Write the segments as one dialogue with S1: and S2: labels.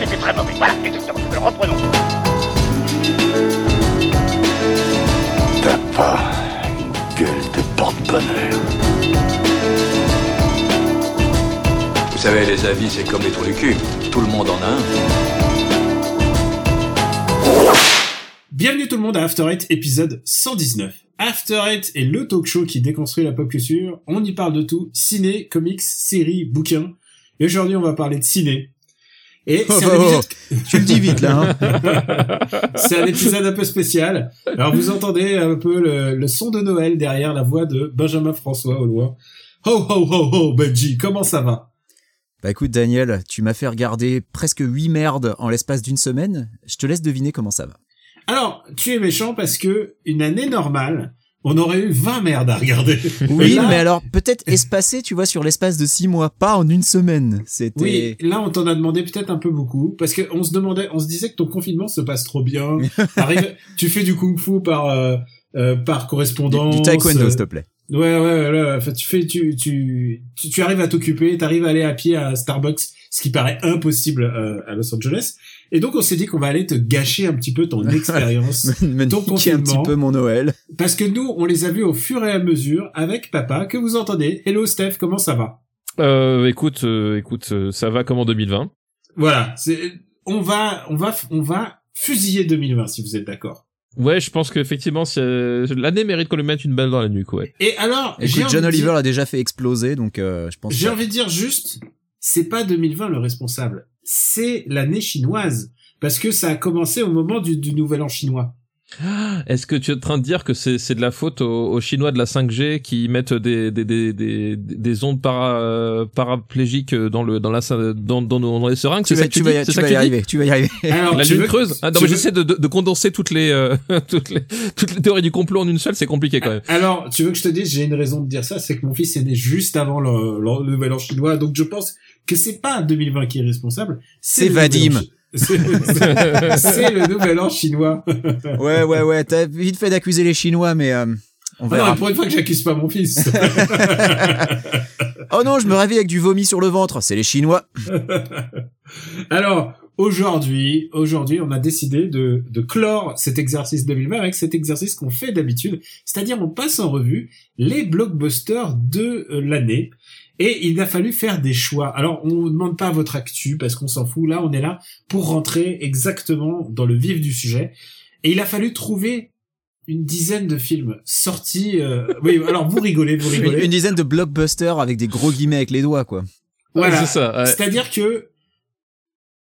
S1: c'était très mauvais. Voilà, exactement. Reprenons.
S2: T'as pas une gueule de porte-bonheur.
S3: Vous savez, les avis, c'est comme les trous du cul. Tout le monde en a un.
S4: Bienvenue tout le monde à After Eight, épisode 119. After Eight est le talk show qui déconstruit la pop culture. On y parle de tout, ciné, comics, séries, bouquins. Et aujourd'hui, on va parler de ciné. Et c'est un
S5: Oh, oh,
S4: épisode...
S5: Tu le dis vite là. Hein.
S4: c'est un épisode un peu spécial. Alors vous entendez un peu le, le son de Noël derrière la voix de Benjamin François au loin. Ho ho ho ho Benji, comment ça va?
S5: Bah écoute Daniel, tu m'as fait regarder presque 8 merdes en l'espace d'une semaine. Je te laisse deviner comment ça va.
S4: Alors, tu es méchant parce que une année normale, on aurait eu 20 merdes à regarder.
S5: Oui,
S4: là-
S5: mais alors peut-être espacé, tu vois, sur l'espace de 6 mois, pas en une semaine. C'était.
S4: Oui, là on t'en a demandé peut-être un peu beaucoup parce que on se demandait, on se disait que ton confinement se passe trop bien. T'arrives- tu fais du kung-fu par euh, euh, par correspondance.
S5: du taekwondo,
S4: euh,
S5: s'il te plaît.
S4: Ouais, ouais, ouais, ouais. Enfin, tu fais, tu, tu, tu, tu arrives à t'occuper, t'arrives à aller à pied à Starbucks, ce qui paraît impossible euh, à Los Angeles. Et donc, on s'est dit qu'on va aller te gâcher un petit peu ton expérience. Ton
S5: niquer un petit
S4: confinement.
S5: peu mon Noël.
S4: parce que nous, on les a vus au fur et à mesure avec papa, que vous entendez? Hello Steph, comment ça va?
S6: Euh, écoute, euh, écoute, euh, ça va comme en 2020.
S4: Voilà. On va, on va, on va fusiller 2020 si vous êtes d'accord.
S6: Ouais, je pense qu'effectivement, euh, l'année mérite qu'on lui mette une balle dans la nuque, ouais.
S4: Et alors,
S5: Écoute, John Oliver
S4: dire-
S5: l'a déjà fait exploser, donc euh, je pense.
S4: J'ai
S5: que-
S4: envie de dire juste, c'est pas 2020 le responsable, c'est l'année chinoise. Parce que ça a commencé au moment du, du nouvel an chinois.
S6: Est-ce que tu es en train de dire que c'est c'est de la faute aux, aux Chinois de la 5G qui mettent des des des des, des ondes para, euh, paraplégiques dans le dans la dans dans, dans les seringues
S5: Tu
S6: C'est ça
S5: vas,
S6: que
S5: tu
S6: tu
S5: vas, y- tu vas arriver, tu vas y arriver.
S4: Alors,
S6: La
S4: tu
S6: lune
S4: veux-
S6: creuse. Ah, non, mais j'essaie de, de, de condenser toutes les euh, toutes les toutes les théories du complot en une seule, c'est compliqué quand même.
S4: Alors, tu veux que je te dise, j'ai une raison de dire ça, c'est que mon fils est né juste avant le, le- le nouvel an chinois, donc je pense que c'est pas 2020 qui est responsable.
S5: C'est Vadim.
S4: C'est le nouvel an chinois.
S5: Ouais, ouais, ouais. T'as vite fait d'accuser les Chinois, mais euh, on
S4: Ah non, mais pour une fois que j'accuse pas mon fils.
S5: Oh non, je me réveille avec du vomi sur le ventre. C'est les Chinois.
S4: Alors, aujourd'hui, aujourd'hui, on a décidé de, de clore cet exercice 2020 avec cet exercice qu'on fait d'habitude, c'est-à-dire on passe en revue les blockbusters de euh, l'année. Et il a fallu faire des choix. Alors, on ne demande pas votre actu parce qu'on s'en fout. Là, on est là pour rentrer exactement dans le vif du sujet. Et il a fallu trouver une dizaine de films sortis. euh, Oui, alors vous rigolez, vous
S5: Une,
S4: rigolez.
S5: une dizaine de blockbusters avec des gros guillemets avec les doigts, quoi.
S4: Voilà.
S6: C'est ça. ouais.
S4: C'est-à-dire que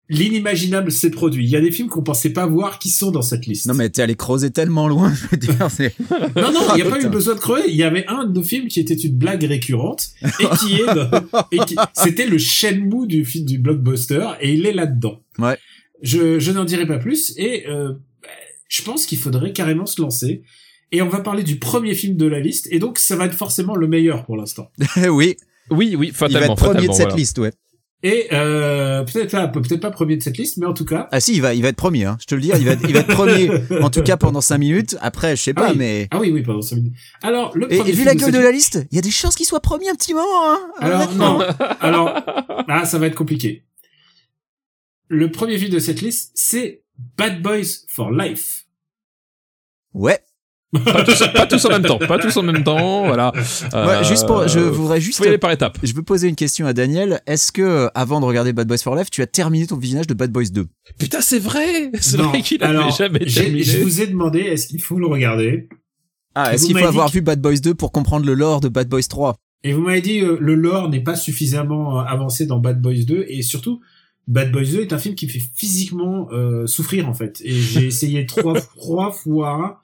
S4: l'inimaginable s'est produit. Il y a des films qu'on pensait pas voir qui sont dans cette liste.
S5: Non, mais t'es allé creuser tellement loin, je veux dire, c'est...
S4: non, non, il n'y a
S5: Ah,
S4: pas eu
S5: putain.
S4: besoin de creuser. Il y avait un de nos films qui était une blague récurrente et qui est, dans- et qui, c'était le Shenmue du film du blockbuster et il est là-dedans.
S5: Ouais.
S4: Je, je n'en dirai pas plus et euh, je pense qu'il faudrait carrément se lancer. Et on va parler du premier film de la liste et donc ça va être forcément le meilleur pour l'instant.
S5: oui,
S6: Oui, oui,
S5: il va
S6: fatalement.
S5: être premier de
S6: fatalement,
S5: cette
S6: voilà.
S5: liste, ouais.
S4: Et euh, peut-être pas, peut-être pas premier de cette liste, mais en tout cas,
S5: Ah si, il va, il va être premier, hein. Je te le dis, il va, être- il va être premier, en tout cas pendant 5 minutes. Après, je sais pas,
S4: Ah oui.
S5: mais...
S4: Ah oui, oui, ça me dit. Alors, le
S5: Et,
S4: premier
S5: et vu la gueule de la liste, il y a des chances qu'il soit premier un petit moment, hein.
S4: Alors non, alors ah ça va être compliqué. Le premier film de cette liste, c'est Bad Boys for Life.
S5: Ouais.
S6: Pas tous, pas tous en même temps. Pas tous en même temps. Voilà.
S5: Ouais, juste pour, je
S6: Euh,
S5: voudrais juste,
S6: Faut y aller par étapes.
S5: je veux poser une question à Daniel. Est-ce que, avant de regarder Bad Boys for Life, tu as terminé ton visionnage de Bad Boys 2?
S6: Putain, c'est vrai. C'est
S4: Non,
S6: vrai qu'il avait
S4: alors,
S6: jamais
S4: j'ai-
S6: terminé.
S4: Je vous ai demandé, est-ce qu'il faut le regarder?
S5: Ah, est-ce
S4: Vous
S5: qu'il faut avoir vu Bad Boys 2 pour comprendre le lore de Bad Boys 3?
S4: Et vous m'avez dit, euh, le lore n'est pas suffisamment euh, avancé dans Bad Boys 2, et surtout, Bad Boys 2 est un film qui fait physiquement euh, souffrir, en fait. Et j'ai essayé trois, trois fois,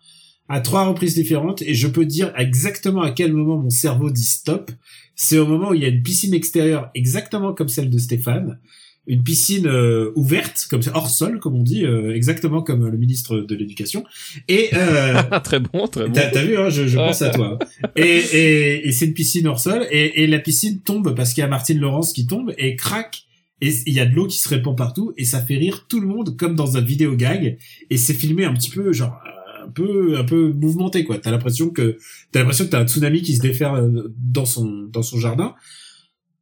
S4: à trois reprises différentes, et je peux dire exactement à quel moment mon cerveau dit stop. C'est au moment où il y a une piscine extérieure exactement comme celle de Stéphane, une piscine euh, ouverte, comme hors sol, comme on dit, euh, exactement comme le ministre de l'Éducation. Et euh,
S6: Ah, très bon, très bon.
S4: T'as vu, hein, je, je pense à toi. Et, et, et c'est une piscine hors sol, et, et la piscine tombe parce qu'il y a Martine Laurence qui tombe et craque, et il y a de l'eau qui se répand partout, et ça fait rire tout le monde comme dans un vidéo gag, et c'est filmé un petit peu genre peu un peu mouvementé quoi. T'as l'impression que t'as l'impression que t'as un tsunami qui se déferle euh, dans son dans son jardin.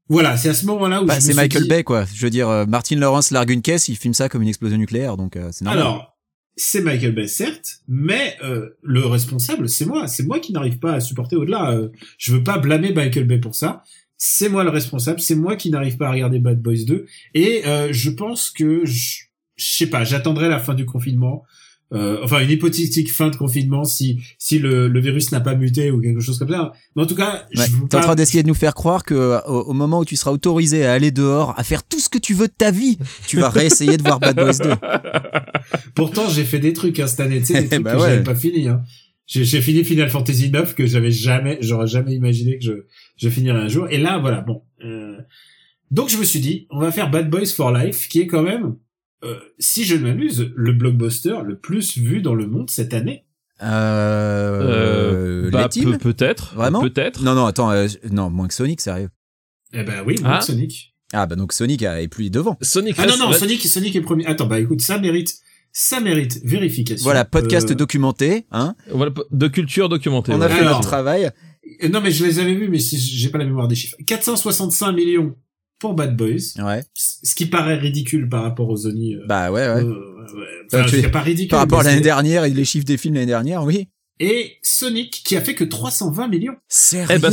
S4: Voilà, c'est à ce moment-là où
S5: Bah, c'est Michael
S4: dit-
S5: Bay, quoi. Je veux dire, euh, Martin Lawrence largue une caisse, il filme ça comme une explosion nucléaire, donc euh, c'est normal.
S4: Alors, c'est Michael Bay, certes, mais euh, le responsable, c'est moi. C'est moi qui n'arrive pas à supporter au-delà. Euh, je veux pas blâmer Michael Bay pour ça. C'est moi le responsable. C'est moi qui n'arrive pas à regarder Bad Boys 2. Et euh, je pense que, je je sais pas, j'attendrai la fin du confinement. Euh, enfin, une hypothétique fin de confinement si si le, le virus n'a pas muté ou quelque chose comme ça. Mais en tout cas,
S5: Ouais.
S4: je veux
S5: T'es en train d'essayer de nous faire croire que euh, au, au moment où tu seras autorisé à aller dehors, à faire tout ce que tu veux de ta vie, tu vas réessayer de voir Bad Boys 2.
S4: Pourtant, j'ai fait des trucs hein, cette année, tu sais, des trucs
S5: Bah
S4: que
S5: ouais.
S4: j'avais pas fini. Hein. J'ai j'ai fini Final Fantasy 9 que j'avais jamais, j'aurais jamais imaginé que je je finirais un jour. Et là, voilà, bon. Euh, Donc je me suis dit, on va faire Bad Boys for Life, qui est quand même, euh, si je ne m'amuse, le blockbuster le plus vu dans le monde cette année.
S5: Euh,
S6: bah,
S5: l'est-il
S6: peut- peut-être.
S5: Vraiment
S6: Peut-être.
S5: Non, non, attends, euh, non, moins que Sonic, sérieux.
S4: Eh ben oui,
S6: Ah.
S4: donc Sonic.
S5: Ah, bah donc Sonic est plus devant.
S6: Sonic
S4: Ah non non, Sonic, Sonic est premier. Attends, bah écoute, ça mérite, ça mérite vérification.
S5: Voilà, podcast
S4: Euh,
S5: documenté, hein.
S6: Voilà, de culture documentée.
S5: On a fait
S4: Alors.
S5: notre travail.
S4: euh, Non mais je les avais vus, mais j'ai pas la mémoire des chiffres. 465 millions pour Bad Boys.
S5: Ouais.
S4: ce qui paraît ridicule par rapport aux Oni. Euh,
S5: Bah ouais, ouais.
S4: euh, ouais. Enfin,
S5: tu-
S4: je dirais pas ridicule.
S5: Par rapport à l'année dernière et les chiffres des films l'année dernière, oui.
S4: Et Sonic qui a fait que 320 millions.
S5: Sérieux
S6: Eh ben,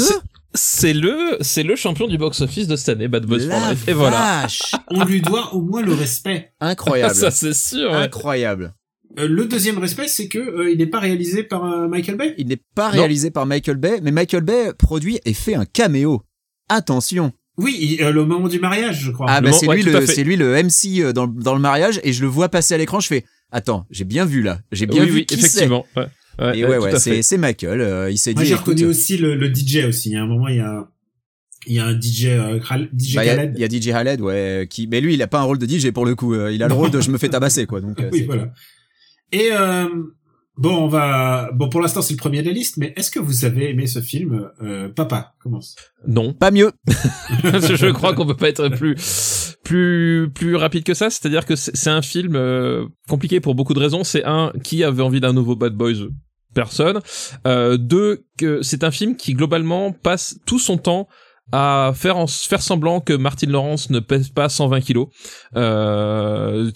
S6: c'est- le, c'est le champion du box-office de cette année, Bad Boys for
S5: La
S6: Life. Et voilà.
S4: On lui doit au moins le respect.
S5: Incroyable.
S6: Ça, c'est sûr. ouais.
S5: Incroyable.
S4: Euh, le deuxième respect, c'est que euh, il n'est pas réalisé par euh, Michael Bay.
S5: Il n'est pas
S6: Non.
S5: réalisé par Michael Bay, mais Michael Bay produit et fait un caméo. Attention.
S4: Oui, il- euh, le moment du mariage, je crois.
S5: Ah bah c'est
S6: ouais,
S5: lui le c'est lui le MC euh, dans, dans le mariage et je le vois passer à l'écran, je fais attends, j'ai bien vu là. J'ai bien
S6: oui,
S5: vu
S6: oui,
S5: qui
S6: effectivement. Ouais.
S5: c'est. Et
S6: Ouais,
S5: ouais
S6: tout
S5: ouais,
S6: à
S5: c'est
S6: fait.
S5: c'est Michael, euh, il s'est
S4: Moi,
S5: dit
S4: j'ai
S5: écoute,
S4: reconnu aussi le, le DJ aussi. À un moment, il y a, il y a un DJ, euh, DJ
S5: bah, il y a-
S4: Khaled.
S5: il y, a DJ Khaled ouais qui mais lui il a pas un rôle de DJ pour le coup, euh, il a le rôle de je me fais tabasser quoi donc euh,
S4: oui, voilà. Et euh, bon, on va. Bon, pour l'instant, c'est le premier de la liste. Mais est-ce que vous avez aimé ce film euh, Papa, commence.
S6: Non.
S5: pas mieux.
S6: je crois qu'on peut pas être plus plus plus rapide que ça. C'est-à-dire que c'est c'est un film euh, compliqué pour beaucoup de raisons. C'est un qui avait envie d'un nouveau Bad Boys personne. Euh, deux que c'est un film qui globalement passe tout son temps à faire faire semblant que Martin Lawrence ne pèse pas 120 kilos. Euh,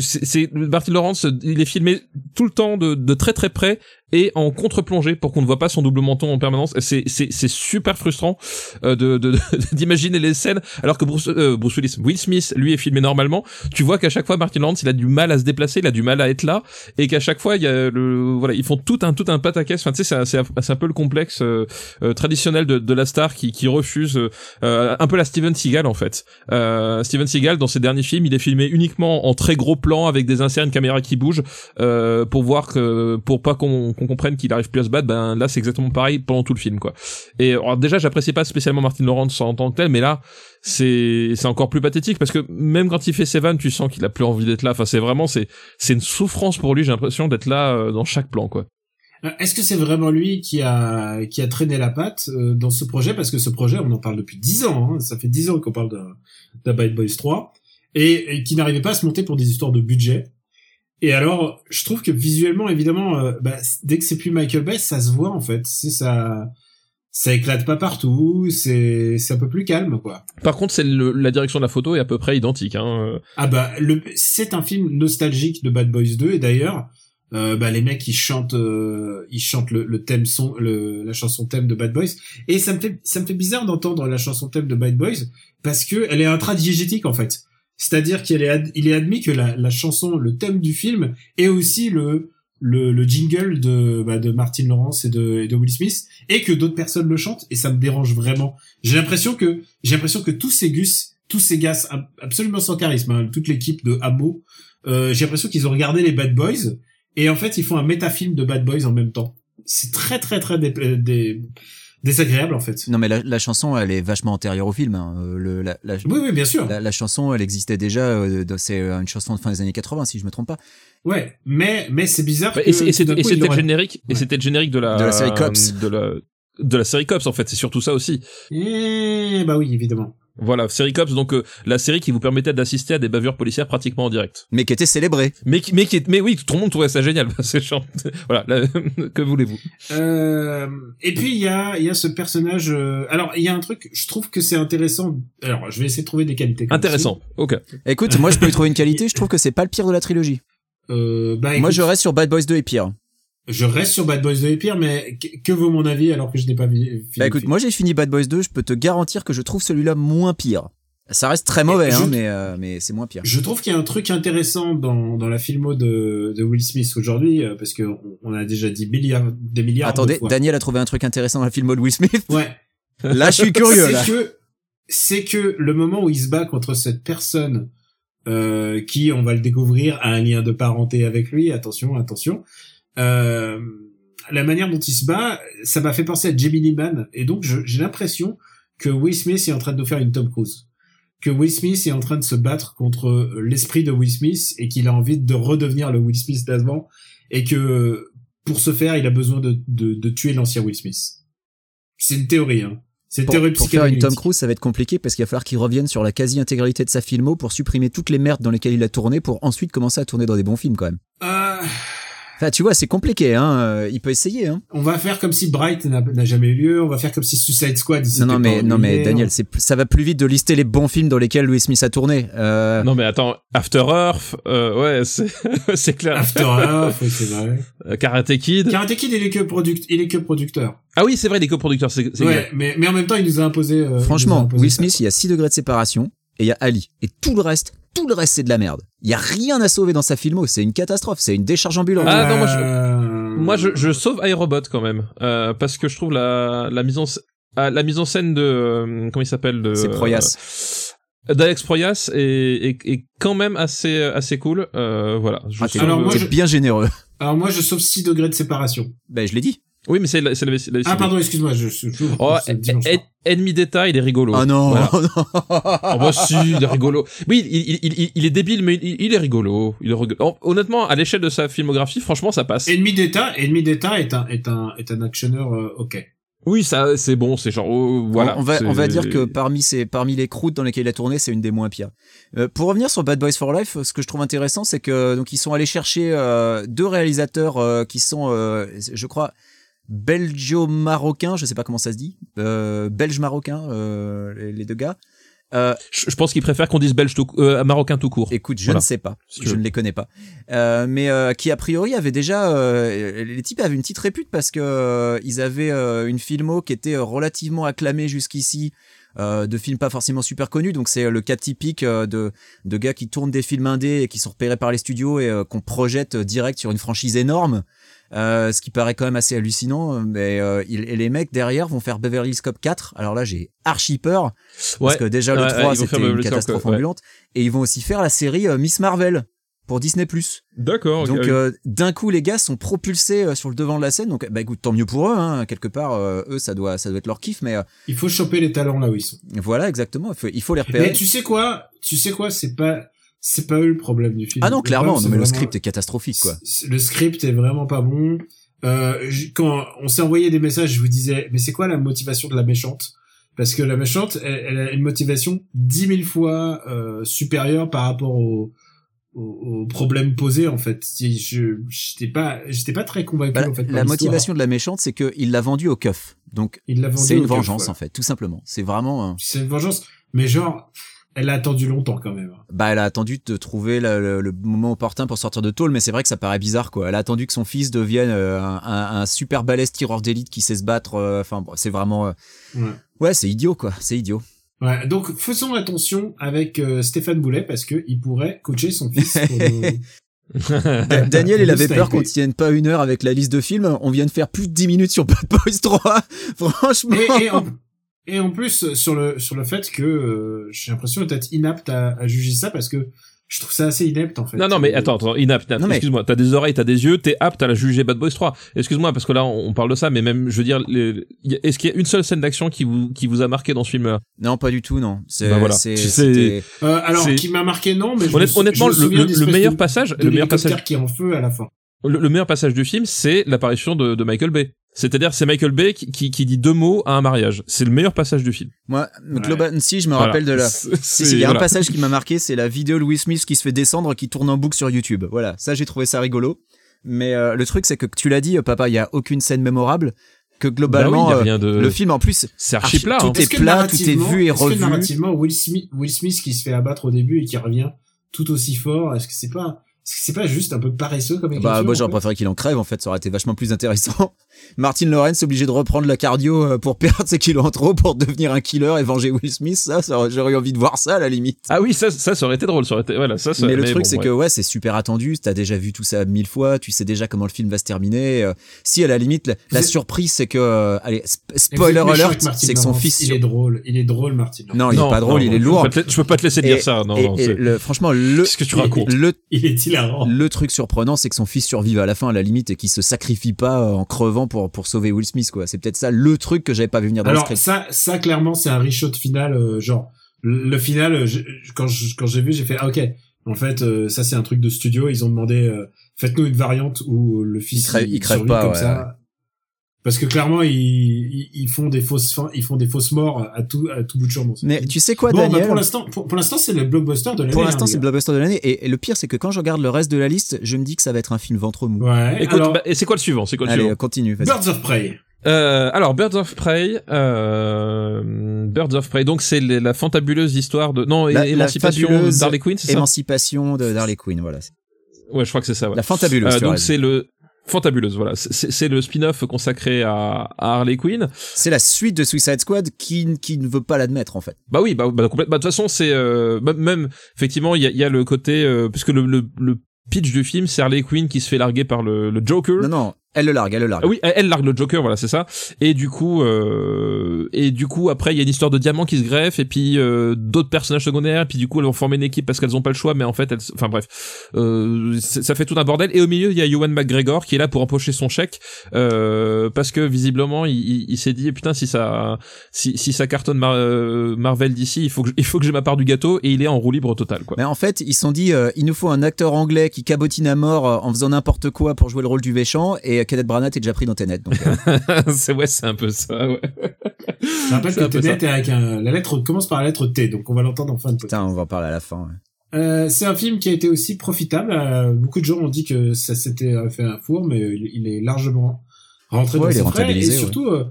S6: c'est Martin Lawrence, il est filmé tout le temps de très très près et en contre-plongée pour qu'on ne voit pas son double menton en permanence. C'est c'est super frustrant euh, de d'imaginer les scènes alors que Bruce euh, Bruce Willis, Will Smith, lui est filmé normalement. Tu vois qu'à chaque fois Martin Lawrence, il a du mal à se déplacer, il a du mal à être là et qu'à chaque fois il y a le voilà, ils font tout un tout un pataquès. Enfin tu sais c'est c'est un- peu le complexe euh, euh, traditionnel de, de la star qui qui refuse euh, un peu la Steven Seagal en fait. Steven Seagal dans ses derniers films, il est filmé uniquement en très gros plans avec des inserts, une caméra qui bouge pour voir que pour pas qu'on qu'on comprenne qu'il arrive plus à se battre. Ben là c'est exactement pareil pendant tout le film quoi. Et alors, déjà j'apprécie pas spécialement Martin Lawrence en tant que tel, mais là c'est c'est encore plus pathétique parce que même quand il fait ses vannes, tu sens qu'il a plus envie d'être là. Enfin c'est vraiment c'est c'est une souffrance pour lui. J'ai l'impression d'être là euh, dans chaque plan quoi.
S4: Euh, Est-ce que c'est vraiment lui qui a qui a traîné la patte euh, dans ce projet? Parce que ce projet, on en parle depuis dix ans. Hein. Ça fait dix ans qu'on parle d'un Bad Boys 3 et, et qui n'arrivait pas à se monter pour des histoires de budget. Et alors, je trouve que visuellement, évidemment, euh, bah, dès que c'est plus Michael Bay, ça se voit en fait. C'est ça, ça éclate pas partout. C'est c'est un peu plus calme, quoi.
S6: Par contre c'est la direction de la photo est à peu près identique. Hein.
S4: Ah bah, le, c'est un film nostalgique de Bad Boys 2 et d'ailleurs, euh, bah les mecs ils chantent, euh, ils chantent le, le thème son, le, la chanson thème de Bad Boys et ça me fait, ça me fait bizarre d'entendre la chanson thème de Bad Boys parce que elle est intradiégétique en fait. C'est-à-dire qu'il est, est admis que la, la chanson, le thème du film est aussi le le, le jingle de, bah, de Martin Lawrence et de, Will Smith et que d'autres personnes le chantent et ça me dérange vraiment. J'ai l'impression que j'ai l'impression que tous ces gus, tous ces gars ab- absolument sans charisme, hein, toute l'équipe de Amo, euh, j'ai l'impression qu'ils ont regardé les Bad Boys et en fait ils font un métafilm de Bad Boys en même temps. C'est très très très dé- euh, dé- désagréable en fait.
S5: Non mais la, la chanson elle est vachement antérieure au film. hein. Euh, Le, la, la,
S4: Oui oui bien sûr.
S5: la, la chanson elle existait déjà. euh, dans- c'est une chanson de fin des années 80 si je me trompe pas.
S4: Ouais, mais mais c'est bizarre.
S6: Bah,
S4: que
S6: et et et c'était le générique et c'était le générique de la
S5: De la série Cops.
S6: de la de la série Cops en fait c'est surtout ça aussi
S4: Eh bah oui évidemment.
S6: Voilà, série Cops, donc euh, la série qui vous permettait d'assister à des bavures policières pratiquement en direct.
S5: Mais qui était célébré.
S6: Mais qui, mais qui est, mais oui, tout le monde trouvait ça génial. C'est chiant. voilà, là, que voulez-vous?
S4: Euh, et puis il y a il y a ce personnage. euh, alors il y a un truc, je trouve que c'est intéressant. Alors je vais essayer de trouver des qualités. comme
S6: Intéressant. Ok.
S5: Écoute, moi je peux y trouver une qualité, je trouve que c'est pas le pire de la trilogie.
S4: Euh, bah,
S5: Moi
S4: écoute,
S5: je reste sur Bad Boys 2 et pire.
S4: Je reste sur Bad Boys 2 et pire, mais que, vaut mon avis alors que je n'ai pas vu. fini
S5: Bah écoute, moi j'ai fini Bad Boys 2, je peux te garantir que je trouve celui-là moins pire. Ça reste très mauvais, hein, mais, euh, mais c'est moins pire.
S4: Je trouve qu'il y a un truc intéressant dans, dans la filmo de, de Will Smith aujourd'hui, euh, parce que on, on a déjà dit milliards, des milliards
S5: Attendez,
S4: de fois.
S5: Daniel a trouvé un truc intéressant dans le film de Will Smith.
S4: Ouais.
S5: Là, je suis curieux,
S4: c'est que c'est que le moment où il se bat contre cette personne euh, qui, on va le découvrir, a un lien de parenté avec lui. Attention, attention. Euh, la manière dont il se bat, ça m'a fait penser à Gemini Man, et donc j'ai l'impression que Will Smith est en train de nous faire une Tom Cruise. Que Will Smith est en train de se battre contre l'esprit de Will Smith et qu'il a envie de redevenir le Will Smith d'avant et que pour ce faire, il a besoin de, de, de tuer l'ancien Will Smith. C'est une théorie, hein. C'est une
S5: Pour, pour faire une Tom. Cruise, ça va être compliqué parce qu'il va falloir qu'il revienne sur la quasi-intégralité de sa filmo pour supprimer toutes les merdes dans lesquelles il a tourné pour ensuite commencer à tourner dans des bons films quand même.
S4: Euh,
S5: Enfin, tu vois, c'est compliqué, hein. euh, Il peut essayer, hein.
S4: on va faire comme si Bright n'a jamais eu lieu. On va faire comme si Suicide Squad. il
S5: Non, non, mais, non, mais. Daniel, c'est, plus- ça va plus vite de lister les bons films dans lesquels Will Smith a tourné. Euh,
S6: Non mais attends, After Earth, euh, ouais, c'est c'est clair.
S4: After Earth, oui, c'est vrai.
S6: Euh, Karate Kid.
S4: Karate Kid, il est que product, il est que producteur.
S6: Ah oui, c'est vrai, les coproducteurs, c'est c'est
S4: Ouais, mais, mais en même temps, il nous a imposé. euh, il a
S5: Franchement,
S4: imposé
S5: Will
S4: ça.
S5: Smith, il y a 6 degrés de séparation et il y a Ali. Et tout le reste, tout le reste, c'est de la merde. Il y a rien à sauver dans sa filmo. C'est une catastrophe. C'est une décharge ambulante.
S6: Ah, non, moi, je-
S4: Euh,
S6: Moi, je, je sauve iRobot quand même, euh, parce que je trouve la, la mise en ah, la mise en scène de euh, comment il s'appelle de
S5: C'est Proyas.
S6: euh, d'Alex Proyas est, est, est quand même assez assez cool. Euh, voilà. Je
S5: Ah, t'es,
S6: sauve-
S4: Alors, moi,
S5: t'es
S4: je-
S5: bien généreux.
S4: Alors moi, je sauve 6 degrés de séparation.
S5: Ben, je l'ai dit.
S6: Oui, mais c'est la, c'est la, c'est la-
S4: Ah pardon, excuse-moi, je suis toujours.
S6: Oh. Ennemi d'État, il est rigolo.
S5: Oh non,
S6: Voilà.
S5: oh non.
S6: Oh bah si, il est rigolo. Oui, il, il, il, il est débile, mais il, il est rigolo. Il est rigolo. Honnêtement, à l'échelle de sa filmographie, franchement, ça passe.
S4: Ennemi d'État, Ennemi d'État est un est un est un actionneur euh, ok.
S6: Oui, ça, c'est bon, c'est genre, oh, voilà.
S5: on, va, on va dire que parmi, ces, parmi les croûtes dans lesquelles il a tourné, c'est une des moins pires. Euh, pour revenir sur Bad Boys for Life, ce que je trouve intéressant, c'est que donc ils sont allés chercher euh, deux réalisateurs euh, qui sont, euh, je crois, belgio-marocains, je sais pas comment ça se dit, euh, belge-marocains, euh, les, les deux gars. Euh,
S6: je, je pense qu'il préfère qu'on dise belge tout, euh, marocain tout court.
S5: Écoute, je
S6: Voilà.
S5: ne sais pas, je ne les connais pas, Euh, mais euh, qui a priori avaient déjà, euh, les types avaient une petite répute parce que euh, ils avaient une filmo qui était relativement acclamée jusqu'ici, euh, de films pas forcément super connus, donc c'est le cas typique euh, de de gars qui tournent des films indés et qui sont repérés par les studios et euh, qu'on projette direct sur une franchise énorme. Euh, ce qui paraît quand même assez hallucinant, mais euh, il- et les mecs derrière vont faire Beverly Hills Cop 4. Alors là, j'ai archi peur parce
S6: Ouais.
S5: que déjà le
S6: Ouais, ouais,
S5: 3
S6: ils vont faire
S5: c'était une
S6: Beverly Hills Cop,
S5: catastrophe
S6: ouais.
S5: ambulante et ils vont aussi faire la série euh, Miss Marvel pour Disney+.
S6: D'accord. ok,
S5: Donc euh, d'un coup les gars sont propulsés euh, sur le devant de la scène. Donc bah écoute tant mieux pour eux hein, quelque part euh, eux ça doit ça doit être leur kiff mais euh,
S4: Il faut choper les talents là où ils sont.
S5: voilà exactement il faut, il faut les
S4: Mais
S5: repérer.
S4: tu sais quoi? Tu sais quoi? C'est pas c'est pas eux le problème du film.
S5: Ah non clairement
S4: problème,
S5: non, mais le script est catastrophique quoi.
S4: Le script est vraiment pas bon. Euh, quand on s'est envoyé des messages, je vous disais, mais c'est quoi la motivation de la méchante? Parce que la méchante, elle, elle a une motivation dix mille fois euh, supérieure par rapport au, au, au problème posé en fait. Je j'étais pas j'étais pas très convaincu
S5: Bah,
S4: en fait. par
S5: la motivation de la méchante c'est que il l'a vendu au keuf. Donc c'est une vengeance en fait tout simplement. C'est vraiment euh,
S4: C'est une vengeance, mais genre, elle a attendu longtemps quand même.
S5: bah elle a attendu de trouver le, le- le moment opportun pour sortir de tôle mais c'est vrai que ça paraît bizarre quoi. Elle a attendu que son fils devienne euh, un, un- un super balèze tireur d'élite qui sait se battre. euh, Enfin bon, c'est vraiment euh,
S4: Ouais.
S5: ouais c'est idiot quoi. C'est idiot.
S4: Ouais, donc faisons attention avec euh, Stéphane Boulet parce que il pourrait coacher son fils. pour nous-
S5: Da- Daniel, il avait peur qu'on tienne pas une heure avec la liste de films. On vient de faire plus de 10 minutes sur Bad Boys 3. Franchement.
S4: et, et, en, et en plus sur le sur le fait que euh, j'ai l'impression d'être inapte à, à juger ça parce que je trouve ça assez inepte en fait.
S6: Non, non, mais attends, attends, inapte, inapte.
S5: Mais-
S6: Excuse-moi, t'as des oreilles, t'as des yeux, t'es apte à la juger Bad Boys 3. Excuse-moi, parce que là, on on parle de ça, mais même, je veux dire, les- est-ce qu'il y a une seule scène d'action qui vous, qui vous a marqué dans ce film-là?
S5: Non, pas du tout, non. C'est,
S6: Bah voilà.
S5: c'est,
S4: Euh, alors
S6: c'est-
S4: qui m'a marqué non, mais
S6: Honnête-
S4: me
S6: honnêtement,
S4: me
S6: le, le- meilleur
S4: de-
S6: passage,
S4: de
S6: le meilleur passage,
S4: qui est en feu à la fin.
S6: le, le meilleur passage du film, c'est l'apparition de, de Michael Bay. C'est-à-dire, c'est Michael Bay qui, qui, qui dit deux mots à un mariage. C'est le meilleur passage du film.
S5: Moi, Global, si je me
S6: Voilà.
S5: rappelle de la.
S6: C'est-
S5: Si, si, il y a
S6: voilà.
S5: un passage qui m'a marqué, c'est la vidéo de Will Smith qui se fait descendre, qui tourne en boucle sur YouTube. Voilà, ça j'ai trouvé ça rigolo. Mais euh, le truc, c'est que tu l'as dit, euh, papa, il y a aucune scène mémorable. Que
S6: Bah oui,
S5: globalement,
S6: a
S5: euh,
S6: rien de.
S5: le film en plus,
S6: C'est archi plat.
S5: tout
S6: hein.
S5: est
S4: Est-ce que
S5: plat, tout est
S4: narrativement-
S5: vu et
S4: est-ce que
S5: revu.
S4: narrativement, Will Smith, Will Smith qui se fait abattre au début et qui revient tout aussi fort, est-ce que c'est pas, est-ce que c'est pas juste un peu paresseux comme écriture
S5: Bah, moi j'aurais préféré qu'il en crève en fait, ça aurait été vachement plus intéressant. Martin Lawrence obligé de reprendre la cardio euh, pour perdre ses kilos en trop pour devenir un killer et venger Will Smith, ça, j'aurais eu envie de voir ça à la limite.
S6: Ah oui, ça, ça, ça aurait été drôle. Ça aurait été, voilà, ça, ça-
S5: mais le truc
S6: bon,
S5: c'est
S6: ouais.
S5: que ouais, c'est super attendu, t'as déjà vu tout ça mille fois, tu sais déjà comment le film va se terminer. euh, si à la limite la, surprise c'est que, euh, allez, sp- spoiler alert, c'est que son fils.
S4: Il est drôle, il est drôle, Martin. Lawrence.
S5: Non, il est pas drôle, il est
S6: je
S5: lourd.
S6: peux te Je peux pas te laisser
S5: Et-
S6: dire ça. Non,
S5: et,
S6: non,
S5: et
S6: c'est-
S5: le, franchement, le,
S6: Qu'est-ce que tu racontes?
S5: le,
S4: Il est hilarant.
S5: le truc surprenant, c'est que son fils survive à la fin, à la limite, et qu'il se sacrifie pas en crevant pour, pour sauver Will Smith, quoi. C'est peut-être ça le truc que j'avais pas vu venir dans
S4: Alors
S5: le script.
S4: ça, ça clairement, c'est un reshoot final, euh, genre le, le final. euh, je- quand je- quand j'ai vu, j'ai fait ah, ok. En fait, euh, ça c'est un truc de studio. Ils ont demandé euh, faites-nous une variante où le fils
S5: Il crève- il crève
S4: survit
S5: pas,
S4: comme
S5: ouais,
S4: ça. Parce que clairement, ils, ils, ils font des fausses fins, ils font des fausses morts à tout à tout bout de champ.
S5: Mais tu sais quoi,
S4: bon, bah,
S5: Daniel
S4: pour l'instant, pour, pour l'instant, c'est le blockbuster de l'année.
S5: Pour l'instant,
S4: hein,
S5: c'est le blockbuster de l'année. Et, et le pire, c'est que quand je regarde le reste de la liste, je me dis que ça va être un film ventre mou.
S4: Ouais.
S6: Écoute,
S4: alors,
S6: bah, et c'est quoi le suivant? C'est quoi le
S5: Allez,
S6: suivant?
S5: continue. vas-y.
S4: Birds of Prey.
S6: Euh, alors Birds of Prey, euh, Birds of Prey. Donc c'est les- la fantabuleuse histoire de non
S5: La- la
S6: émancipation
S5: fabuleuse
S6: d'Harley Quinn, c'est ça?
S5: Émancipation de Harley Quinn, voilà.
S6: Ouais, je crois que c'est ça. Ouais.
S5: La fantabuleuse.
S6: Euh, donc c'est le fantabuleuse. Voilà, c'est le spin-off consacré à, à Harley Quinn.
S5: C'est la suite de Suicide Squad qui, qui ne veut pas l'admettre, en fait.
S6: Bah oui, bah, bah complètement. Bah, de toute façon, c'est euh, bah, même effectivement, il y a, y a le côté euh, puisque le, le, le pitch du film, c'est Harley Quinn qui se fait larguer par le, le Joker.
S5: Non, non, elle le largue, elle le largue.
S6: Ah oui, elle, elle largue le Joker, voilà, c'est ça. Et du coup, euh, et du coup, après, il y a une histoire de diamant qui se greffe, et puis euh, d'autres personnages secondaires, et puis du coup, elles vont former une équipe parce qu'elles ont pas le choix, mais en fait, elles, enfin bref, euh, ça fait tout un bordel. Et au milieu, il y a Ewan McGregor qui est là pour empocher son chèque, euh, parce que visiblement, il, il, il s'est dit, putain, si ça, si, si ça cartonne Mar- euh, Marvel d'ici, il faut que, il faut que j'ai ma part du gâteau, et il est en roue libre total, quoi.
S5: Mais en fait, ils se sont dit, euh, il nous faut un acteur anglais qui cabotine à mort en faisant n'importe quoi pour jouer le rôle du méchant, et euh, Kenneth Branagh est déjà pris dans Tenet. Donc, euh,
S6: c'est ouais, c'est un peu ça. Ouais.
S4: Je rappelle que Tenet est avec un, la lettre commence par la lettre T, donc on va l'entendre en fin de podcast.
S5: putain, on va en parler à la fin. ouais.
S4: Euh, c'est un film qui a été aussi profitable. Euh, beaucoup de gens ont dit que ça s'était fait un four, mais il, il est largement rentré
S5: Ouais,
S4: dans ses frais. Et
S5: ouais.
S4: surtout, euh,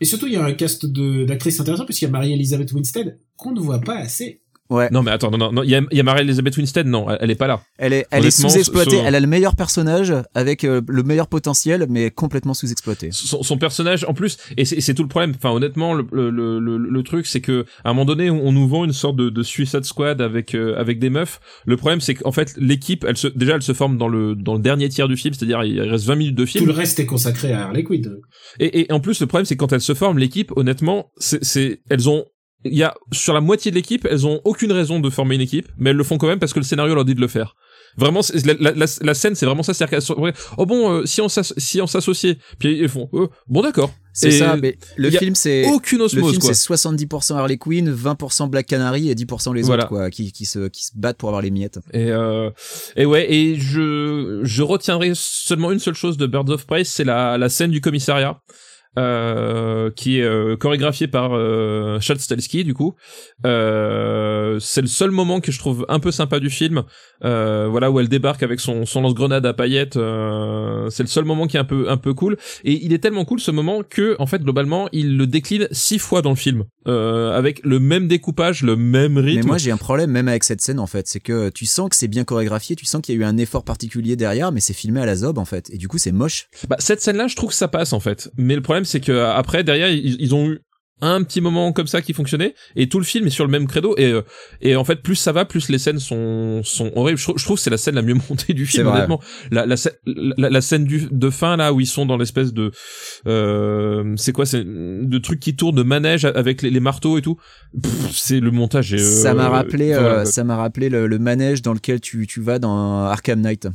S4: et surtout, il y a un cast d'actrices intéressant puisqu'il y a Marie-Elisabeth Winstead qu'on ne voit pas assez.
S5: Ouais.
S6: Non, mais attends, non, non, non, il y a, y a Mary-Elizabeth Winstead, non, elle, elle est pas là.
S5: Elle est, elle est sous-exploitée. Elle a le meilleur personnage avec euh, le meilleur potentiel, mais complètement sous-exploité.
S6: son, son personnage en plus et c'est c'est tout le problème enfin honnêtement le, le, le, le- le truc c'est que à un moment donné on, on nous vend une sorte de, de Suicide Squad avec euh, avec des meufs le problème c'est qu'en fait l'équipe elle se déjà elle se forme dans le dans le dernier tiers du film c'est-à-dire il reste 20 minutes de
S4: Tout
S6: film
S4: le reste est consacré à Harley Quinn.
S6: et, et en plus le problème c'est quand elles se forment l'équipe honnêtement c'est c'est elles ont il y a sur la moitié de l'équipe elles ont aucune raison de former une équipe mais elles le font quand même parce que le scénario leur dit de le faire Vraiment, la, la, la, la scène, c'est vraiment ça. C'est-à-dire qu'elles sont- ouais, oh bon, euh, si on s'asso- si s'associait, puis ils font, euh, bon d'accord.
S5: C'est ça, mais le film, c'est.
S6: aucune
S5: Le
S6: osmose
S5: film,
S6: quoi.
S5: c'est 70% Harley Quinn, 20% Black Canary et 10% les
S6: Voilà.
S5: autres, quoi, qui, qui, se, qui se battent pour avoir les miettes.
S6: Et euh, et ouais, et je je retiendrai seulement une seule chose de Birds of Prey, c'est la la scène du commissariat. Euh, qui est euh, chorégraphiée par euh, Chad Stahelski du coup euh, c'est le seul moment que je trouve un peu sympa du film euh, voilà où elle débarque avec son son lance-grenade à paillettes euh, c'est le seul moment qui est un peu un peu cool et il est tellement cool ce moment que en fait globalement il le décline six fois dans le film euh, avec le même découpage le même rythme
S5: Mais moi, j'ai un problème même avec cette scène, en fait. C'est que tu sens que c'est bien chorégraphié, tu sens qu'il y a eu un effort particulier derrière, mais c'est filmé à la zob, en fait. Et du coup, c'est moche.
S6: Bah, cette scène-là, je trouve que ça passe en fait. Mais le problème, c'est que euh, après, derrière, ils, ils ont eu un petit moment comme ça qui fonctionnait et tout le film est sur le même credo et euh, et en fait plus ça va plus les scènes sont sont horribles je, trou- je trouve que c'est la scène la mieux montée du film honnêtement la la, la, la scène du de fin là où ils sont dans l'espèce de euh, c'est quoi c'est de trucs qui tournent de manège avec les, les marteaux et tout c'est le montage est, euh,
S5: ça m'a rappelé,
S6: voilà.
S5: euh, ça m'a rappelé le, le manège dans lequel tu, tu vas dans Arkham Knight.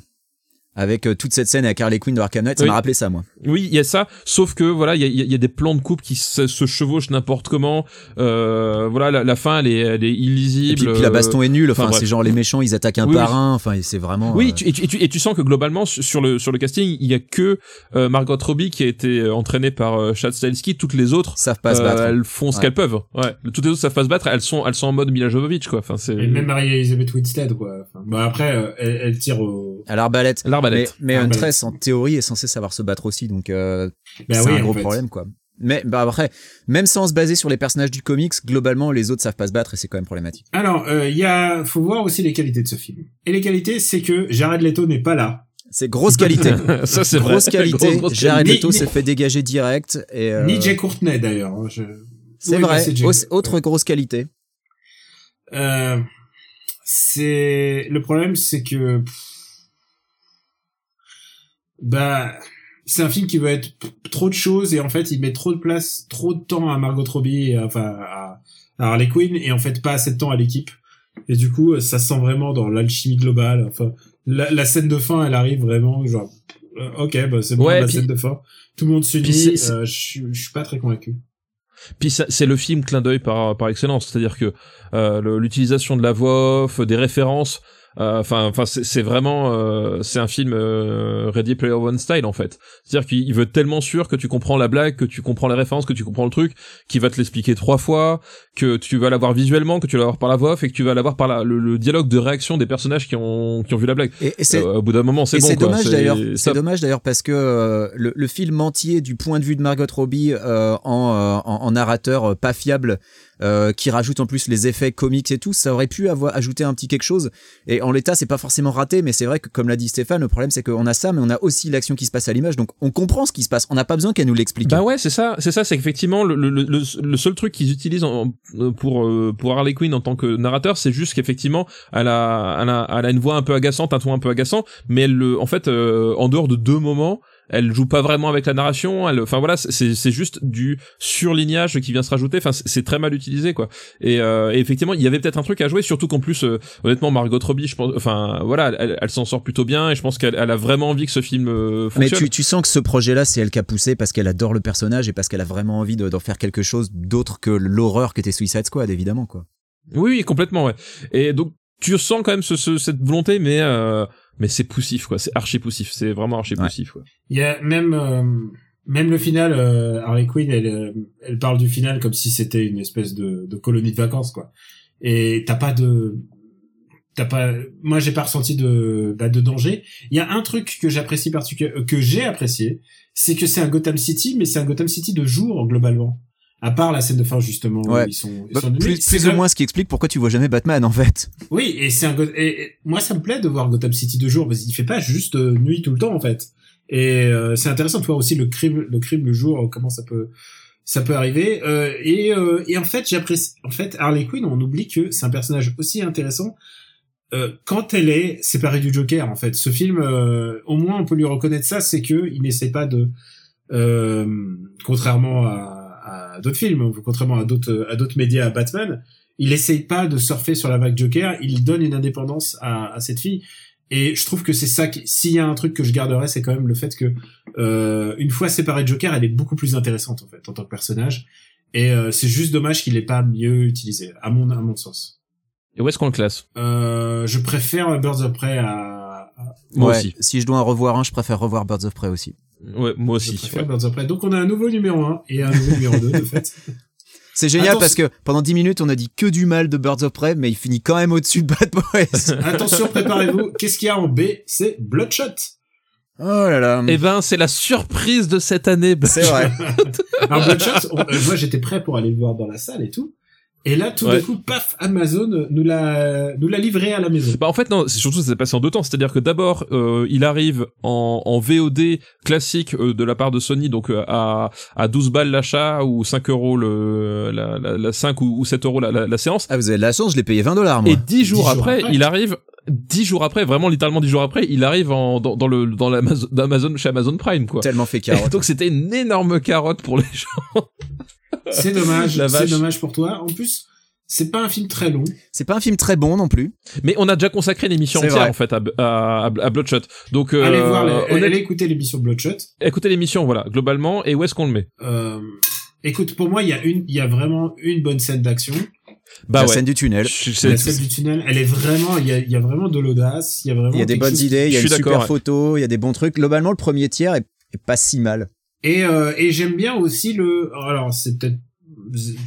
S5: Avec euh, toute cette scène avec Harley Quinn de Arkham Knight, ça
S6: Oui.
S5: m'a rappelé ça, moi.
S6: Oui, il y a ça, sauf que voilà, il y a, il y a des plans de coupe qui se, se chevauchent n'importe comment. Euh, voilà, la, la fin, elle est, elle est
S5: Et
S6: illisible.
S5: puis, puis la baston est nulle.
S6: enfin,
S5: c'est genre les méchants, ils attaquent un
S6: Oui,
S5: par
S6: oui.
S5: un. Enfin, c'est vraiment.
S6: Oui,
S5: euh,
S6: tu, et, tu, et, tu, et tu sens que globalement sur le sur le casting, il y a que euh, Margot Robbie qui a été euh, entraînée par euh, Chad Stahelski. Toutes les autres,
S5: savent pas se
S6: euh,
S5: battre.
S6: elles font ce
S5: Ouais.
S6: qu'elles peuvent. Ouais, toutes les autres savent pas se battre. Elles sont elles sont en mode Mila Jovovich quoi. Enfin c'est
S4: Et même Marie-Elisabeth Winstead, quoi. Enfin, bah après, euh, elle, elle tire au...
S5: À l'arbalète. Mais
S4: Arbalète.
S5: Huntress, en théorie, est censé savoir se battre aussi, donc euh,
S4: Bah
S5: c'est
S4: oui,
S5: un gros
S4: fait.
S5: problème, quoi. Mais bah après, même sans se baser sur les personnages du comics, globalement, les autres savent pas se battre et c'est quand même problématique.
S4: Alors, euh, il y a, faut voir aussi les qualités de ce film. Et les qualités, c'est que Jared Leto n'est pas là.
S5: C'est grosse qualité.
S6: ça c'est vrai.
S5: grosse qualité.
S6: Grosse, grosse
S5: Jared. Leto s'est fait dégager direct et euh,
S4: Ni Jay Courtney, d'ailleurs. hein, je-
S5: c'est
S4: Oui,
S5: vrai. autre grosse qualité.
S4: Euh, c'est le problème, c'est que pff, bah c'est un film qui veut être trop de choses et en fait il met trop de place, trop de temps à Margot Robbie, et, enfin à, à Harley Quinn et en fait pas assez de temps à l'équipe. Et du coup, ça se sent vraiment dans l'alchimie globale. Enfin, la, la scène de fin, elle arrive vraiment genre, euh, ok, bah c'est bon,
S6: Ouais,
S4: la
S6: puis-
S4: scène de fin. Tout le monde s'unit. euh, Je suis- pas très convaincu.
S6: Puis c'est le film clin d'œil par par excellence, c'est-à-dire que euh, l'utilisation de la voix off, des références, enfin enfin c'est vraiment euh, c'est un film euh, Ready Player One style en fait. C'est-à-dire qu'il veut tellement sûr que tu comprends la blague, que tu comprends les références, que tu comprends le truc, qu'il va te l'expliquer trois fois, que tu vas l'avoir visuellement, que tu vas l'avoir par la voix off et que tu vas l'avoir par la, le, le dialogue de réaction des personnages qui ont qui ont vu la blague.
S5: Et,
S6: Euh, au bout d'un moment, c'est bon
S5: c'est dommage d'ailleurs. C'est dommage d'ailleurs parce que euh, le, le film entier du point de vue de Margot Robbie euh, en, euh, en, en narrateur euh, pas fiable, euh, qui rajoute en plus les effets comiques et tout, ça aurait pu avoir ajouté un petit quelque chose. Et en l'état, c'est pas forcément raté, mais c'est vrai que comme l'a dit Stéphane, le problème c'est qu'on a ça, mais on a aussi l'action qui se passe à l'image, donc on comprend ce qui se passe. On n'a pas besoin qu'elle nous l'explique.
S6: Bah ouais, c'est ça, c'est ça, c'est qu'effectivement le, le, le, le seul truc qu'ils utilisent en- en- pour euh, pour Harley Quinn en tant que narrateur, c'est juste qu'effectivement elle a, elle a elle a une voix un peu agaçante, un ton un peu agaçant, mais elle le- en fait euh, en dehors de deux moments, elle joue pas vraiment avec la narration, elle enfin voilà, c'est c'est juste du surlignage qui vient se rajouter, enfin c'est très mal utilisé quoi. Et, euh, et effectivement, il y avait peut-être un truc à jouer, surtout qu'en plus euh, honnêtement Margot Robbie, je pense enfin voilà, elle, elle s'en sort plutôt bien et je pense qu'elle elle a vraiment envie que ce film euh,
S5: Mais
S6: fonctionne.
S5: tu, tu sens que ce projet-là, c'est elle qui a poussé parce qu'elle adore le personnage et parce qu'elle a vraiment envie de- d'en faire quelque chose d'autre que l'horreur qu'était Suicide Squad, évidemment, quoi.
S6: Oui, oui, complètement, ouais. Et donc, tu sens quand même ce, ce- cette volonté, mais euh, mais c'est poussif, quoi. C'est archi poussif. C'est vraiment archi
S5: Ouais.
S6: poussif, quoi.
S4: Il y a même euh, même le final, euh, Harley Quinn, elle euh, elle parle du final comme si c'était une espèce de, de colonie de vacances quoi. Et t'as pas de t'as pas moi j'ai pas ressenti de bah, de danger. Il y a un truc que j'apprécie particulièrement que j'ai apprécié, c'est que c'est un Gotham City, mais c'est un Gotham City de jour globalement. À part la scène de fin justement où
S5: Ouais.
S4: ils sont, ils
S5: Bah,
S4: sont
S5: plus, plus ou moins ce qui explique pourquoi tu vois jamais Batman, en fait.
S4: oui, et c'est un et, et moi ça me plaît de voir Gotham City de jour parce qu'il fait pas juste euh, nuit tout le temps en fait. Et euh, c'est intéressant de voir aussi le crime le crime le jour euh, comment ça peut ça peut arriver Euh, et euh, et en fait j'apprécie en fait Harley Quinn on oublie que c'est un personnage aussi intéressant euh, quand elle est séparée du Joker en fait. Ce film euh, au moins on peut lui reconnaître ça c'est que il n'essaie pas de euh, contrairement à, à d'autres films, contrairement à d'autres à d'autres médias à Batman, il essaye pas de surfer sur la vague Joker, il donne une indépendance à, à cette fille. Et je trouve que c'est ça qui, s'il y a un truc que je garderais, c'est quand même le fait que, euh, une fois séparée de Joker, elle est beaucoup plus intéressante, en fait, en tant que personnage. Et euh, c'est juste dommage qu'il ait pas mieux utilisé, à mon, à mon sens.
S6: Et où est-ce qu'on le classe?
S4: Euh, je préfère Birds of Prey à, à-
S6: Moi
S5: Ouais,
S6: aussi.
S5: Si je dois en revoir un, je préfère revoir Birds of Prey aussi.
S6: Ouais, moi aussi. ouais.
S4: Donc on a un nouveau numéro 1 et un nouveau numéro 2, de fait.
S5: C'est génial
S4: Attention-
S5: parce que pendant 10 minutes, on a dit que du mal de Birds of Prey, mais il finit quand même au-dessus de Bad Boys.
S4: Attention, préparez-vous. Qu'est-ce qu'il y a en B? C'est Bloodshot.
S5: oh là là.
S6: Eh ben, c'est la surprise de cette année.
S5: C'est vrai.
S4: Alors Bloodshot, on- euh, moi j'étais prêt pour aller le voir dans la salle et tout. Et là, tout
S6: Ouais.
S4: d'un coup, paf, Amazon nous l'a, nous l'a livré à la maison.
S6: Bah en fait non, c'est surtout ça s'est passé en deux temps, c'est-à-dire que d'abord euh, il arrive en, en VOD classique euh, de la part de Sony donc euh, à à 12 balles l'achat ou 5 euros le la, la, la 5 ou, ou 7 euros la, la, la séance
S5: Ah, vous avez de la chance, je l'ai payé 20 dollars, moi.
S6: et 10 jours,
S4: jours
S6: après,
S4: après.
S6: il arrive 10 jours après, vraiment littéralement 10 jours après, il arrive en dans, dans le dans l'Amazon d'Amazon chez Amazon Prime quoi.
S5: Tellement fait
S6: Et
S5: carotte.
S6: donc c'était une énorme carotte pour les gens.
S4: C'est dommage,
S6: La
S4: c'est dommage pour toi. En plus, C'est pas un film très long.
S5: C'est pas un film très bon non plus.
S6: Mais on a déjà consacré une émission entière
S5: vrai.
S6: en fait à, à, à Bloodshot. Donc euh,
S4: allez voir, les-
S6: honnête-
S4: allez écouter l'émission Bloodshot.
S6: écoutez l'émission voilà globalement et où est-ce qu'on le met?
S4: Euh, écoute, pour moi, il y a une, il y a vraiment une bonne scène d'action.
S6: Bah
S5: la
S6: ouais.
S5: scène du tunnel.
S6: Je-
S4: La scène du tunnel, elle est vraiment, il y a, il y a vraiment de l'audace. Il y a vraiment.
S5: Il y a des bonnes
S4: chose-
S5: idées, il y a une super
S6: ouais.
S5: photo, il y a des bons trucs. Globalement, le premier tiers est, est pas si mal.
S4: Et euh, et j'aime bien aussi le. Alors c'est peut-être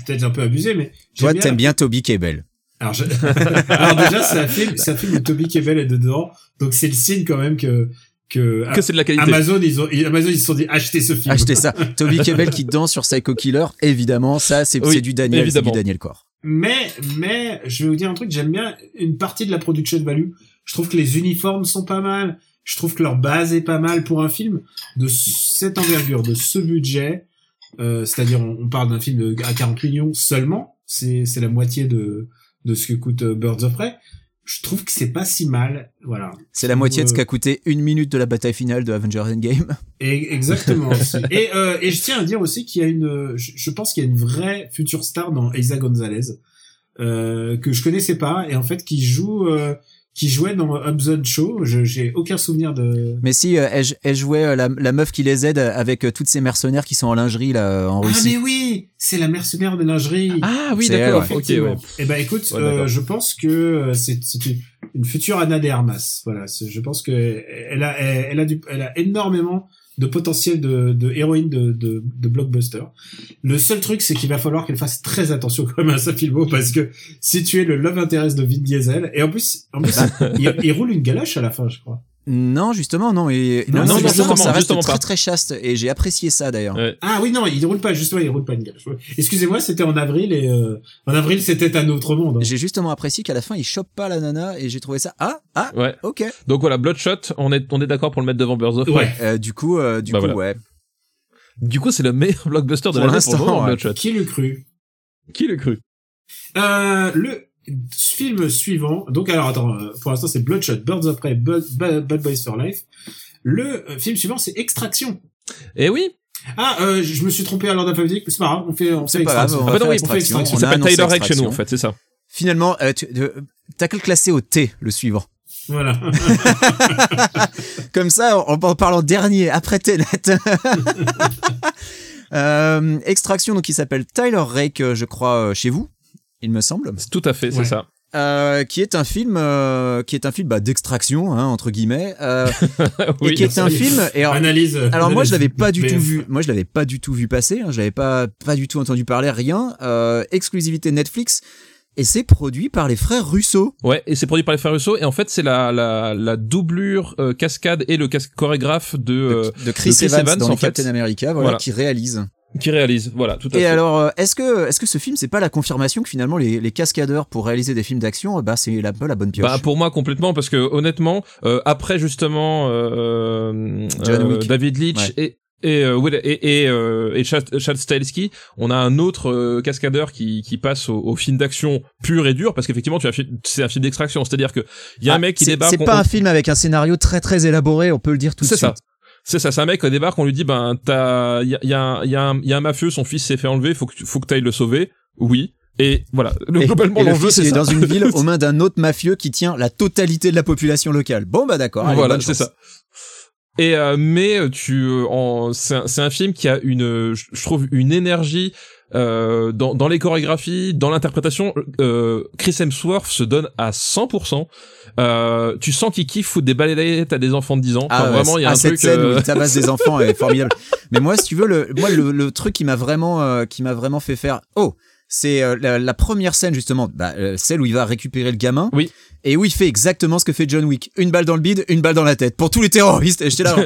S4: peut-être un peu abusé, mais
S5: Toi, t'aimes
S4: bien.
S5: bien Toby Kebbell.
S4: Alors, je- alors déjà, c'est un film, c'est un film où Toby Kebbell est dedans, donc c'est le signe quand même que que,
S6: que c'est de la qualité.
S4: Amazon ils ont Amazon ils se sont dit achetez ce film.
S5: Achetez ça. Toby Kebbell qui danse sur Psycho Killer, évidemment, ça, c'est
S6: Oui,
S5: c'est du Daniel, c'est du. Daniel Core.
S4: Mais, mais, je vais vous dire un truc, j'aime bien une partie de la production value. Je trouve que les uniformes sont pas mal. Je trouve que leur base est pas mal pour un film de cette envergure, de ce budget. Euh, C'est-à-dire, on, parle d'un film à 40 millions seulement. C'est, c'est la moitié de, de ce que coûte euh, Birds of Prey. Je trouve que c'est pas si mal. Voilà.
S5: C'est la moitié de ce
S4: Euh,
S5: qu'a coûté une minute de la bataille finale de Avengers Endgame.
S4: Et exactement. Et, euh, et je tiens à dire aussi qu'il y a une, je, je pense qu'il y a une vraie future star dans Isa Gonzalez euh, que je connaissais pas et en fait qui joue, euh, qui jouait dans Hobson Show. Je j'ai aucun souvenir de.
S5: Mais si, euh, elle, elle jouait euh, la, la meuf qui les aide avec euh, toutes ces mercenaires qui sont en lingerie là en
S4: Ah
S5: Russie.
S4: mais oui, c'est la mercenaire de lingerie.
S6: Ah oui d'accord. Ok ouais.
S4: Eh ben écoute,
S6: Ouais,
S4: euh, je pense que euh, c'est c'est une, future Anna de Armas. Voilà, je pense que elle a elle, elle a du elle a énormément de potentiel de, de héroïne de, de, de blockbuster. Le seul truc, c'est qu'il va falloir qu'elle fasse très attention quand même à sa filmo parce que si tu es le love interest de Vin Diesel et en plus en plus il, il roule une galoche à la fin, je crois.
S5: Non, justement, non. Et,
S4: Non, non,
S5: c'est
S6: justement,
S5: ça reste
S6: justement
S5: très
S6: pas.
S5: très chaste et j'ai apprécié ça d'ailleurs.
S6: Ouais.
S4: Ah oui non, il roule pas justement, il roule pas une galoche. Excusez-moi, c'était en avril et euh, en avril c'était un autre monde. hein.
S5: J'ai justement apprécié qu'à la fin il chope pas la nana et j'ai trouvé ça ah ah
S6: Ouais.
S5: ok.
S6: Donc voilà Bloodshot, on est on est d'accord pour le mettre devant Birds of Prey.
S4: Ouais.
S5: Euh, du coup euh, du
S6: Bah
S5: coup
S6: voilà.
S5: ouais.
S6: Du coup c'est le meilleur blockbuster de l'année pour le. Bloodshot.
S4: Qui l'eût cru?
S6: Qui l'eût cru?
S4: Euh, le film suivant, donc alors attends, euh, pour l'instant c'est Bloodshot, Birds of Prey, Bad, Boys for Life. Le euh, film suivant c'est Extraction.
S6: Eh oui.
S4: Ah, euh, je me suis trompé à l'ordre alphabétique, mais c'est pas grave, on fait, on fait
S5: C'est pas grave,
S4: Extraction.
S5: on
S6: Ah bah non,
S5: faire
S6: oui,
S4: on fait
S5: extraction.
S4: extraction.
S5: On
S6: Ça s'appelle Tyler Rake chez nous
S5: extraction.
S6: en fait, c'est ça.
S5: Finalement, euh, tu- t'as que le classé au T, le suivant.
S4: Voilà.
S5: Comme ça, on en parle en dernier, après Tenet. euh, extraction, donc, qui s'appelle Tyler Rake, je crois, chez vous, il me semble.
S6: Tout à fait, c'est
S4: Ouais.
S6: ça.
S5: Euh, qui est un film, euh, qui est un film bah, d'extraction, hein, entre guillemets, euh,
S6: oui.
S5: et qui est un film. Et alors,
S4: Analyse.
S5: alors moi, je l'avais pas du
S4: BF.
S5: tout vu. Moi, je l'avais pas du tout vu passer. Hein, je l'avais pas, pas du tout entendu parler, rien. Euh, exclusivité Netflix. Et c'est produit par les frères Russo.
S6: Ouais, et c'est produit par les frères Russo et en fait c'est la la la doublure euh, cascade et le chorégraphe de, euh,
S5: de Chris,
S6: Chris
S5: Evans,
S6: Evans,
S5: dans
S6: en fait.
S5: Captain America, voilà,
S6: Voilà.
S5: qui réalise.
S6: Qui réalise. Voilà, tout à
S5: Et
S6: fait.
S5: alors, euh, est-ce que, est-ce que ce film, c'est pas la confirmation que finalement les, les cascadeurs pour réaliser des films d'action, euh, bah c'est la, la bonne pioche?
S6: Bah pour moi complètement parce que honnêtement euh, après justement euh,
S5: John
S6: euh. David Leitch
S5: Ouais.
S6: et et euh, et et, euh, et Chad, Chad Stahelski, on a un autre euh, cascadeur qui qui passe au, au film d'action pur et dur parce qu'effectivement tu as c'est un film d'extraction, c'est-à-dire que il y a
S5: Ah,
S6: un mec qui
S5: c'est-
S6: débarque
S5: C'est pas
S6: on-
S5: un film avec un scénario très très élaboré, on peut le dire tout de
S6: C'est
S5: suite.
S6: ça. C'est ça, c'est un mec qui débarque, on lui dit ben t'as il y a, y, a y, a un- y a un mafieux, son fils s'est fait enlever, faut que tu- faut que t'ailles le sauver. Oui. Et voilà, le,
S5: Et,
S6: globalement l'enjeu
S5: fils,
S6: c'est
S5: est
S6: ça.
S5: dans une ville aux mains d'un autre mafieux qui tient la totalité de la population locale. Bon bah d'accord. allez,
S6: voilà, c'est ça. Et euh, mais euh, tu euh, c'est un, c'est un film qui a une je je trouve une énergie euh, dans dans les chorégraphies, dans l'interprétation euh, Chris Hemsworth se donne à 100%. Euh, tu sens qu'il kiffe foutre des balayettes à des enfants de 10 ans. Enfin,
S5: Ah, ouais,
S6: vraiment, il y a un
S5: cette
S6: truc.
S5: scène
S6: euh,
S5: où il tabasse des enfants est formidable. Mais moi, si tu veux, le, moi, le, le truc qui m'a vraiment, euh, qui m'a vraiment fait faire, oh, c'est euh, la, la première scène justement, bah, euh, celle où il va récupérer le gamin.
S6: Oui.
S5: Et où il fait exactement ce que fait John Wick. Une balle dans le bide, une balle dans la tête. Pour tous les terroristes. Et j'étais là.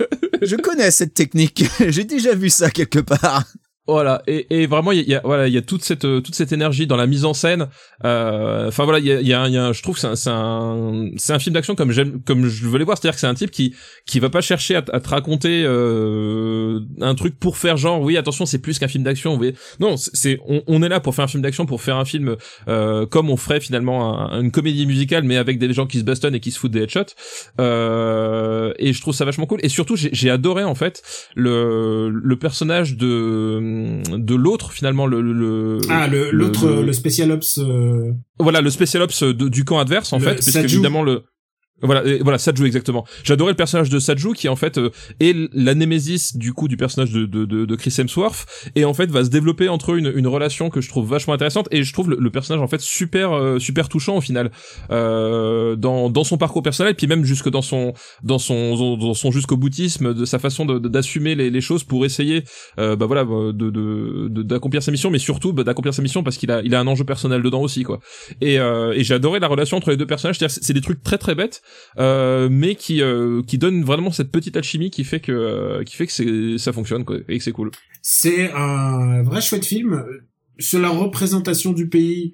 S5: je connais cette technique. J'ai déjà vu ça quelque part.
S6: Voilà. Et, et vraiment il y a voilà il y a toute cette euh, toute cette énergie dans la mise en scène. Euh, Enfin voilà il y a y a, y a je trouve que c'est un c'est un un film d'action comme j'aime comme je veux les voir. C'est-à-dire que c'est un type qui qui va pas chercher à, te- raconter euh, un truc pour faire genre oui attention c'est plus qu'un film d'action voyez. Non c'est- on, est là pour faire un film d'action pour faire un film euh, comme on ferait finalement un- une comédie musicale mais avec des gens qui se bastonnent et qui se foutent des headshots. Euh, et je trouve ça vachement cool. Et surtout j'ai adoré en fait le le personnage de de l'autre finalement le, le
S4: Ah, le, l'autre,
S6: le-
S4: le, Special Ops. euh,
S6: voilà le spécial ops de- du camp adverse en fait puisque évidemment le voilà, et voilà, Saju exactement. J'adorais le personnage de Saju qui en fait euh, est la némésis du coup du personnage de, de, de, Chris Hemsworth et en fait va se développer entre eux une, une relation que je trouve vachement intéressante et je trouve le, personnage en fait super euh, super touchant au final euh, dans dans son parcours personnel puis même jusque dans son dans son dans son jusqu'au boutisme de sa façon d'assumer les, choses pour essayer euh, bah voilà de d'accomplir sa mission mais surtout bah, d'accomplir sa mission parce qu'il a il a un enjeu personnel dedans aussi quoi et et j'ai adoré la relation entre les deux personnages c'est des trucs très très bêtes euh, mais qui euh, qui donne vraiment cette petite alchimie qui fait que euh, qui fait que c'est ça fonctionne quoi et que c'est cool.
S4: C'est un vrai chouette film. Sur la représentation du pays,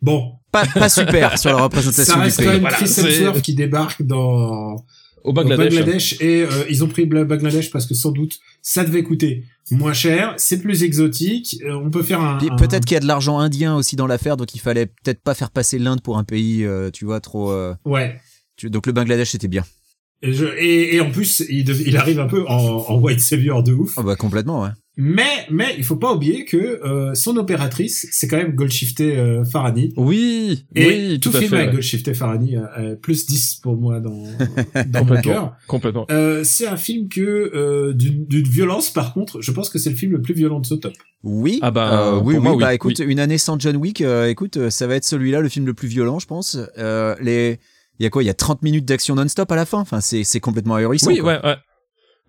S4: bon,
S5: Pas, pas super sur la représentation
S4: ça
S5: du
S4: reste
S5: pays.
S4: quand même
S6: Voilà,
S4: Chris
S6: c'est-
S4: Hemsworth qui débarque dans
S6: Au
S4: au
S6: Bangladesh.
S4: Bangladesh et euh, ils ont pris le Bangladesh parce que sans doute ça devait coûter moins cher, c'est plus exotique, euh, on peut faire un-
S5: peut-être qu'il y a de l'argent indien aussi dans l'affaire, donc il fallait peut-être pas faire passer l'Inde pour un pays, euh, tu vois, trop. euh,
S4: Ouais.
S5: Donc le Bangladesh c'était bien.
S4: Et, je- et, et en plus, il, dev- il arrive un peu en, en white savior de ouf.
S5: Oh bah complètement, ouais.
S4: Mais, mais il faut pas oublier que euh, son opératrice, c'est quand même Goldshifte euh, Farhani.
S6: Oui,
S4: Et
S6: oui,
S4: tout
S6: tout, à
S4: film
S6: fait.
S4: avec
S6: ouais.
S4: Goldshifte Farhani, euh, euh, plus 10 pour moi dans, dans mon cœur.
S6: Complètement.
S4: Euh, c'est un film que euh, d'une violence, par contre, je pense que c'est le film le plus violent de ce top.
S5: Oui.
S6: Ah bah,
S5: euh,
S6: pour
S5: oui, oui,
S6: moi, oui,
S5: Bah écoute,
S6: oui.
S5: une année sans John Wick, euh, écoute, ça va être celui-là, le film le plus violent, je pense. Euh, les, il y a quoi? Il y a 30 minutes d'action non-stop à la fin? Enfin, c'est c'est complètement ahurissant.
S6: Oui,
S5: quoi.
S6: ouais, ouais.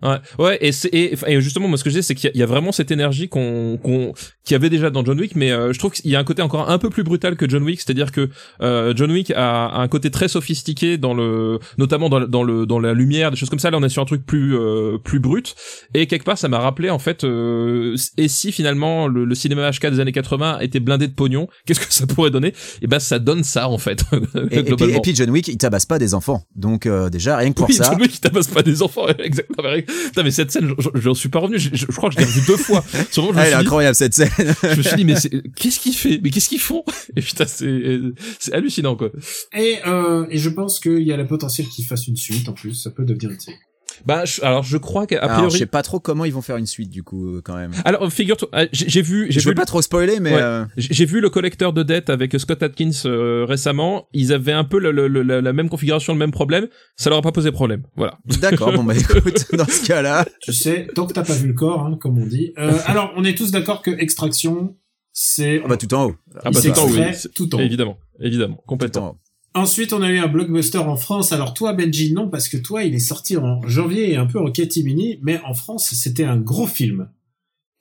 S6: Ouais, ouais, et et, et justement moi ce que je dis c'est qu'il y, a- il y a vraiment cette énergie qu'on qu'on qu'il y avait déjà dans John Wick, mais euh, je trouve qu'il y a un côté encore un peu plus brutal que John Wick, c'est-à-dire que euh, John Wick a, a un côté très sophistiqué dans le notamment dans, le- dans le dans la lumière, des choses comme ça. Là on est sur un truc plus euh, plus brut et quelque part ça m'a rappelé en fait euh, et si finalement le, le cinéma HK des années 80 était blindé de pognon, qu'est-ce que ça pourrait donner? Et ben ça donne ça en fait
S5: Et, et puis, et puis John Wick, il tabasse pas des enfants. Donc euh, déjà, rien que pour
S6: oui,
S5: ça.
S6: John Wick, il tabasse pas des enfants, exactement. Putain, mais cette scène, je- je- j'en suis pas revenu. Je, je- je crois que je l'ai revu deux fois. Sur le moment,
S5: Ah,
S6: je,
S5: elle est
S6: dit,
S5: incroyable cette scène.
S6: je me suis dit, mais qu'est-ce qu'il fait? Mais qu'est-ce qu'ils font? Et putain, c'est c'est hallucinant, quoi.
S4: Et, euh, et je pense qu'il y a le potentiel qu'il fasse une suite en plus, ça peut devenir une série.
S6: Bah, je- alors, je crois qu'à
S5: Alors,
S6: priori.
S5: je sais pas trop comment ils vont faire une suite du coup, euh, quand même.
S6: Alors, figure-toi, ah, j'ai j'ai vu, j'ai
S5: Je veux pas trop spoiler, mais
S6: Ouais.
S5: euh,
S6: j'ai vu le collecteur de dettes avec Scott Atkins euh, récemment. Ils avaient un peu le- le- le- la, la même configuration, le même problème. Ça leur a pas posé problème. Voilà.
S5: d'accord. bon bah écoute, dans ce cas-là,
S4: Tu sais, tant que t'as pas vu le corps, hein, comme on dit. Euh, alors, on est tous d'accord que Extraction, c'est...
S5: on va tout en haut.
S6: Ah bah, tout en haut, oui.
S4: tout en haut.
S6: Évidemment, évidemment,
S5: Tout
S6: complètement.
S5: En.
S4: Ensuite, on a eu un blockbuster en France. Alors toi, Benji, non, parce que toi, il est sorti en janvier et un peu en catimini, mais en France, c'était un gros film.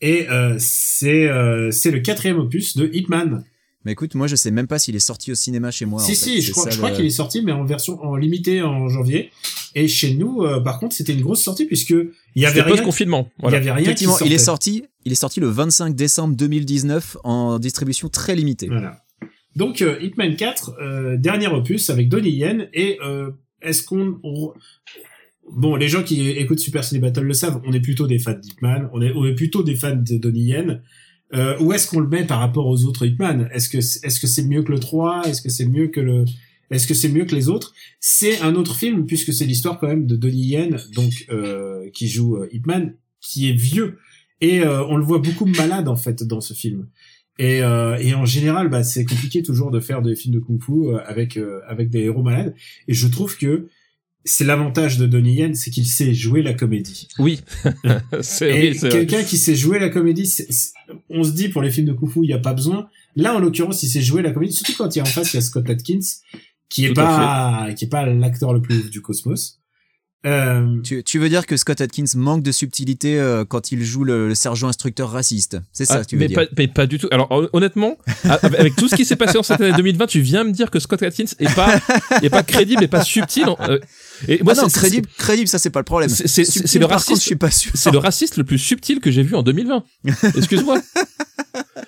S4: Et euh, c'est euh, c'est le quatrième opus de Hitman.
S5: Mais écoute, moi je sais même pas s'il est sorti au cinéma chez moi. en
S4: si
S5: fait.
S4: si, je crois,
S5: ça,
S4: je crois
S5: le-
S4: qu'il est sorti, mais en version en limité en janvier. Et chez nous, euh, par contre, c'était une grosse sortie puisque il y avait rien.
S6: post-confinement.
S4: Il y avait rien qui
S5: Effectivement, il est sorti. Il est sorti le 25 décembre 2019 en distribution très limitée.
S4: Voilà. Donc euh, Hitman 4, euh, dernier opus avec Donnie Yen et euh, est-ce qu'on on- bon les gens qui écoutent Super Ciné Battle le savent, on est plutôt des fans d'Hitman, on est on est plutôt des fans de Donnie Yen. Euh, où est-ce qu'on le met par rapport aux autres Hitman? Est-ce que est-ce que c'est mieux que le 3 Est-ce que c'est mieux que le est-ce que c'est mieux que les autres? C'est un autre film puisque c'est l'histoire quand même de Donnie Yen donc euh, qui joue Hitman qui est vieux et on le voit beaucoup malade en fait dans ce film. Et, euh, et en général, bah, c'est compliqué toujours de faire des films de kung-fu euh, avec euh, avec des héros malades. Et je trouve que c'est l'avantage de Donnie Yen, c'est qu'il sait jouer la comédie.
S6: Oui. c'est
S4: Et
S6: oui,
S4: quelqu'un qui sait jouer la comédie, c'est- on se dit pour les films de kung-fu, il y a pas besoin. Là, en l'occurrence, il sait jouer la comédie, surtout quand il y a en face, il y a Scott Atkins, qui est
S6: Tout
S4: pas qui est pas l'acteur le plus ouf du cosmos. Euh,
S5: Tu, tu veux dire que Scott Atkins manque de subtilité euh, quand il joue le, le sergent instructeur raciste C'est ça
S6: Ah,
S5: que tu veux
S6: mais
S5: dire
S6: pas, mais pas du tout. Alors hon- honnêtement, avec tout ce qui s'est passé en cette année 2020, tu viens me dire que Scott Atkins est pas est pas crédible et pas subtil. euh, et moi,
S5: Moi, non,
S6: c'est-
S5: crédible, crédible, ça c'est pas le problème.
S6: c'est- le
S5: contre,
S6: raciste-
S5: je suis pas sûr.
S6: C'est le raciste le plus subtil que j'ai vu en 2020. Excuse-moi.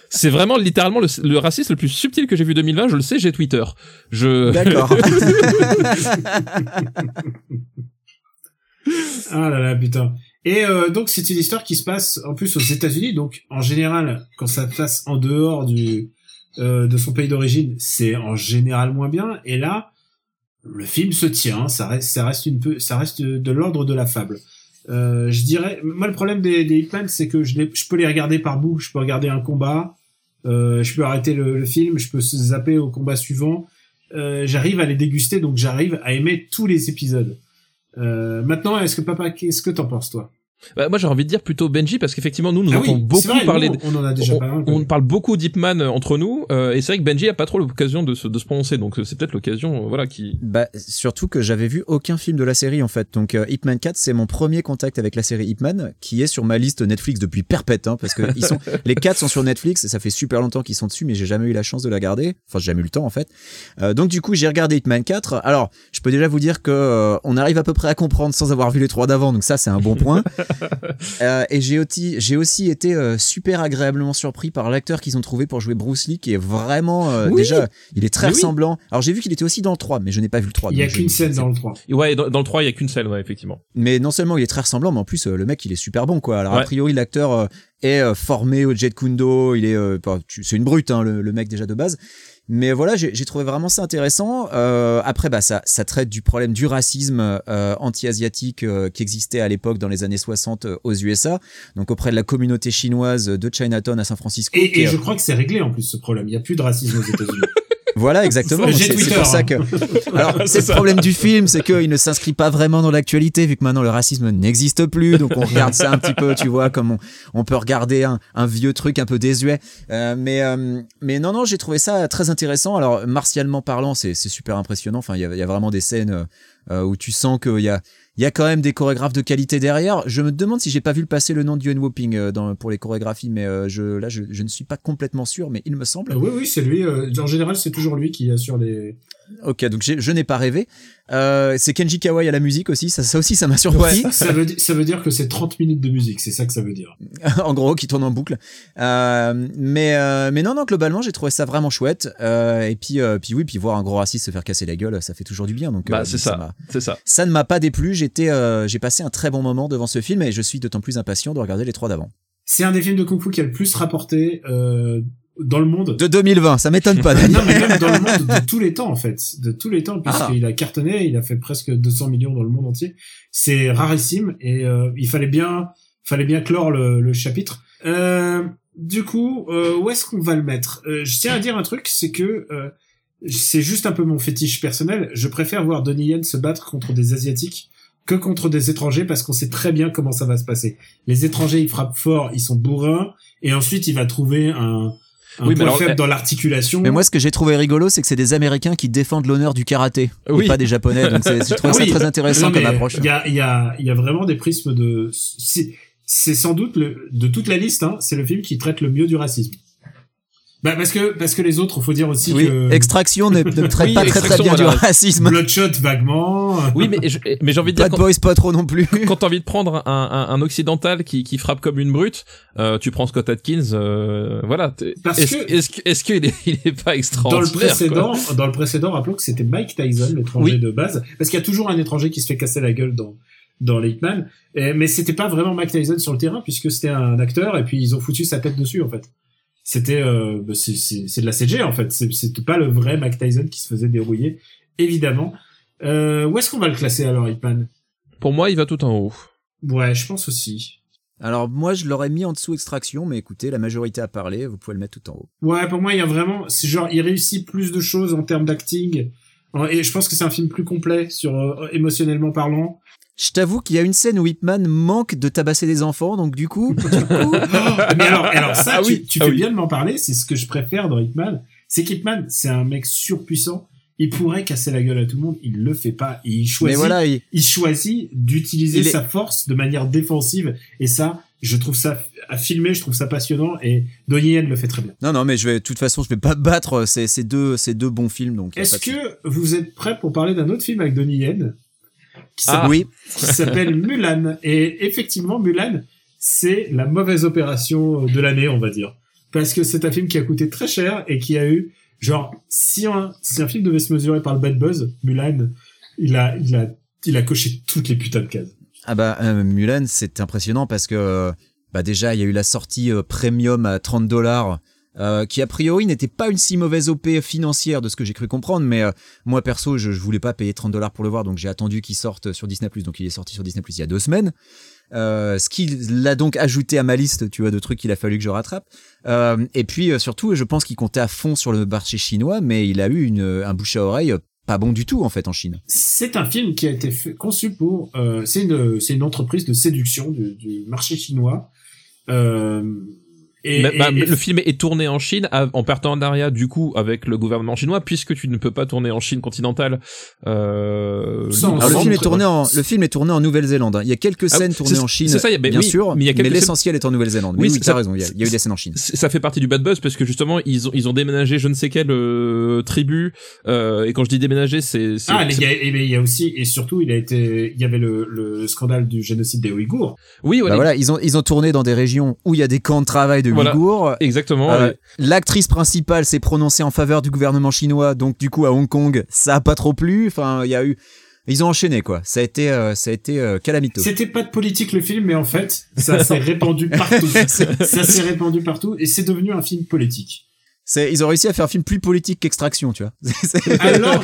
S6: C'est vraiment littéralement le, le raciste le plus subtil que j'ai vu en 2020. Je le sais, j'ai Twitter. Je.
S5: D'accord.
S4: Ah là là, putain. Et euh, donc c'est une histoire qui se passe en plus aux États-Unis. Donc en général, quand ça se passe en dehors du euh, de son pays d'origine, c'est en général moins bien. Et là, le film se tient. Ça reste, ça reste une peu, ça reste de l'ordre de la fable. Euh, je dirais, moi le problème des, des Hitman, c'est que je, peux les regarder par bout. Je peux regarder un combat, je peux arrêter le, le film, je peux se zapper au combat suivant. J'arrive à les déguster, donc j'arrive à aimer tous les épisodes. Euh, maintenant, est-ce que papa, qu'est-ce que t'en penses toi?
S6: Bah, moi, j'ai envie de dire plutôt Benji parce qu'effectivement, nous, nous
S4: Ah
S6: entendons
S4: oui,
S6: beaucoup
S4: vrai,
S6: parler.
S4: nous, on en a déjà
S6: on,
S4: mal.
S6: on parle beaucoup d'Hipman euh, entre nous, euh, et c'est vrai que Benji a pas trop l'occasion de se, de se prononcer, donc euh, c'est peut-être l'occasion, euh, voilà, qui.
S5: Bah, surtout que j'avais vu aucun film de la série en fait. Donc euh, Ip Man 4, c'est mon premier contact avec la série Ip Man, qui est sur ma liste Netflix depuis perpète, hein, parce que ils sont, les quatre sont sur Netflix, et ça fait super longtemps qu'ils sont dessus, mais j'ai jamais eu la chance de la garder. Enfin, j'ai jamais eu le temps en fait. Euh, donc du coup, j'ai regardé Ip Man 4. Alors, je peux déjà vous dire que euh, on arrive à peu près à comprendre sans avoir vu les trois d'avant, donc ça c'est un bon point. Euh, et j'ai aussi, j'ai aussi été euh, super agréablement surpris par l'acteur qu'ils ont trouvé pour jouer Bruce Lee, qui est vraiment euh,
S6: Oui.
S5: déjà, il est très
S6: Mais oui.
S5: ressemblant. Alors j'ai vu qu'il était aussi dans le 3, mais je n'ai pas vu le 3.
S4: Il y a qu'une scène dans le 3.
S6: Et Ouais, dans, dans le 3, il y a qu'une scène, ouais, effectivement.
S5: mais non seulement il est très ressemblant, mais en plus euh, le mec il est super bon quoi. Alors a priori l'acteur euh, est euh, formé au Jet Kundo, il est, tu- c'est une brute hein, le, le mec déjà de base. Mais voilà, j'ai trouvé vraiment ça intéressant. Euh, après, bah ça, ça traite du problème du racisme euh, anti-asiatique euh, qui existait à l'époque dans les années 60 euh, aux USA, donc auprès de la communauté chinoise de Chinatown à San Francisco.
S4: Et, et je crois que c'est réglé en plus ce problème. Il y a plus de racisme aux États-Unis.
S5: Voilà, exactement. C'est pour ça
S4: hein.
S5: que. Alors, c'est le problème du film, c'est qu'il ne s'inscrit pas vraiment dans l'actualité, vu que maintenant le racisme n'existe plus. Donc, on regarde ça un petit peu, tu vois, comme on, on peut regarder un, un vieux truc un peu désuet. Euh, mais, euh, mais non, non, j'ai trouvé ça très intéressant. Alors, martialement parlant, c'est super impressionnant. Enfin, il y a, il y a vraiment des scènes euh, où tu sens qu'il y a. Il y a quand même des chorégraphes de qualité derrière. Je me demande si j'ai pas vu le passer le nom de Yuen Whopping euh, dans, pour les chorégraphies, mais euh, là, je, je ne suis pas complètement sûr, mais il me semble.
S4: oui, oui, c'est lui. euh, en général, c'est toujours lui qui assure les.
S5: Ok, donc je n'ai pas rêvé. Euh, c'est Kenji Kawai à la musique aussi, ça, ça aussi ça m'a surpris.
S4: ça, veut, di- ça veut dire que c'est 30 minutes de musique, c'est ça que ça veut dire.
S5: en gros, qui tourne en boucle. Euh, mais euh, mais non non, globalement j'ai trouvé ça vraiment chouette. Euh, et puis euh, puis oui, puis voir un gros raciste se faire casser la gueule, ça fait toujours du bien. Donc
S6: Bah,
S5: euh,
S6: c'est
S5: ça
S6: ça. ça.
S5: Ça ne m'a pas déplu. J'étais euh, j'ai passé un très bon moment devant ce film et je suis d'autant plus impatient de regarder les trois d'avant.
S4: C'est un des films de Kung Fu qui a le plus rapporté euh, dans le monde.
S5: De 2020, ça m'étonne pas. Daniel.
S4: non, mais même dans le monde de tous les temps, en fait. De tous les temps,
S5: Ah.
S4: puisqu'il a cartonné, il a fait presque 200 millions dans le monde entier. C'est rarissime et euh, il fallait bien, fallait bien clore le, le chapitre. Euh, du coup, euh, où est-ce qu'on va le mettre? Euh, Je tiens à dire un truc, c'est que euh, c'est juste un peu mon fétiche personnel. Je préfère voir Donnie Yen se battre contre des asiatiques que contre des étrangers parce qu'on sait très bien comment ça va se passer. Les étrangers, ils frappent fort, ils sont bourrins, et ensuite il va trouver un, un
S6: Oui, mais
S4: point
S6: alors,
S4: faible
S6: eh,
S4: dans l'articulation.
S5: Mais moi, ce que j'ai trouvé rigolo, c'est que c'est des Américains qui défendent l'honneur du karaté,
S6: Oui.
S5: et pas des Japonais. Donc, c'est- je trouve
S4: Ah
S5: ça
S4: oui.
S5: très intéressant
S4: Non,
S5: comme approche.
S4: Il y a, il y a, il y a vraiment des prismes de. C'est, c'est sans doute le, de toute la liste, hein, c'est le film qui traite le mieux du racisme. Bah parce que parce que les autres, faut dire aussi
S5: Oui,
S4: que
S5: Extraction ne, ne traite
S6: Oui,
S5: pas très très bien du racisme.
S4: Bloodshot vaguement.
S6: Oui, mais, je- mais j'ai envie de dire,
S5: Bad
S6: quand,
S5: Boys pas trop non plus.
S6: quand t'as envie de prendre un, un, un occidental qui, qui frappe comme une brute, euh, tu prends Scott Atkins, euh, voilà. t'es-
S4: Parce
S6: Est-ce
S4: que-
S6: est-ce que- est-ce qu'il est, il est pas
S4: Dans le
S6: extraordinaire quoi
S4: précédent, dans le précédent, rappelons que c'était Mike Tyson, l'étranger
S6: Oui.
S4: de base, parce qu'il y a toujours un étranger qui se fait casser la gueule dans dans les Hitman, Et- mais c'était pas vraiment Mike Tyson sur le terrain puisque c'était un acteur et puis ils ont foutu sa tête dessus en fait. C'était euh, bah, c'est de la CG en fait, C'est- c'était pas le vrai Mike Tyson qui se faisait dérouiller évidemment. Euh, où est-ce qu'on va le classer alors Hitman
S6: Pour moi, il va tout en haut.
S4: Ouais, je pense aussi.
S5: Alors moi je l'aurais mis en dessous extraction, mais écoutez, la majorité a parlé, vous pouvez le mettre tout en haut.
S4: Ouais, pour moi, il y a vraiment, c'est genre, il réussit plus de choses en termes d'acting. Et je pense que c'est un film plus complet sur euh, émotionnellement parlant.
S5: Je t'avoue qu'il y a une scène où Hitman manque de tabasser des enfants, donc du coup, du coup
S4: mais alors, alors ça,
S6: Ah
S4: tu,
S6: oui,
S4: tu
S6: ah
S4: fais
S6: oui.
S4: bien de m'en parler. C'est ce que je préfère dans Hitman. C'est qu'Hitman, c'est un mec surpuissant. Il pourrait casser la gueule à tout le monde. Il le fait pas. Et il
S5: mais
S4: choisit,
S5: voilà, il-
S4: il choisit d'utiliser
S5: Il est-
S4: sa force de manière défensive. Et ça, je trouve ça à filmer, je trouve ça passionnant. Et Donnie Yen le fait très bien.
S5: non non, mais je vais, de toute façon, je vais pas battre ces, ces deux, ces deux bons films, donc.
S4: Est-ce que vous êtes prêts pour parler d'un autre film avec Donnie Yen? Qui
S6: Ah.
S4: s'appelle
S5: oui,
S4: qui s'appelle Mulan. Et effectivement, Mulan, c'est la mauvaise opération de l'année, on va dire. Parce que c'est un film qui a coûté très cher et qui a eu, genre, si un, si un film devait se mesurer par le bad buzz, Mulan, il a, il a, il a coché toutes les putains de cases.
S5: Ah bah euh, Mulan, c'est impressionnant parce que euh, bah déjà il y a eu la sortie euh, premium à 30 dollars. Qui a priori n'était pas une si mauvaise OP financière de ce que j'ai cru comprendre, mais euh, moi perso je, je voulais pas payer 30 dollars pour le voir, donc j'ai attendu qu'il sorte sur Disney+, donc il est sorti sur Disney+, il y a deux semaines. Euh, ce qui l'a donc ajouté à ma liste, tu vois, de trucs qu'il a fallu que je rattrape. Euh, et puis euh, surtout, je pense qu'il comptait à fond sur le marché chinois, mais il a eu un bouche à oreille euh, pas bon du tout en fait en Chine.
S4: C'est un film qui a été conçu pour. Euh, c'est une entreprise de séduction du, marché chinois. Euh, et,
S6: Bah, bah,
S4: et- et-
S6: le film est tourné en Chine en partenariat du coup avec le gouvernement chinois puisque tu ne peux pas tourner en Chine continentale. Euh,
S4: Sans-
S5: Alors, le
S4: sans
S5: film est tourné en le film est tourné en Nouvelle-Zélande. hein. Il y a quelques
S6: Ah,
S5: scènes tournées en Chine,
S6: c'est ça, il y a- mais
S5: bien
S6: oui,
S5: sûr,
S6: mais il y a quelques scènes-
S5: l'essentiel est en Nouvelle-Zélande.
S6: Oui,
S5: Oui,
S6: c'est
S5: oui,
S6: ça.
S5: t'as raison. Il y, a, il y a eu des scènes en Chine.
S6: ça fait partie du bad buzz parce que justement ils ont ils ont déménagé je ne sais quelle euh, tribu euh, et quand je dis déménager c'est c'est-
S4: ah, mais il y a, et mais il y a aussi et surtout il a été il y avait le, le scandale du génocide des Ouïghours.
S6: oui
S5: Bah
S6: voilà,
S5: voilà, ils ont ils ont tourné dans des régions où il y a des camps de travail de
S6: Voilà.
S5: Ouïghours.
S6: exactement
S5: Euh, L'actrice principale s'est prononcée en faveur du gouvernement chinois, donc du coup à Hong Kong, ça a pas trop plu. Enfin, il y a eu, ils ont enchaîné quoi. Ça a été, euh, ça a été euh, calamito.
S4: C'était pas de politique le film, mais en fait ça s'est répandu partout. ça s'est répandu partout et c'est devenu un film politique.
S5: C'est, ils ont réussi à faire un film plus politique qu'Extraction, tu vois.
S4: Alors,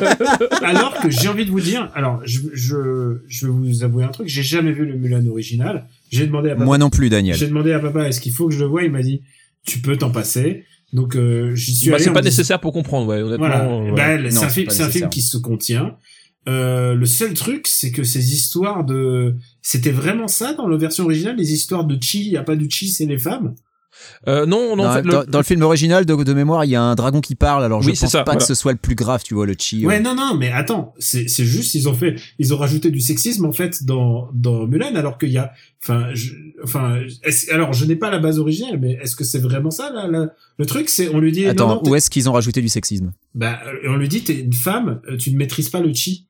S4: alors que j'ai envie de vous dire, alors je, je, je vais vous avouer un truc, j'ai jamais vu le Mulan original. J'ai demandé à papa,
S5: Moi non plus, Daniel.
S4: j'ai demandé à papa est-ce qu'il faut que je le voie, il m'a dit tu peux t'en passer. Donc euh, j'y suis
S6: bah,
S4: allé.
S6: c'est pas nécessaire pour comprendre ouais honnêtement
S4: Voilà.
S6: euh,
S4: Bah, c'est
S5: Non,
S4: un film, un qui se contient. Euh, le seul truc, c'est que ces histoires de, c'était vraiment ça dans la version originale, les histoires de chi, y a pas de chi, c'est les femmes.
S6: Euh, non non en
S5: dans,
S6: fait, le-
S5: dans- dans le film original de, de mémoire, il y a un dragon qui parle. Alors je
S6: Oui, c'est
S5: pense
S6: ça,
S5: pas
S6: voilà.
S5: que ce soit le plus grave, tu vois, le chi.
S4: Ouais,
S5: euh.
S4: non, non, mais attends, c'est, juste, ils ont fait, ils ont rajouté du sexisme, en fait, dans, dans Mulan, alors qu'il y a, enfin, je, enfin, alors, je n'ai pas la base originale, mais est-ce que c'est vraiment ça, là, là le truc, c'est, on lui dit,
S5: Attends,
S4: non, non,
S5: où est-ce qu'ils ont rajouté du sexisme?
S4: Bah, on lui dit, t'es une femme, euh, tu ne maîtrises pas le chi.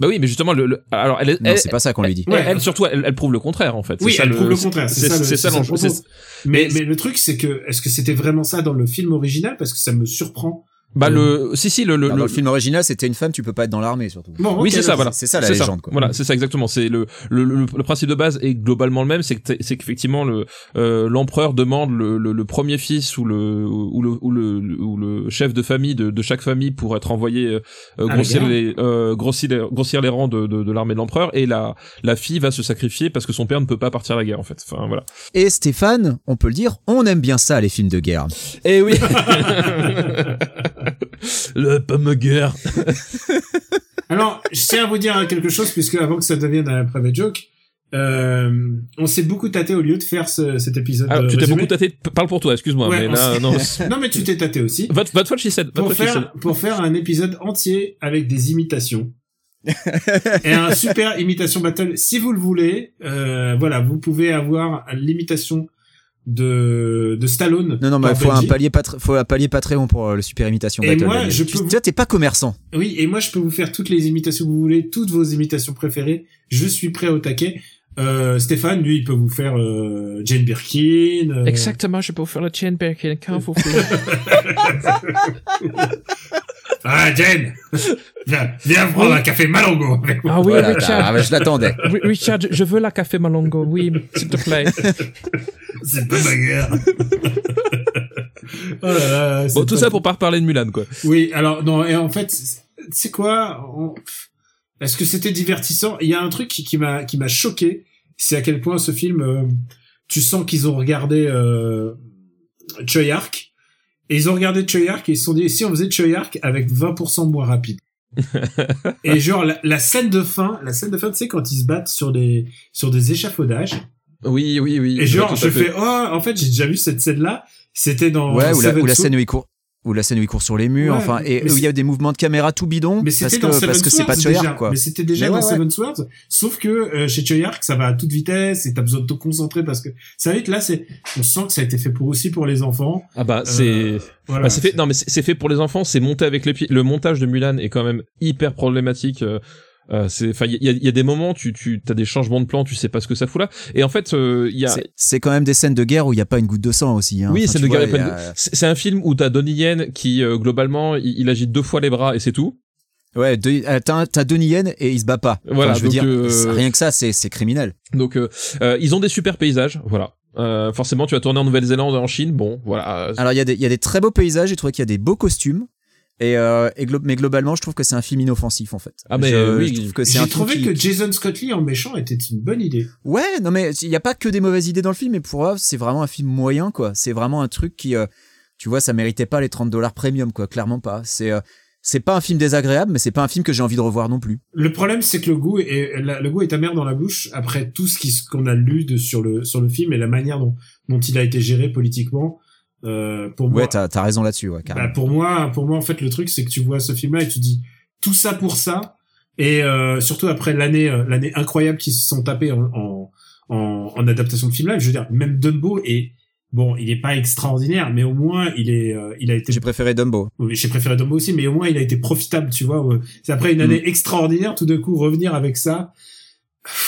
S6: Bah oui mais justement le, le- alors elle,
S5: Non, c'est pas ça qu'on lui dit.
S6: elle,
S4: Ouais.
S6: elle, surtout elle, elle prouve le contraire en fait
S4: Oui,
S6: ça,
S4: elle prouve le contraire, c'est ça
S6: c'est ça l'enjeu
S4: Mais-
S6: mais
S4: le truc, c'est que, est-ce que c'était vraiment ça dans le film original? Parce que ça me surprend.
S6: Bah le si si le le,
S5: Non,
S6: le-
S5: dans le film original, c'était une femme, tu peux pas être dans l'armée surtout.
S4: Bon,
S6: Oui, c'est ça, voilà.
S5: C'est ça la légende, quoi.
S6: Voilà, c'est ça exactement. C'est le, le, le, le principe de base est globalement le même, c'est que c'est qu'effectivement le euh, l'empereur demande le, le, le premier fils ou le ou le ou le, ou le chef de famille de, de chaque famille pour être envoyé euh,
S4: Ah,
S6: grossir
S4: les
S6: les euh, grossir les, grossir les rangs de, de, de l'armée de l'empereur et la la fille va se sacrifier parce que son père ne peut pas partir à la guerre en fait. Enfin voilà.
S5: Et Stéphane, on peut le dire, on aime bien ça les films de guerre.
S6: Eh oui. le guerre.
S4: Alors, je tiens à vous dire quelque chose, puisque avant que ça devienne un private joke, euh, on s'est beaucoup tâté au lieu de faire ce, cet épisode. Euh,
S6: tu t'es beaucoup tâté. Parle pour toi, excuse-moi,
S4: Ouais,
S6: mais là non.
S4: Non, mais tu t'es tâté aussi.
S6: Votre votre faute, she said. Votre
S4: Pour
S6: faute, she said.
S4: faire, pour faire un épisode entier avec des imitations. et un super imitation battle. Si vous le voulez, euh, voilà, vous pouvez avoir l'imitation de, de Stallone.
S5: Non, non, mais faut un palier pas faut un palier Patreon pour euh, le super imitation
S4: Et
S5: battle.
S4: moi, je
S5: Tu-
S4: peux vous-
S5: Toi, t'es pas commerçant.
S4: Oui, et moi je peux vous faire toutes les imitations que vous voulez, toutes vos imitations préférées. Je suis prêt au taquet. Euh, Stéphane, lui, il peut vous faire euh, Jane Birkin. euh,
S6: Exactement, je peux vous faire le chain Birkin quand vous voulez.
S4: Ah, Jane Viens, viens prendre un café Malongo avec moi.
S6: Ah oui,
S5: Voilà,
S6: Richard.
S5: ah, je l'attendais.
S6: Ri- Richard, je veux la café Malongo, oui, s'il te plaît.
S4: C'est pas ma guerre. oh là là,
S6: Bon, tout
S4: pas-
S6: ça pour pas reparler de Mulan, quoi.
S4: Oui, alors non, et en fait, c'est- tu sais quoi on- Est-ce que c'était divertissant Il y a un truc qui, qui m'a qui m'a choqué, c'est à quel point ce film, euh, tu sens qu'ils ont regardé euh, Choyark, et ils ont regardé Choyark et ils se sont dit si on faisait Choyark avec 20% moins rapide. et genre la, la scène de fin, la scène de fin, tu sais quand ils se battent sur des sur des échafaudages,
S6: Oui, oui, oui.
S4: et genre je fais oh en fait j'ai déjà vu cette scène là, c'était dans
S5: Ouais, ou la, ou la scène où il court. Ou la scène où il court sur les murs,
S4: Ouais,
S5: enfin, et où il y a des mouvements de caméra tout bidon,
S4: Mais
S5: parce
S4: c'était
S5: que,
S4: dans
S5: parce que c'est pas
S4: déjà.
S5: Choyark, quoi.
S4: Mais c'était déjà
S5: Mais
S4: dans
S5: ouais,
S4: Seven Swords. Sauf que euh, chez Choyark, ça va à toute vitesse et t'as besoin de te concentrer parce que ça va être là, c'est, on sent que ça a été fait pour aussi pour les enfants.
S6: Ah bah, c'est...
S4: Euh, voilà.
S6: Bah, c'est fait non mais c'est c'est fait pour les enfants c'est monté avec les pieds le montage de Mulan est quand même hyper problématique euh, euh, c'est enfin il y a, y a des moments tu tu as des changements de plan tu sais pas ce que ça fout là et en fait euh, il y a
S5: C'est- quand même des scènes de guerre où il n'y a pas une goutte de sang aussi. Hein.
S6: oui
S5: Enfin,
S6: de
S5: vois,
S6: guerre
S5: y a-
S6: de- c'est un film où t'as Donnie Yen qui euh, globalement il, il agite deux fois les bras et c'est tout
S5: Ouais, euh, t'as Donnie Yen et il se bat pas. Enfin,
S6: Voilà,
S5: je veux dire,
S6: euh,
S5: rien que ça, c'est criminel.
S6: donc euh, euh, ils ont des super paysages voilà euh, forcément tu vas tourner en Nouvelle-Zélande en Chine bon voilà euh,
S5: Alors il y, a des- y a des très beaux paysages, j'ai trouvé qu'il y a des beaux costumes. Et, euh, et glo- mais globalement, je trouve que c'est un film inoffensif en fait.
S6: Ah, mais,
S5: je,
S6: oui,
S5: je trouve que c'est
S4: J'ai trouvé
S5: qui-
S4: que Jason Scott Lee en méchant était une bonne idée.
S5: Ouais, non mais il y a pas que des mauvaises idées dans le film, mais pour moi, c'est vraiment un film moyen quoi. C'est vraiment un truc qui, euh, tu vois, ça méritait pas les 30 dollars premium quoi, clairement pas. C'est euh, c'est pas un film désagréable, mais c'est pas un film que j'ai envie de revoir non plus.
S4: Le problème, c'est que le goût est la- le goût est amer dans la bouche après tout ce qu'on a lu de, sur le sur le film et la manière dont dont il a été géré politiquement. Euh, pour moi,
S5: Ouais, t'as as raison là-dessus, ouais,
S4: bah, pour moi, pour moi, en fait, le truc, c'est que tu vois ce film-là et tu dis tout ça pour ça. Et euh, surtout après l'année euh, l'année incroyable qu'ils se sont tapés en, en, en, en adaptation de film-là, je veux dire, même Dumbo est bon, il est pas extraordinaire, mais au moins il est, euh, il a été
S5: J'ai préféré Dumbo.
S4: j'ai préféré Dumbo aussi, mais au moins il a été profitable, tu vois. C'est après une
S5: Mm.
S4: année extraordinaire, tout d'un coup revenir avec ça.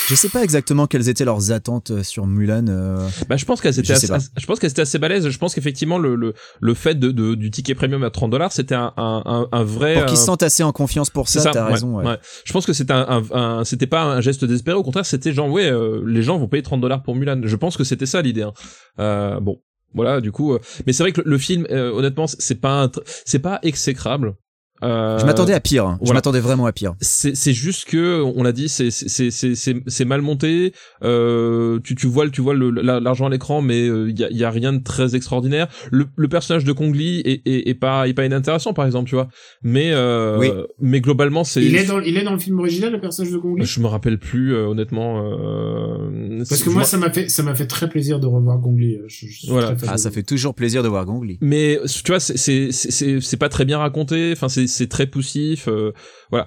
S5: Je sais pas exactement quelles étaient leurs attentes euh, sur Mulan. euh,
S6: Bah, je pense qu'elles étaient assez, je pense qu'elles étaient assez balèzes. Je pense qu'effectivement, le, le, le fait de, de, du ticket premium à 30 dollars, c'était un, un, un, vrai,
S5: Pour qu'ils se sentent assez en confiance pour ça, t'as
S6: ouais,
S5: raison. Ouais.
S6: ouais. Je pense que c'était un, un, un- c'était pas un geste désespéré. Au contraire, c'était genre, ouais, euh, les gens vont payer 30 dollars pour Mulan. Je pense que c'était ça l'idée. Hein. Euh, bon. Voilà, du coup, euh, mais c'est vrai que le, le film, euh, honnêtement, c'est pas, c'est pas exécrable. Euh,
S5: Je m'attendais à pire. hein. Je m'attendais vraiment à pire.
S6: c'est c'est juste que on l'a dit c'est c'est c'est c'est c'est mal monté euh, tu tu vois le- tu vois l'argent à l'écran mais il y a y a rien de très extraordinaire le, le personnage de Kong Lee est, est, est pas est pas inintéressant par exemple tu vois mais euh,
S5: Oui.
S6: mais globalement c'est
S4: Il est dans, il est dans le film original, le personnage de Gong Li?
S6: Je me rappelle plus euh, honnêtement euh,
S4: Parce que moi, ça m'a fait, ça m'a fait très plaisir de revoir. Je, je suis
S6: Voilà.
S5: Ah, ça fait toujours plaisir de voir Gong
S6: mais tu vois c'est c'est c'est c'est c'est pas très bien raconté enfin c'est c'est très poussif euh, voilà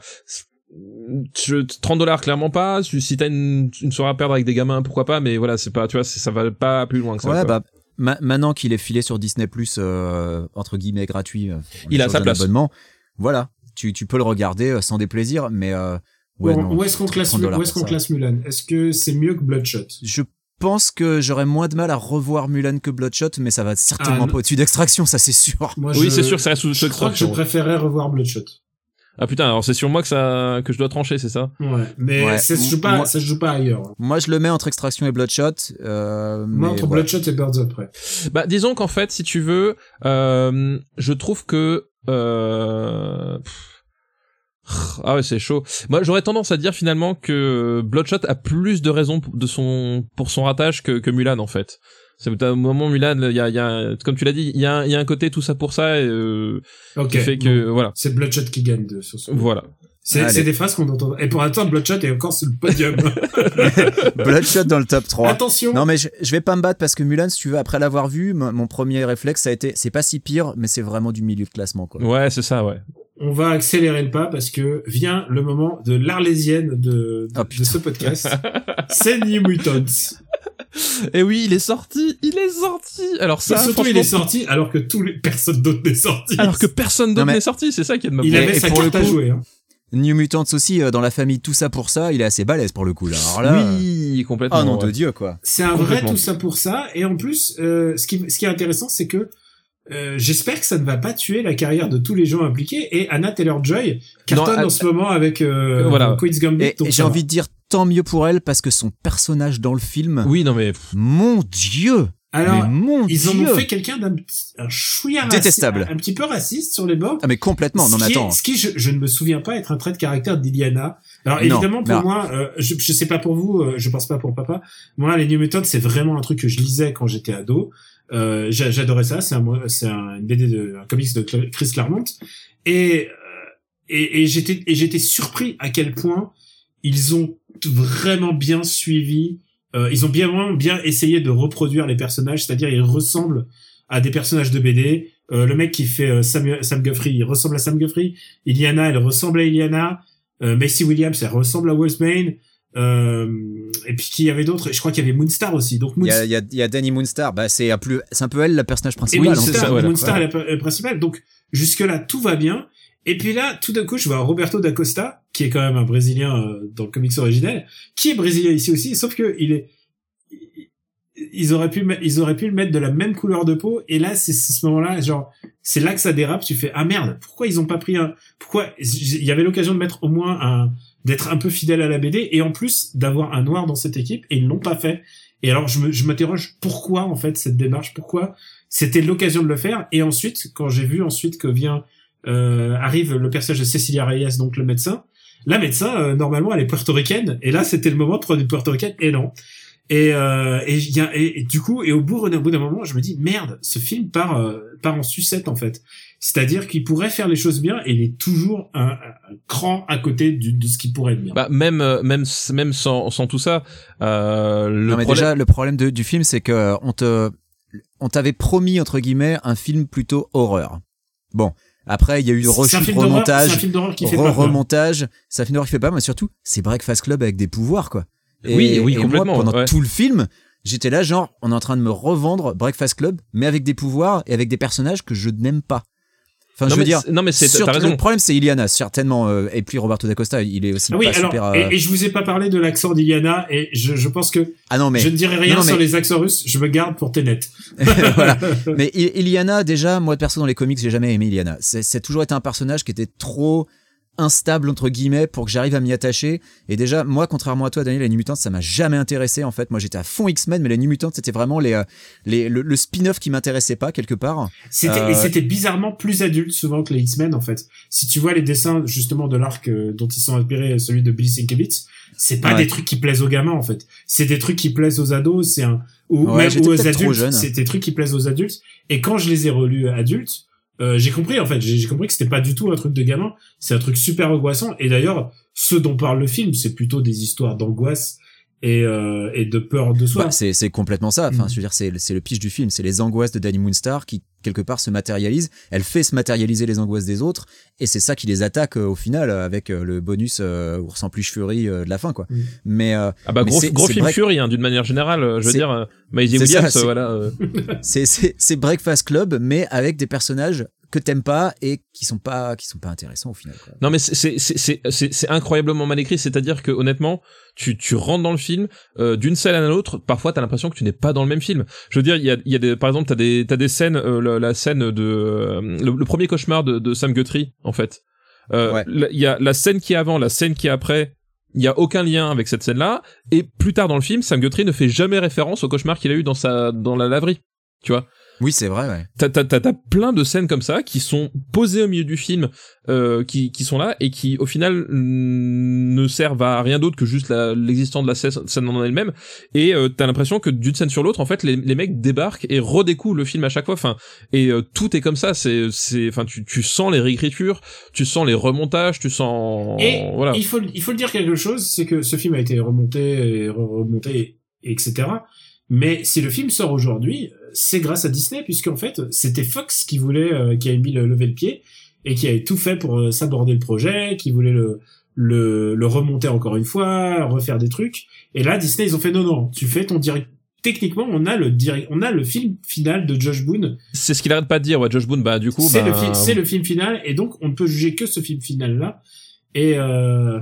S6: je, 30 dollars clairement pas si t'as une, une soirée à perdre avec des gamins pourquoi pas mais voilà c'est pas tu vois ça va pas plus loin que ça
S5: Ouais, bah ma- maintenant qu'il est filé sur Disney Plus euh, entre guillemets gratuit, euh,
S6: Il a sa place.
S5: abonnement, voilà, tu tu peux le regarder sans déplaisir, mais euh, ouais
S4: Bon,
S5: non.
S4: où est-ce qu'on classe,
S5: 30 dollars
S4: où est-ce
S5: pour
S4: qu'on
S5: ça.
S4: classe Mulan? Est-ce que c'est mieux que Bloodshot?
S5: Je pense que j'aurais moins de mal à revoir Mulan que Bloodshot, mais ça va certainement
S4: Ah,
S5: pas au-dessus d'extraction, ça c'est sûr.
S4: Moi,
S6: oui
S4: je-
S6: c'est sûr ça reste sous
S4: Je crois que je préférais revoir Bloodshot.
S6: ah putain alors c'est sur moi que ça que je dois trancher c'est ça?
S4: Ouais, mais
S5: Ouais.
S4: ça se joue pas,
S5: Moi-
S4: ça se joue pas ailleurs.
S5: Moi je le mets entre extraction et Bloodshot. Euh,
S4: Moi,
S5: mais
S4: entre
S5: ouais.
S4: Bloodshot et Birds of Prey.
S6: bah disons qu'en fait si tu veux euh, je trouve que euh, pff, ah ouais c'est chaud moi j'aurais tendance à dire finalement que Bloodshot a plus de raisons pour- de son pour son ratage que, que Mulan en fait c'est au moment Mulan il y a, il y a comme tu l'as dit il y a, un- il y a un côté tout ça pour ça et, euh,
S4: Ok.
S6: qui fait que
S4: bon.
S6: voilà
S4: C'est Bloodshot qui gagne de, sur ce.
S6: voilà
S4: C'est, des phrases qu'on entend. Et pour l'instant, Bloodshot est encore sur le podium.
S5: Bloodshot dans le top 3.
S4: Attention.
S5: Non mais je, je vais pas me battre parce que Mulan, si tu veux, après l'avoir vu, mon mon premier réflexe ça a été, c'est pas si pire, mais c'est vraiment du milieu de classement quoi.
S6: ouais c'est ça ouais
S4: On va accélérer le pas parce que vient le moment de l'arlésienne de, de,
S5: Oh,
S4: de ce podcast. c'est New Mutants.
S6: et oui il est sorti il est sorti alors ça
S4: surtout, il
S6: franchement,
S4: est sorti alors que tous les personnes d'autres n'est sorti.
S6: alors que personne d'autre
S5: Non, mais-
S6: n'est sorti c'est ça qui est de ma
S4: il avait
S5: et
S4: sa
S5: pour le
S4: carte à
S5: coup-
S4: jouer. Hein.
S5: New Mutants aussi euh, dans la famille tout ça pour ça, il est assez balèze pour le coup là. Alors là, euh,
S6: oui complètement
S5: oh nom
S6: ouais.
S5: de dieu quoi.
S4: C'est un vrai tout ça pour ça. Et en plus, euh, ce, qui, ce qui est intéressant, c'est que euh, j'espère que ça ne va pas tuer la carrière de tous les gens impliqués. Et Anna Taylor-Joy cartonne
S6: Non,
S4: en ce moment avec euh,
S6: Voilà.
S4: Queen's Gambit.
S5: J'ai envie de dire tant mieux pour elle parce que son personnage dans le film,
S6: oui non mais
S5: mon dieu,
S4: Alors,
S5: mais mon
S4: ils en ont fait quelqu'un d'un petit, un chouïa raci-
S5: Détestable.
S4: un petit peu raciste sur les bords.
S5: Ah mais complètement, non
S4: ce
S5: mais
S4: est-
S5: attends.
S4: ce qui je, je ne me souviens pas être un trait de caractère d'Iliana. Alors
S5: Non,
S4: évidemment pour moi, euh, je, je sais pas pour vous, euh, je pense pas pour papa. Moi, les New Mutants, c'est vraiment un truc que je lisais quand j'étais ado. Euh, j'a- J'adorais ça. C'est un, c'est un une BD de un comics de Chris Claremont. Et euh, et, et j'étais et j'étais surpris à quel point ils ont vraiment bien suivi. euh, ils ont bien bien essayé de reproduire les personnages, c'est-à-dire ils ressemblent à des personnages de BD. Euh, le mec qui fait euh, Sam, Sam Guthrie, il ressemble à Sam Guthrie. Iliana, elle ressemble à Iliana. Euh, Macy Williams, elle ressemble à Wolfsbane. Euh, et puis qui y avait d'autres? Je crois qu'il y avait Moonstar aussi. Donc
S5: Il y
S4: Moonstar,
S5: a, il y, a, il y a Danny Moonstar, bah c'est un peu, c'est un peu elle la personnage
S4: et
S5: principal. en
S6: c'est
S5: fait.
S4: Moonstar,
S6: ça, voilà.
S4: Moonstar
S6: Ouais.
S4: est la, la principale. Donc jusque là tout va bien. Et puis là, tout d'un coup, je vois Roberto da Costa, qui est quand même un Brésilien euh, dans le comics originel, qui est brésilien ici aussi, sauf que il est, il- ils auraient pu, ils auraient pu le mettre de la même couleur de peau. Et là, c'est c'est ce moment-là, genre, c'est là que ça dérape. Tu fais ah merde, pourquoi ils ont pas pris un, pourquoi il y avait l'occasion de mettre au moins un, d'être un peu fidèle à la BD et en plus d'avoir un noir dans cette équipe et ils l'ont pas fait. Et alors je m'interroge pourquoi en fait cette démarche, pourquoi c'était l'occasion de le faire? Et ensuite, quand j'ai vu ensuite que vient euh, arrive le personnage de Cecilia Reyes, donc le médecin. La médecin, euh, normalement, elle est portoricaine, et là, c'était le moment de prendre une portoricaine, et non. Et, euh, et, il y a, et, et du coup, et au bout, au bout d'un moment, je me dis merde, ce film part, euh, part en sucette en fait. C'est-à-dire qu'il pourrait faire les choses bien, et il est toujours un, un cran à côté du, de ce qui pourrait être bien.
S6: Bah même euh, même même sans sans tout ça, euh, le
S5: non, mais
S6: problème-
S5: déjà, le problème de- du film, c'est que euh, on te, on t'avait promis entre guillemets un film plutôt horreur. Bon, après il y a eu le
S4: C'est un
S5: rechute,
S4: film d'horreur- c'est un
S5: remontage,
S4: film d'horreur qui fait pas
S5: remontage. C'est un film d'horreur qui fait pas, mais surtout c'est Breakfast Club avec des pouvoirs quoi. Et,
S6: Oui, oui,
S5: et
S6: complètement,
S5: Moi, pendant
S6: ouais.
S5: tout le film, j'étais là genre, on est en train de me revendre Breakfast Club, mais avec des pouvoirs et avec des personnages que je n'aime pas. Enfin,
S6: non,
S5: je veux
S6: mais
S5: dire.
S6: non mais c'est raison.
S5: Le problème, c'est Iliana, certainement. euh, et puis Roberto da Costa, il est aussi
S4: Ah oui,
S5: pas
S4: alors,
S5: super. euh,
S4: et, et je vous ai pas parlé de l'accent d'Iliana, et je, je pense que
S5: Ah non, mais
S4: je ne dirai rien
S5: non, mais-
S4: sur les accents russes, je me garde pour Tenet.
S5: voilà. Mais Iliana, déjà, moi perso dans les comics, j'ai jamais aimé Iliana. C'est c'est toujours été un personnage qui était trop instable entre guillemets pour que j'arrive à m'y attacher. Et déjà, moi, contrairement à toi, Daniel, les New Mutants, ça m'a jamais intéressé en fait. Moi, j'étais à fond X-Men, mais les New Mutants, c'était vraiment les, euh, les le, le spin-off qui m'intéressait pas quelque part.
S4: C'était
S5: Euh,
S4: et c'était bizarrement plus adulte souvent que les X-Men en fait. Si tu vois les dessins justement de l'arc euh, dont ils sont inspirés, celui de Billy Sienkiewicz, c'est pas
S5: Ouais.
S4: des trucs qui plaisent aux gamins en fait. C'est des trucs qui plaisent aux ados, c'est un ou
S5: Ouais,
S4: même aux adultes. C'est des trucs qui plaisent aux adultes. Et quand je les ai relus adultes, euh, j'ai compris en fait. J'ai compris que c'était pas du tout un truc de gamin. C'est un truc super angoissant. Et d'ailleurs, ce dont parle le film, c'est plutôt des histoires d'angoisse et euh, et de peur de soi.
S5: Bah, c'est c'est complètement ça. Enfin, je veux dire, c'est c'est le pitch du film, c'est les angoisses de Danny Moonstar qui quelque part se matérialisent. Elle fait se matérialiser les angoisses des autres, et c'est ça qui les attaque euh, au final euh, avec euh, le bonus euh, ours en plus euh, de la fin, quoi.
S4: Mhm.
S5: Mais euh,
S6: Ah bah
S5: Mais
S6: gros, film Fury hein, d'une manière générale. Je veux dire, euh, Maisie
S5: ça,
S6: Williams, euh, voilà. euh,
S5: c'est Breakfast Club, mais avec des personnages que t'aimes pas et qui sont pas qui sont pas intéressants au final. Quoi.
S6: Non mais c'est incroyablement mal écrit. C'est-à-dire que honnêtement, tu tu rentres dans le film euh, d'une scène à l'autre. Parfois, t'as l'impression que tu n'es pas dans le même film. Je veux dire, il y a il y a des par exemple, t'as des t'as des scènes, euh, la, la scène de euh, le, le premier cauchemar de, de Sam Guthrie en fait.
S5: Ouais.
S6: Il y a la scène qui est avant, la scène qui est après. Il y a aucun lien avec cette scène-là. Et plus tard dans le film, Sam Guthrie ne fait jamais référence au cauchemar qu'il a eu dans sa dans la laverie. Tu vois.
S5: Oui, c'est vrai. Ouais.
S6: T'as, t'as, t'as, t'as plein de scènes comme ça qui sont posées au milieu du film, euh, qui, qui sont là et qui au final ne servent à rien d'autre que juste la, l'existence de la scène, en elle-même. Et euh, t'as l'impression que d'une scène sur l'autre, en fait, les, les mecs débarquent et redécouvrent le film à chaque fois. Enfin, et euh, tout est comme ça. C'est, c'est, enfin, tu, tu sens les réécritures, tu sens les remontages, tu sens,
S4: Et
S6: voilà.
S4: il faut il faut le dire quelque chose, c'est que ce film a été remonté, et re- remonté, etc. Mais si le film sort aujourd'hui, c'est grâce à Disney, puisqu'en fait c'était Fox qui voulait, euh, qui a mis le lever le pied et qui avait tout fait pour euh, s'aborder le projet, qui voulait le, le le remonter encore une fois, refaire des trucs. Et là Disney ils ont fait non non, tu fais ton direct. Techniquement, on a le direct, on a le film final de Josh Boone.
S6: C'est ce qu'il arrête pas de dire, ouais, Josh Boone, bah, du coup,
S4: C'est
S6: bah,
S4: le film, c'est le film final, et donc on ne peut juger que ce film final là. Et euh,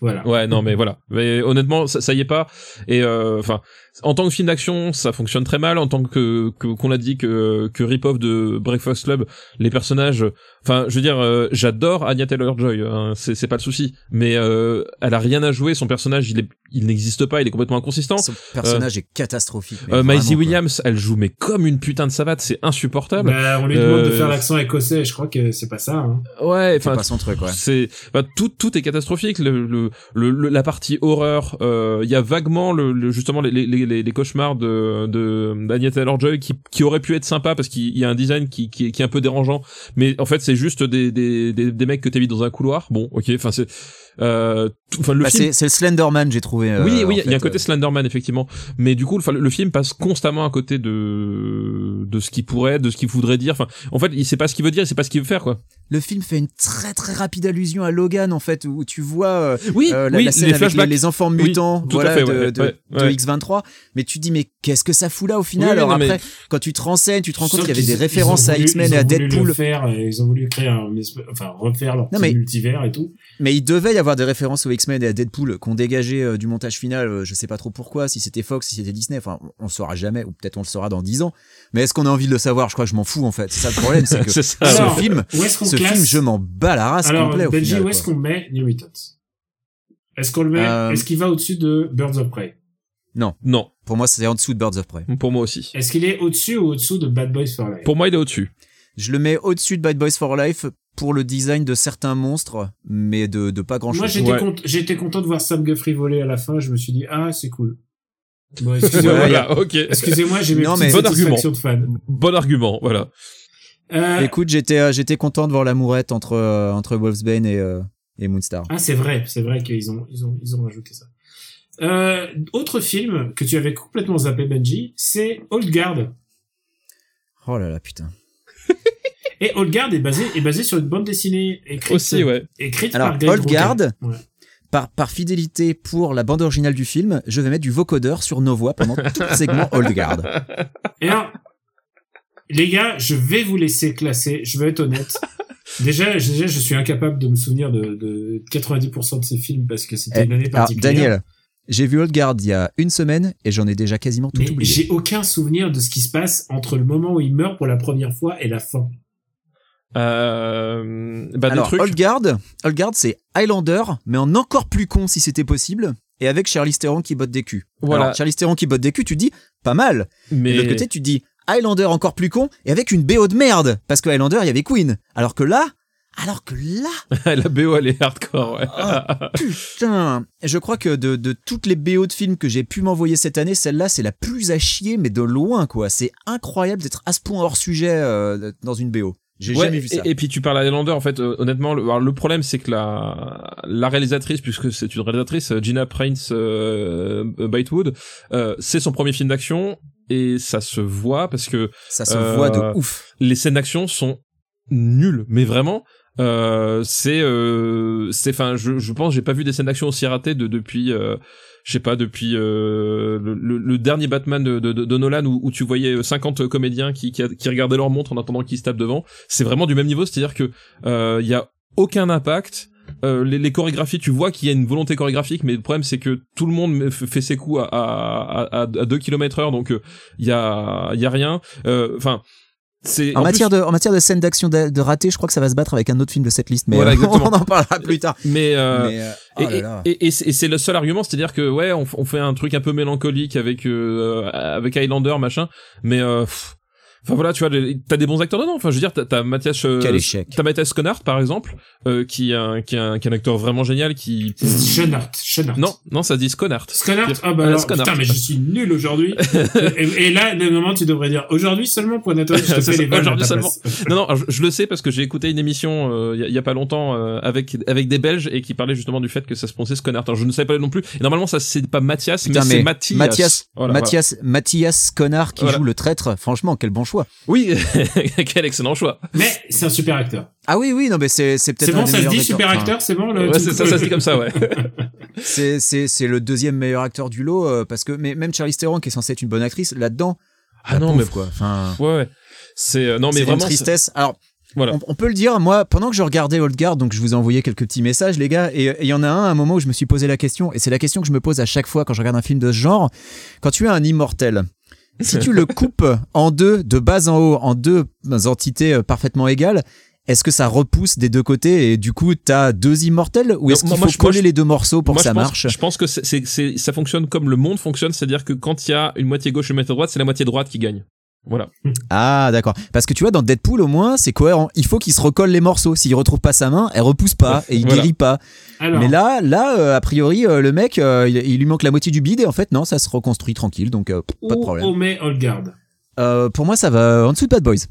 S4: voilà.
S6: Ouais, non, mais voilà. Mais honnêtement, ça, ça y est pas. Et euh, enfin, en tant que film d'action, ça fonctionne très mal. En tant que que- qu'on a dit que que rip-off de Breakfast Club, les personnages. Enfin, je veux dire, euh, j'adore Anya Taylor-Joy. Hein, c'est c'est pas le souci. Mais euh, elle a rien à jouer. Son personnage, il est il n'existe pas. Il est complètement inconsistant.
S5: Son personnage est catastrophique. mais
S6: Euh, Maisie. Williams, elle joue mais comme une putain de savate. C'est insupportable.
S4: Bah, on lui demande de
S6: Euh,
S4: faire l'accent écossais, je crois que c'est pas ça. Hein.
S6: ouais,
S5: C'est
S6: enfin,
S5: pas son truc, ouais.
S6: C'est bah, tout tout est catastrophique. Le, le, le- le- la partie horreur, euh, il y a vaguement le, le- justement les, les, les, les cauchemars de de Daniel Taylor-Joy qui qui aurait pu être sympa parce qu'il y a un design qui, qui qui est un peu dérangeant, mais en fait c'est juste des des des, des mecs que t'évites dans un couloir. Bon, ok, enfin c'est euh, enfin le
S5: Bah,
S6: film
S5: c'est c'est le Slenderman, j'ai trouvé. euh,
S6: oui, oui, il y a un côté
S5: euh,
S6: Slenderman effectivement, mais du coup, enfin, le, le film passe constamment à côté de de ce qu'il pourrait, de ce qu'il voudrait dire. Enfin, en fait, il sait pas ce qu'il veut dire, il sait pas ce qu'il veut faire, quoi.
S5: Le film fait une très très rapide allusion à Logan en fait, où tu vois euh,
S6: Oui,
S5: euh, la,
S6: oui,
S5: la scène
S6: les
S5: avec les,
S6: flashbacks.
S5: les enfants mutants, voilà,
S6: fait,
S5: de,
S6: ouais,
S5: de,
S6: ouais,
S5: de
S6: ouais.
S5: X23. Mais tu te dis mais qu'est-ce que ça fout là au final? Alors
S6: non, mais-
S5: après, quand tu te renseignes, tu te rends compte qu'il y avait des références à X-Men
S4: ils
S5: et à
S4: ont voulu
S5: Deadpool.
S4: le faire, ils ont voulu créer un, enfin, refaire leur
S5: Non, mais-
S4: multivers et tout.
S5: Mais il devait y avoir des références aux X-Men et à Deadpool qu'on dégageait euh, du montage final. euh, je sais pas trop pourquoi, si c'était Fox, si c'était Disney. Enfin, on, on le saura jamais, ou peut-être on le saura dans 10 ans. Mais est-ce qu'on a envie de le savoir? Je crois que je m'en fous en fait. C'est ça le problème, c'est que ce
S4: Alors,
S5: film,
S4: Où est-ce qu'on
S5: ce
S4: classe
S5: film, je m'en bats la race
S4: Alors,
S5: complet au
S4: Benji,
S5: final.
S4: où est-ce qu'on met New Mutants? Est-ce qu'on le met
S5: Euh,
S4: Est-ce qu'il va au-dessus de Birds of Prey?
S6: Non,
S5: Pour moi, c'est en dessous de Birds of Prey.
S6: pour moi aussi.
S4: Est-ce qu'il est au-dessus ou au-dessous de Bad Boys for Life?
S6: Pour moi, il est au-dessus.
S5: Je le mets au-dessus de Bad Boys for Life pour le design de certains monstres, mais de, de pas grand
S4: Moi,
S5: chose.
S4: j'étais
S6: Ouais.
S4: content, j'étais content de voir Sam Guthrie voler à la fin. Je me suis dit, ah, c'est cool. Bon, excusez-moi,
S6: voilà, ok.
S4: excusez-moi, j'ai mes
S5: Non,
S4: petites
S5: mais-
S6: Bon argument.
S4: de fan.
S6: Bon argument, voilà.
S4: Euh,
S5: Écoute, j'étais euh, j'étais content de voir l'amourette entre euh, entre Wolfsbane et euh, et Moonstar.
S4: Ah, c'est vrai, c'est vrai qu'ils ont, ils ont, ils ont rajouté ça. Euh, autre film que tu avais complètement zappé, Benji, c'est Old Guard.
S5: Oh là là, putain.
S4: Et Old Guard est basé, est basé sur une bande dessinée écrite,
S6: Aussi, ouais.
S4: écrite
S5: Alors,
S4: par Guy
S5: Old
S4: Drucker.
S5: Guard,
S4: Ouais.
S5: Par, par fidélité pour la bande originale du film, je vais mettre du vocodeur sur nos voix pendant tout le segment Old Guard.
S4: Et alors, les gars, je vais vous laisser classer, je vais être honnête. Déjà, déjà, je suis incapable de me souvenir de, de 90% de ces films parce que c'était
S5: Eh,
S4: une année
S5: Alors,
S4: particulière.
S5: Daniel, j'ai vu Old Guard il y a une semaine et j'en ai déjà quasiment tout
S4: mais
S5: oublié.
S4: j'ai aucun souvenir de ce qui se passe entre le moment où il meurt pour la première fois et la fin.
S6: Euh, bah,
S5: Alors,
S6: trucs.
S5: Old Guard, Old Guard, c'est Highlander, mais en encore plus con si c'était possible, et avec Charlize Theron qui botte des culs.
S6: Voilà.
S5: Alors, Charlize Theron qui botte des culs, tu dis, pas mal.
S6: mais
S5: Et de l'autre côté, tu dis Highlander encore plus con et avec une BO de merde parce que Highlander il y avait Queen. Alors que là, alors que là,
S6: la BO elle est hardcore, ouais.
S5: Ah. putain, je crois que de, de toutes les BO de films que j'ai pu m'envoyer cette année, celle-là c'est la plus à chier mais de loin quoi. C'est incroyable d'être à ce point hors sujet euh, dans une BO. J'ai
S6: Ouais,
S5: jamais vu ça.
S6: Et, et puis tu parles à Highlander, en fait, euh, honnêtement, le, alors, le problème c'est que la, la réalisatrice, puisque c'est une réalisatrice, euh, Gina Prince euh, euh, Bytewood, euh, c'est son premier film d'action et ça se voit parce que
S5: ça se voit de ouf.
S6: les scènes d'action sont nulles, mais vraiment. Euh, c'est euh, c'est enfin je je pense j'ai pas vu des scènes d'action aussi ratées de depuis euh, je sais pas depuis euh, le, le- dernier Batman de, de, de Nolan où, où tu voyais 50 comédiens qui, qui regardaient leur montre en attendant qu'ils se tapent devant c'est vraiment du même niveau c'est-à-dire que euh, il y a aucun impact euh, les, les chorégraphies, tu vois qu'il y a une volonté chorégraphique, mais le problème c'est que tout le monde fait ses coups à à à, à 2 km heure, donc il y a y a rien. Euh, Enfin,
S5: En,
S6: en
S5: matière de en matière de scènes d'action de, de raté, je crois que ça va se battre avec un autre film de cette liste, mais
S6: Voilà,
S5: euh, on en parlera plus tard.
S6: mais euh,
S5: Mais, euh,
S6: Et,
S5: oh
S6: c'est et c'est le seul argument, c'est-à-dire que ouais, on, fait un truc un peu mélancolique avec euh, avec Highlander machin, mais euh, pff, enfin voilà, tu vois, t'as des bons acteurs dedans. Enfin, je veux dire, t'as, Mathias, euh,
S5: Quel échec.
S6: t'as Mathias Connard par exemple, euh, qui est un qui est un, qui est un acteur vraiment génial, qui
S4: Schonart, Schonart.
S6: non non, ça se dit Connard.
S4: Sconnart Ah bah
S6: Ah,
S4: alors,
S6: Sconnard.
S4: putain, mais je suis nul aujourd'hui. et, et là, le moment, tu devrais dire aujourd'hui seulement pour Nathalie, je te fais les
S6: aujourd'hui seulement. Non, non, je, je le sais parce que j'ai écouté une émission euh, il y, a- il y a pas longtemps euh, avec avec des Belges et qui parlait justement du fait que ça se prononçait Connard. Alors, je ne savais pas non plus. Et normalement, ça c'est pas Mathias,
S5: Putain,
S6: mais c'est Mathias.
S5: Mathias,
S6: Voilà,
S5: Mathias, Mathias Connard qui
S6: Voilà.
S5: joue le traître. Franchement, quel bon choix.
S6: Oui, quel excellent choix.
S4: Mais c'est un super acteur.
S5: Ah oui, oui, non, mais c'est c'est peut-être
S4: C'est
S5: un
S4: bon,
S5: des
S4: ça se dit
S5: acteurs.
S4: super
S5: Enfin,
S4: acteur, c'est bon le
S6: Ouais, c'est ça, ça se dit comme ça, ouais.
S5: C'est c'est c'est le deuxième meilleur acteur du lot euh, parce que mais même Charlize Theron qui est censée être une bonne actrice là-dedans.
S6: Ah non,
S5: pauvre,
S6: mais
S5: quoi. Enfin,
S6: ouais, ouais. C'est euh, non, mais
S5: une
S6: vraiment. c'est-
S5: tristesse. Alors,
S6: Voilà.
S5: on, on peut le dire. Moi, pendant que je regardais Old Guard, donc je vous ai envoyé quelques petits messages, les gars, et il y en a un, à un moment où je me suis posé la question, et c'est la question que je me pose à chaque fois quand je regarde un film de ce genre. Quand tu es un immortel, si tu le coupes en deux, de bas en haut, en deux entités euh, parfaitement égales. Est-ce que ça repousse des deux côtés et du coup t'as deux immortels ou est-ce qu'il faut
S6: moi,
S5: coller
S6: je-
S5: les deux morceaux pour
S6: Moi,
S5: que ça
S6: je pense,
S5: marche?
S6: Je pense que c'est, c'est, c'est- ça fonctionne comme le monde fonctionne, c'est-à-dire que quand il y a une moitié gauche et une moitié droite, c'est la moitié droite qui gagne. Voilà.
S5: Ah d'accord. Parce que tu vois dans Deadpool au moins c'est cohérent. Il faut qu'il se recolle les morceaux. S'il retrouve pas sa main, elle repousse pas et il
S6: Voilà.
S5: guérit pas.
S4: Alors,
S5: Mais là, là euh, a priori euh, le mec euh, il, il lui manque la moitié du bide et en fait non ça se reconstruit tranquille donc euh, pas de problème.
S4: on met Old Guard
S5: Euh, pour moi ça va en dessous de Bad Boys.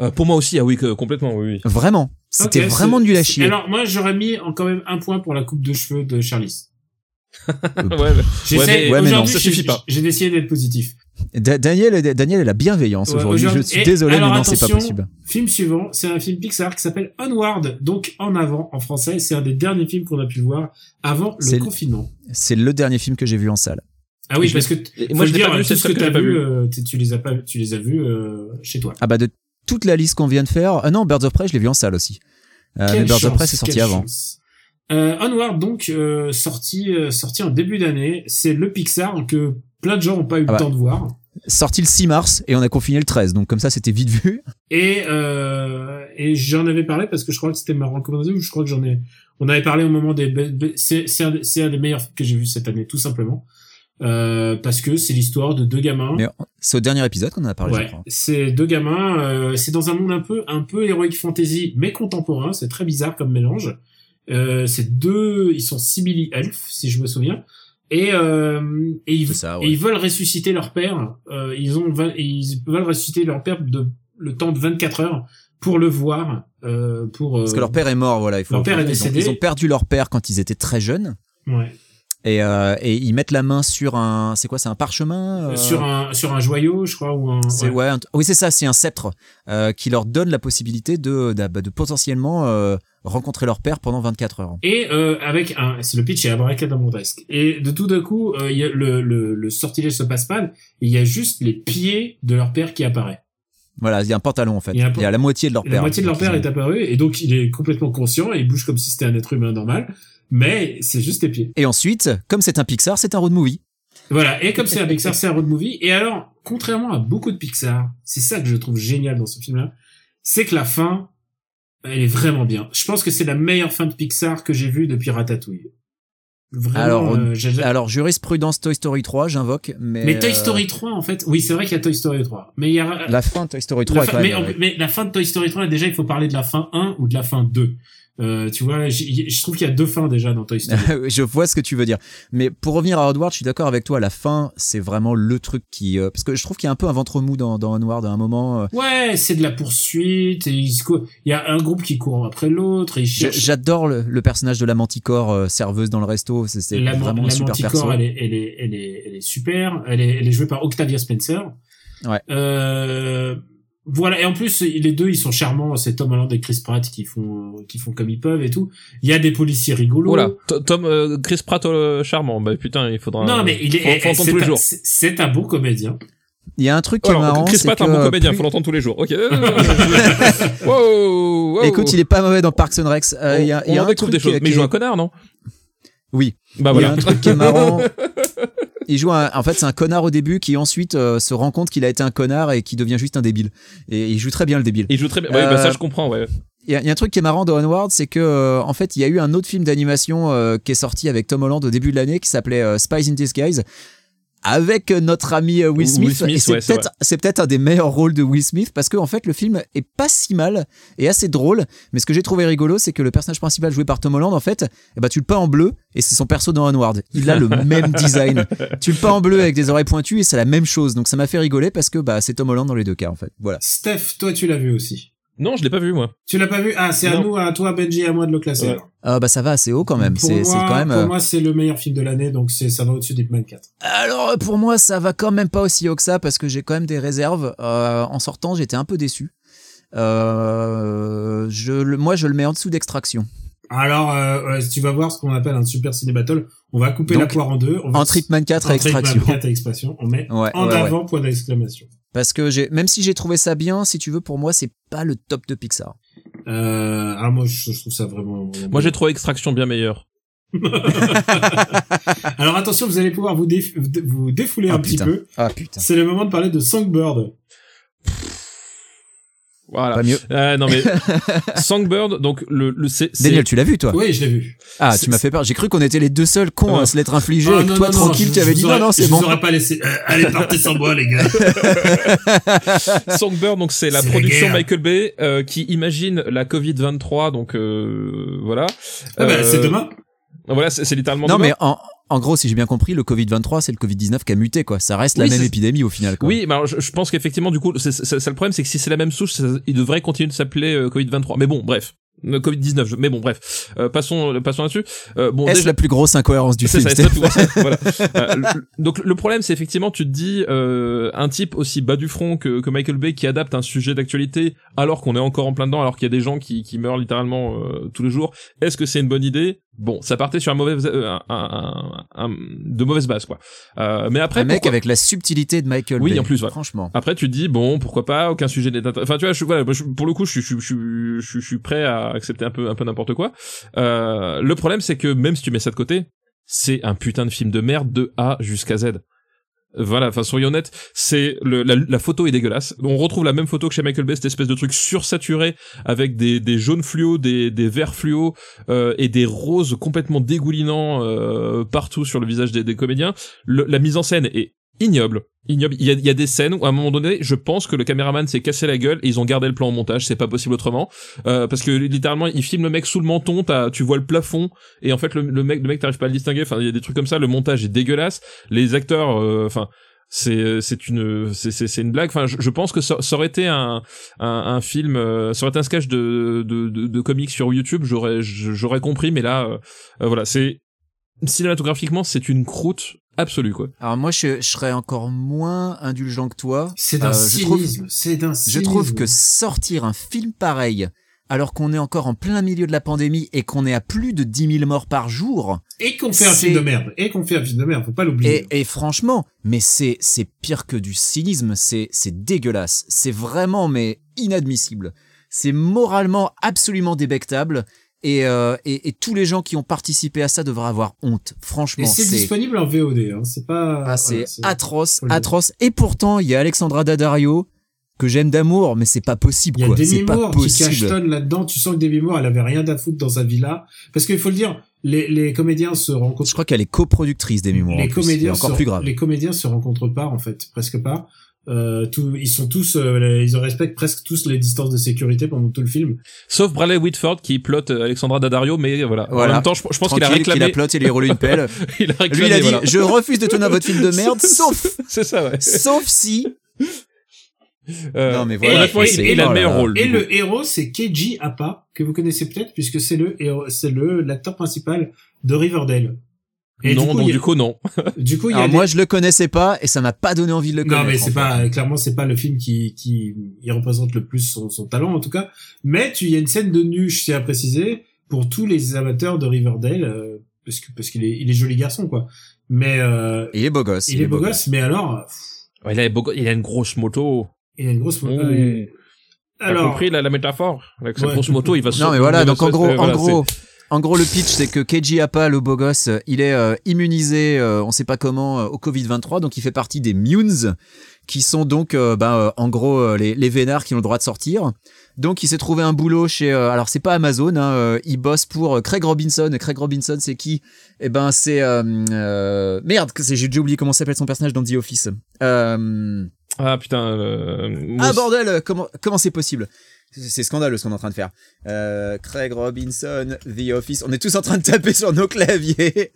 S6: Euh, pour moi aussi, ah oui, que- complètement, oui, oui.
S5: Vraiment. C'était vraiment nul à chier.
S4: Alors, moi, j'aurais mis quand même un point pour la coupe de cheveux de Charlize.
S6: ouais, mais-
S5: ouais, mais non,
S4: aujourd'hui,
S6: ça suffit pas.
S4: J'ai essayé d'être positif.
S5: Da- Daniel, est- Daniel est la bienveillance
S4: Ouais,
S5: aujourd'hui. Je suis désolé
S4: alors,
S5: mais non c'est pas possible.
S4: Film suivant, c'est un film Pixar qui s'appelle Onward, donc En avant en français. C'est un des derniers films qu'on a pu voir avant le confinement.
S5: C'est le dernier film que j'ai vu en salle.
S4: Ah oui,
S6: Je
S4: parce que
S6: moi, je l'ai
S4: dire,
S6: pas vu,
S4: tout
S6: c'est
S4: ce que t'as vu,
S6: vu.
S4: euh, tu les as pas, tu les as vus euh, chez toi.
S5: Ah bah de toute la liste qu'on vient de faire. Ah non Birds of Prey je l'ai vu en salle aussi. Euh, mais Birds of Prey c'est sorti avant.
S4: chance. Euh, Onward, donc euh, sorti euh, sorti en début d'année, c'est le Pixar que plein de gens n'ont pas eu
S5: Ah
S4: le
S5: bah.
S4: temps de voir.
S5: Sorti le 6 mars et on a confiné le 13 donc comme ça c'était vite vu.
S4: Et euh, et j'en avais parlé parce que je crois que c'était ma recommandation. ou Je crois que j'en ai. On avait parlé au moment des. C'est un, un des meilleurs films que j'ai vu cette année, tout simplement. euh, parce que c'est l'histoire de deux gamins.
S5: C'est au dernier épisode qu'on en a parlé,
S4: Ouais, c'est deux gamins. euh, c'est dans un monde un peu un peu heroic fantasy, mais contemporain. C'est très bizarre comme mélange. Euh, c'est deux, ils sont simili elfes, si je me souviens. Et, euh, et, ils,
S5: C'est ça, ouais.
S4: et ils veulent ressusciter leur père. Euh, ils ont, ils veulent ressusciter leur père de le temps de 24 heures pour le voir. Euh, pour
S5: Parce que leur père est mort, voilà. Il faut
S4: leur père est
S5: ils ont-
S4: décédé.
S5: Ils ont perdu leur père quand ils étaient très jeunes.
S4: ouais.
S5: Et, et ils mettent la main sur un, c'est quoi, c'est un parchemin
S4: sur un sur un joyau, je crois, ou un.
S5: C'est ouais. un- oui, c'est ça, c'est un sceptre qui leur donne la possibilité de, de, de potentiellement rencontrer leur père pendant 24 heures.
S4: Et euh, avec un, c'est le pitch est abracadabrantesque. Et de tout d'un coup, euh, il y a le, le, le sortilège se passe pas. et Il y a juste les pieds de leur père qui apparaît.
S5: Voilà, il y a un pantalon en fait.
S4: Il y a un
S5: Il y a la moitié de leur père.
S4: la moitié de leur père est apparu et donc il est complètement conscient et il bouge comme si c'était un être humain normal. Mais c'est juste les pieds.
S5: Et ensuite, comme c'est un Pixar, c'est un road movie.
S4: Voilà. Et comme c'est un Pixar, c'est un road movie. Et alors, contrairement à beaucoup de Pixar, c'est ça que je trouve génial dans ce film-là, c'est que la fin, elle est vraiment bien. Je pense que c'est la meilleure fin de Pixar que j'ai vue depuis Ratatouille. Vraiment,
S5: Alors,
S4: euh,
S5: Alors, jurisprudence Toy Story 3, j'invoque, mais.
S4: Mais Toy
S5: euh,
S4: Story 3, en fait, oui, c'est vrai qu'il y a Toy Story 3. Mais il y a,
S5: La fin de Toy Story 3
S4: la
S5: est
S4: fin-
S5: quand
S4: mais,
S5: même.
S4: mais la fin de Toy Story 3, déjà, il faut parler de la fin 1 ou de la fin 2. Euh, tu vois, je trouve qu'il y a deux fins déjà dans Toy Story.
S5: je vois ce que tu veux dire. Mais pour revenir à Onward, je suis d'accord avec toi. La fin, c'est vraiment le truc qui, euh, parce que je trouve qu'il y a un peu un ventre mou dans, dans Onward à un moment. euh,
S4: Ouais, c'est de la poursuite. Et se cou- il y a un groupe qui court après l'autre.
S5: J'adore le, le personnage de la Manticore euh, serveuse dans le resto. C'est vraiment un
S4: la
S5: super
S4: Manticore,
S5: perso.
S4: elle est, elle est, elle est, elle est super. Elle est, elle est jouée par Octavia Spencer.
S5: Ouais.
S4: Euh, voilà. Et en plus, les deux, ils sont charmants. C'est Tom Holland et Chris Pratt qui font, qui font comme ils peuvent et tout. Il y a des policiers rigolos.
S6: To- Tom, euh, Chris Pratt euh, charmant. Bah putain, il faudra.
S4: Non, mais il est,
S6: Faut, faut entendre
S4: c'est un- c'est- C'est bon comédien.
S5: Il y a un truc qui est
S6: Alors,
S5: marrant,
S6: Chris
S5: c'est
S6: Pratt,
S5: que
S6: un bon comédien,
S5: plus-
S6: faut l'entendre tous les jours. Ok. wow, wow.
S5: Écoute, il est pas mauvais dans Parks and Rec. Euh, Il y a, il y a
S6: on
S5: un truc
S6: des
S5: qui-
S6: choses. Mais il joue
S5: est-
S6: un connard, non?
S5: Oui.
S6: Bah
S5: Il y a
S6: voilà.
S5: un truc qui est marrant. Il joue un, en fait, c'est un connard au début qui ensuite euh, se rend compte qu'il a été un connard et qui devient juste un débile. Et il joue très bien le débile.
S6: Il joue très bien. Ouais, bah ça
S5: Euh,
S6: je comprends, ouais.
S5: Il y, a, il y a un truc qui est marrant dans Onward, c'est que euh, en fait, il y a eu un autre film d'animation euh, qui est sorti avec Tom Holland au début de l'année qui s'appelait euh, Spies in Disguise avec notre ami euh, Will
S6: Will
S5: Smith. Et c'est
S6: ouais,
S5: peut-être c'est peut-être un des meilleurs rôles de Will Smith parce que en fait le film est pas si mal et assez drôle. Mais ce que j'ai trouvé rigolo, c'est que le personnage principal joué par Tom Holland, en fait, eh ben, tu le peins en bleu et c'est son perso dans Onward. Il a le même design. Tu le peins en bleu avec des oreilles pointues et c'est la même chose. Donc ça m'a fait rigoler parce que bah c'est Tom Holland dans les deux cas en fait. Voilà.
S4: Steph, toi, tu l'as vu aussi.
S6: Non, je l'ai pas vu moi.
S4: Tu l'as pas vu? Ah, c'est à nous, à toi, Benji, et à moi de le classer.
S6: Ouais.
S4: alors.
S5: Ah bah ça va assez haut quand même.
S4: Pour
S5: C'est c'est
S4: moi,
S5: quand même.
S4: pour
S5: euh,
S4: moi, c'est le meilleur film de l'année, donc c'est ça va au-dessus d'Hitman 4.
S5: Alors pour moi ça va quand même pas aussi haut que ça parce que j'ai quand même des réserves. Euh, en sortant j'étais un peu déçu. Euh, je, le- moi je le mets en dessous d'extraction.
S4: Alors, euh, tu vas voir ce qu'on appelle un super ciné battle. On va couper
S5: Donc,
S4: la poire en deux. On va
S5: En Tripman 4 à extraction.
S4: 4 à extraction. On met
S5: Ouais,
S4: en
S5: ouais,
S4: avant point d'exclamation.
S5: Parce que j'ai même si j'ai trouvé ça bien, si tu veux pour moi c'est pas le top de Pixar.
S4: Euh, alors moi, je, je trouve ça vraiment. vraiment
S6: Moi j'ai trouvé Extraction bien meilleur.
S4: Alors attention, vous allez pouvoir vous, déf- vous défouler
S5: Ah,
S4: un petit peu.
S5: Ah putain.
S4: C'est le moment de parler de Songbird.
S6: Voilà.
S5: Pas mieux.
S6: Euh, non mais Songbird, donc le, le c'est
S5: Daniel, tu l'as vu toi?
S4: Oui, je l'ai vu.
S5: Ah, tu m'as fait peur. J'ai cru qu'on était les deux seuls cons
S6: Ah.
S5: à se l'être infligé.
S4: Ah,
S5: et que
S4: non,
S5: toi
S4: non,
S5: tranquille,
S4: je-
S5: tu avais
S4: je
S5: dit
S4: vous
S5: non
S4: aurais-
S5: non c'est
S4: je
S5: bon.
S4: vous aurais pas laissé. Euh, allez, partez sans moi, les gars.
S6: Songbird, donc c'est la production. Michael Bay euh, qui imagine la Covid 23, donc euh, voilà.
S4: Ah bah,
S6: Euh,
S4: c'est demain.
S6: Voilà, c'est c'est littéralement.
S5: Non
S6: demain.
S5: mais en, en gros si j'ai bien compris, le Covid 23 c'est le Covid 19 qui a muté quoi. Ça reste la même épidémie au final. Quoi.
S6: Oui, mais alors je, je pense qu'effectivement, du coup, c'est c'est- c'est le problème, c'est que si c'est la même souche, ça- il devrait continuer de s'appeler euh, Covid 23. Mais bon, bref. Euh, Covid 19, je- mais bon, bref. Euh, passons, passons là-dessus. Euh, bon,
S5: Est-ce
S6: déjà,
S5: la plus grosse incohérence du
S6: c'est
S5: film
S6: ça, voilà. Euh, le- donc le problème, c'est effectivement, tu te dis, euh, un type aussi bas du front que, que Michael Bay qui adapte un sujet d'actualité alors qu'on est encore en plein dedans, alors qu'il y a des gens qui, qui meurent littéralement tous les jours. Est-ce que c'est une bonne idée? Bon, ça partait sur un mauvais, euh, un, un- un- de mauvaise base, quoi. Euh, mais après,
S5: Un mec
S6: pourquoi-
S5: avec la subtilité de Michael
S6: Oui,
S5: Bay.
S6: en plus, ouais.
S5: Franchement.
S6: après, tu te dis bon, pourquoi pas, aucun sujet n'est Enfin, tu vois, je, voilà, pour le coup, je, suis- je, je, je suis prêt à accepter un peu, un peu n'importe quoi. Euh, le problème, c'est que même si tu mets ça de côté, c'est un putain de film de merde de A jusqu'à Z. Voilà, enfin soyons honnêtes, c'est la, la photo est dégueulasse. On retrouve la même photo que chez Michael Bay, cette espèce de truc sursaturé avec des, des jaunes fluo, des, des verts fluo euh, et des roses complètement dégoulinants euh, partout sur le visage des, des comédiens. Le- la mise en scène est ignoble. Ignoble. Il y, a, il y a des scènes où à un moment donné, je pense que le caméraman s'est cassé la gueule et ils ont gardé le plan au montage. C'est pas possible autrement, Euh, parce que littéralement, il filme le mec sous le menton. Tu vois le plafond et en fait le, mec, le mec, t'arrives pas à le distinguer. Enfin, il y a des trucs comme ça. Le montage est dégueulasse. Les acteurs, euh, enfin. c'est c'est une c'est une blague enfin je, je pense que ça, ça aurait été un un, un film euh, ça aurait été un sketch de de de, de comics sur YouTube j'aurais j'aurais compris mais là euh, euh, voilà c'est cinématographiquement c'est une croûte absolue quoi
S5: Alors moi, je, je serais encore moins indulgent que toi.
S4: C'est d'un
S5: Euh, je trouve-
S4: cynisme. C'est d'un
S5: Je trouve que sortir un film pareil, alors qu'on est encore en plein milieu de la pandémie et qu'on est à plus de 10 000 morts par jour,
S4: Et qu'on fait un film de merde. Et qu'on fait un film de merde. Faut pas l'oublier.
S5: et, et franchement, mais c'est c'est pire que du cynisme, c'est c'est dégueulasse, c'est vraiment mais inadmissible, c'est moralement absolument débectable. Et, euh, et, et tous les gens qui ont participé à ça devraient avoir honte. Franchement,
S4: Et c'est disponible en VOD. Hein. C'est pas.
S5: Ah, c'est
S4: voilà,
S5: atroce, atroce. Et pourtant, il y a Alexandra Daddario que j'aime d'amour, mais c'est pas possible,
S4: Il y a
S5: quoi.
S4: Demi
S5: pas
S4: Moore qui
S5: possible.
S4: cachetonne là-dedans. Tu sens que Demi Moore, elle avait rien à foutre dans sa villa. Parce qu'il faut le dire, les, les comédiens se rencontrent.
S5: Je crois qu'elle est coproductrice des mémoires.
S4: les
S5: en plus.
S4: comédiens
S5: C'est encore
S4: se,
S5: plus grave.
S4: les comédiens se rencontrent pas en fait, presque pas. Euh, tout, ils sont tous, euh, les- ils respectent presque tous les distances de sécurité pendant tout le film.
S6: sauf Bradley Whitford qui plotte euh, Alexandra Daddario mais voilà, en même temps je, je pense qu'il a réclamé
S5: qu'il plotte et lui roule une pelle.
S6: il a réclamé
S5: Lui, il a dit,
S6: voilà.
S5: je refuse de tourner à votre film de merde, sauf,
S6: c'est ça ouais
S5: sauf si.
S6: Euh,
S5: Non, mais voilà,
S4: et-
S6: il,
S4: et-
S6: il a
S5: oh
S6: meilleur
S5: là.
S6: rôle
S4: Et le héros, c'est Keiji Appa, que vous connaissez peut-être, puisque c'est le c'est le l'acteur principal de Riverdale. Et
S6: non
S4: du coup, a-
S6: du coup non
S4: du coup, il y a
S5: Alors
S4: des-
S5: moi, je le connaissais pas et ça m'a pas donné envie de le connaître.
S4: Non, mais c'est
S5: en
S4: pas clairement c'est pas le film qui qui il représente le plus son, son talent en tout cas. Mais tu il y a une scène de nu, je tiens à préciser, pour tous les amateurs de Riverdale, euh, parce que parce qu'il est il est joli garçon quoi. Mais euh,
S5: Il est beau gosse.
S4: il, est beau gosse, mais alors pff,
S6: Ouais, il a beau- il a une grosse moto
S4: il a une grosse.
S6: Mmh.
S4: euh,
S6: T'as
S4: alors
S6: compris la, la métaphore? Avec sa
S4: Ouais.
S6: grosse moto il va
S5: Non mais voilà, donc en gros, en
S6: voilà,
S5: gros, en gros le pitch c'est que Keiji Appa, le beau gosse, il est euh, immunisé, euh, on sait pas comment, euh, au Covid-23, donc il fait partie des Munes, qui sont donc, euh, ben, euh, en gros, euh, les, les vénards qui ont le droit de sortir. Donc il s'est trouvé un boulot chez, euh, alors c'est pas Amazon, hein, euh, il bosse pour euh, Craig Robinson. Et Craig Robinson c'est qui? Eh ben c'est euh, euh, merde, j'ai déjà oublié comment s'appelle son personnage dans The Office. Euh,
S6: ah putain euh, moi
S5: ah bordel, comment comment c'est possible? C'est scandaleux ce qu'on est en train de faire. Euh, Craig Robinson, The Office. On est tous en train de taper sur nos claviers.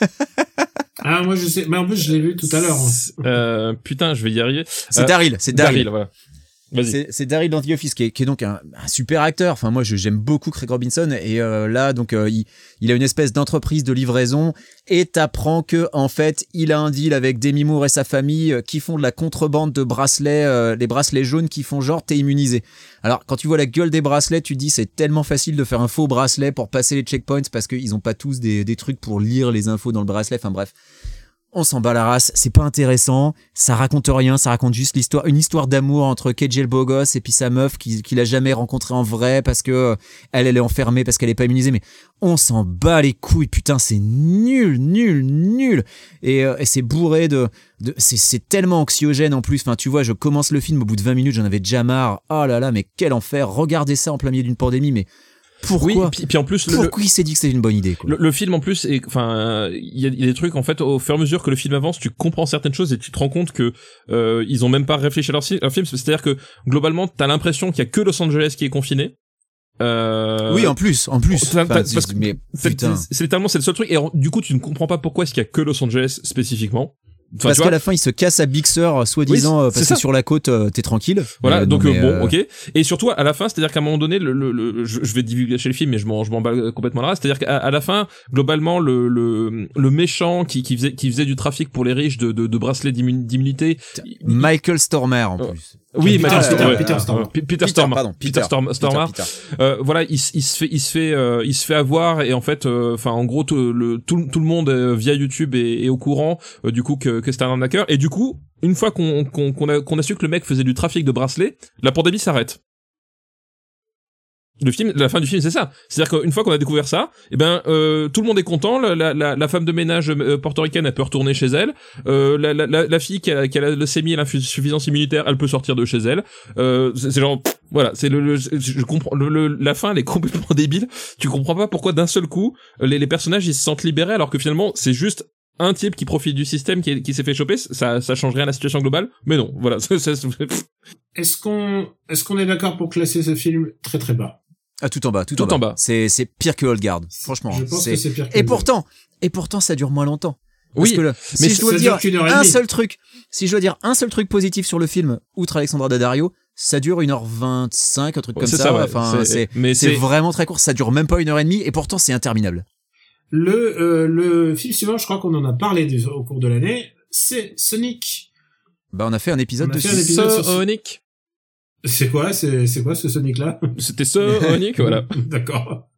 S4: ah moi je sais, mais en plus je l'ai vu tout à l'heure.
S6: euh, putain je vais y arriver
S5: C'est
S6: Euh,
S5: Daryl, c'est Daryl.
S6: voilà
S5: C'est Daryl Office qui est, qui est donc un, super acteur. Enfin moi j'aime beaucoup Craig Robinson et euh, là donc euh, il, a une espèce d'entreprise de livraison et t'apprends que en fait il a un deal avec Demi Moore et sa famille euh, qui font de la contrebande de bracelets, les bracelets jaunes qui font genre t'es immunisé. Alors quand tu vois la gueule des bracelets tu te dis c'est tellement facile de faire un faux bracelet pour passer les checkpoints parce qu'ils ont pas tous des, des trucs pour lire les infos dans le bracelet. Enfin bref on s'en bat la race, c'est pas intéressant, ça raconte rien, ça raconte juste l'histoire, une histoire d'amour entre KJ le beau et puis sa meuf qui- qu'il a jamais rencontré en vrai parce que euh, elle, est enfermée parce qu'elle est pas immunisée, mais on s'en bat les couilles, putain, c'est nul, nul, nul, et, euh, c'est bourré de, c'est tellement anxiogène en plus, enfin tu vois, je commence le film au bout de 20 minutes, j'en avais déjà marre, oh là là, mais quel enfer, regardez ça en plein milieu d'une pandémie, mais pourquoi,
S6: oui puis, puis en plus le, le-
S5: pourquoi il s'est dit que c'était une bonne idée, quoi.
S6: Le, le film en plus est enfin il y, a il y a des trucs en fait au fur et à mesure que le film avance tu comprends certaines choses et tu te rends compte que euh, ils ont même pas réfléchi à leur, si- leur film c'est-à-dire que globalement t'as l'impression qu'il y a que Los Angeles qui est confiné euh,
S5: oui, en plus, en plus, Enfin, c'est-
S6: parce que
S5: mais
S6: c'est
S5: putain.
S6: c'est littéralement c'est le seul truc et du coup tu ne comprends pas pourquoi est-ce qu'il y a que Los Angeles spécifiquement Enfin,
S5: parce qu'à la fin, il se casse à Big Sur, euh, soi-disant,
S6: Oui,
S5: euh, parce que sur la côte, euh, t'es tranquille.
S6: Voilà,
S5: Euh,
S6: donc
S5: non,
S6: bon,
S5: euh,
S6: ok. Et surtout à la fin, c'est-à-dire qu'à un moment donné, le, le, le- je, je vais divulguer chez le film, mais je m'en, je m'en bats complètement la race. C'est-à-dire qu'à à la fin, globalement, le, le, le méchant qui, qui faisait, qui faisait du trafic pour les riches de, de, de bracelets d'immu- d'immunité.
S5: Michael Stormer, en plus.
S6: Oui,
S4: Peter-
S6: Michael
S5: Peter-
S6: Stormer.
S4: Peter Stormer.
S6: P- Peter Stormer.
S5: pardon,
S6: Peter Storm-. Euh, voilà, il, se fait, il se fait, euh, il se fait avoir et en fait, euh, enfin, en gros, tout le, tout, tout le monde euh, via YouTube est, est au courant euh, du coup que, que c'est un arnaqueur et du coup, une fois qu'on qu'on qu'on a, qu'on a su que le mec faisait du trafic de bracelets, la pandémie s'arrête. Le film, la fin du film, c'est ça. C'est-à-dire qu'une fois qu'on a découvert ça, eh ben, euh, tout le monde est content. La, la, la, femme de ménage euh, portoricaine, elle peut retourner chez elle. Euh, la, la, la, fille qui a, qui a la leucémie et l'insuffisance immunitaire, elle peut sortir de chez elle. Euh, c'est genre, voilà, c'est le, le- je comprends. Le, la fin, elle est complètement débile. Tu comprends pas pourquoi d'un seul coup, les, les personnages ils se sentent libérés alors que finalement, c'est juste un type qui profite du système qui, est- qui s'est fait choper, ça, ça change rien à la situation globale. Mais non, voilà.
S4: Est-ce qu'on est-ce qu'on est d'accord pour classer ce film très très bas?
S5: Ah, tout en bas, tout,
S6: Tout
S5: en bas.
S6: en bas.
S5: C'est c'est pire que Old Guard. Franchement,
S4: Je pense
S5: c'est
S4: que c'est pire que
S5: Et pourtant, et pourtant, ça dure moins longtemps. Parce
S6: Oui,
S5: que le-
S6: mais
S5: si je dois dire
S4: dure qu'une heure et
S5: un
S4: demie.
S5: seul truc, si je dois dire un seul truc positif sur le film, outre Alexandra Daddario, ça dure 1h25, un truc comme
S6: c'est
S5: ça.
S6: ça, ouais.
S5: Enfin,
S6: C'est-
S5: c'est
S6: mais
S5: c'est
S6: c'est
S5: vraiment très court. Ça dure même pas une heure et demie, et pourtant c'est interminable.
S4: Le euh, le film suivant, je crois qu'on en a parlé des- au cours de l'année, c'est Sonic.
S5: Bah, on a fait un épisode
S4: On a
S5: dessus.
S4: fait un épisode sur-
S6: Sonic.
S4: C'est quoi? C'est c'est quoi ce Sonic là
S6: C'était Sonic, voilà.
S4: D'accord.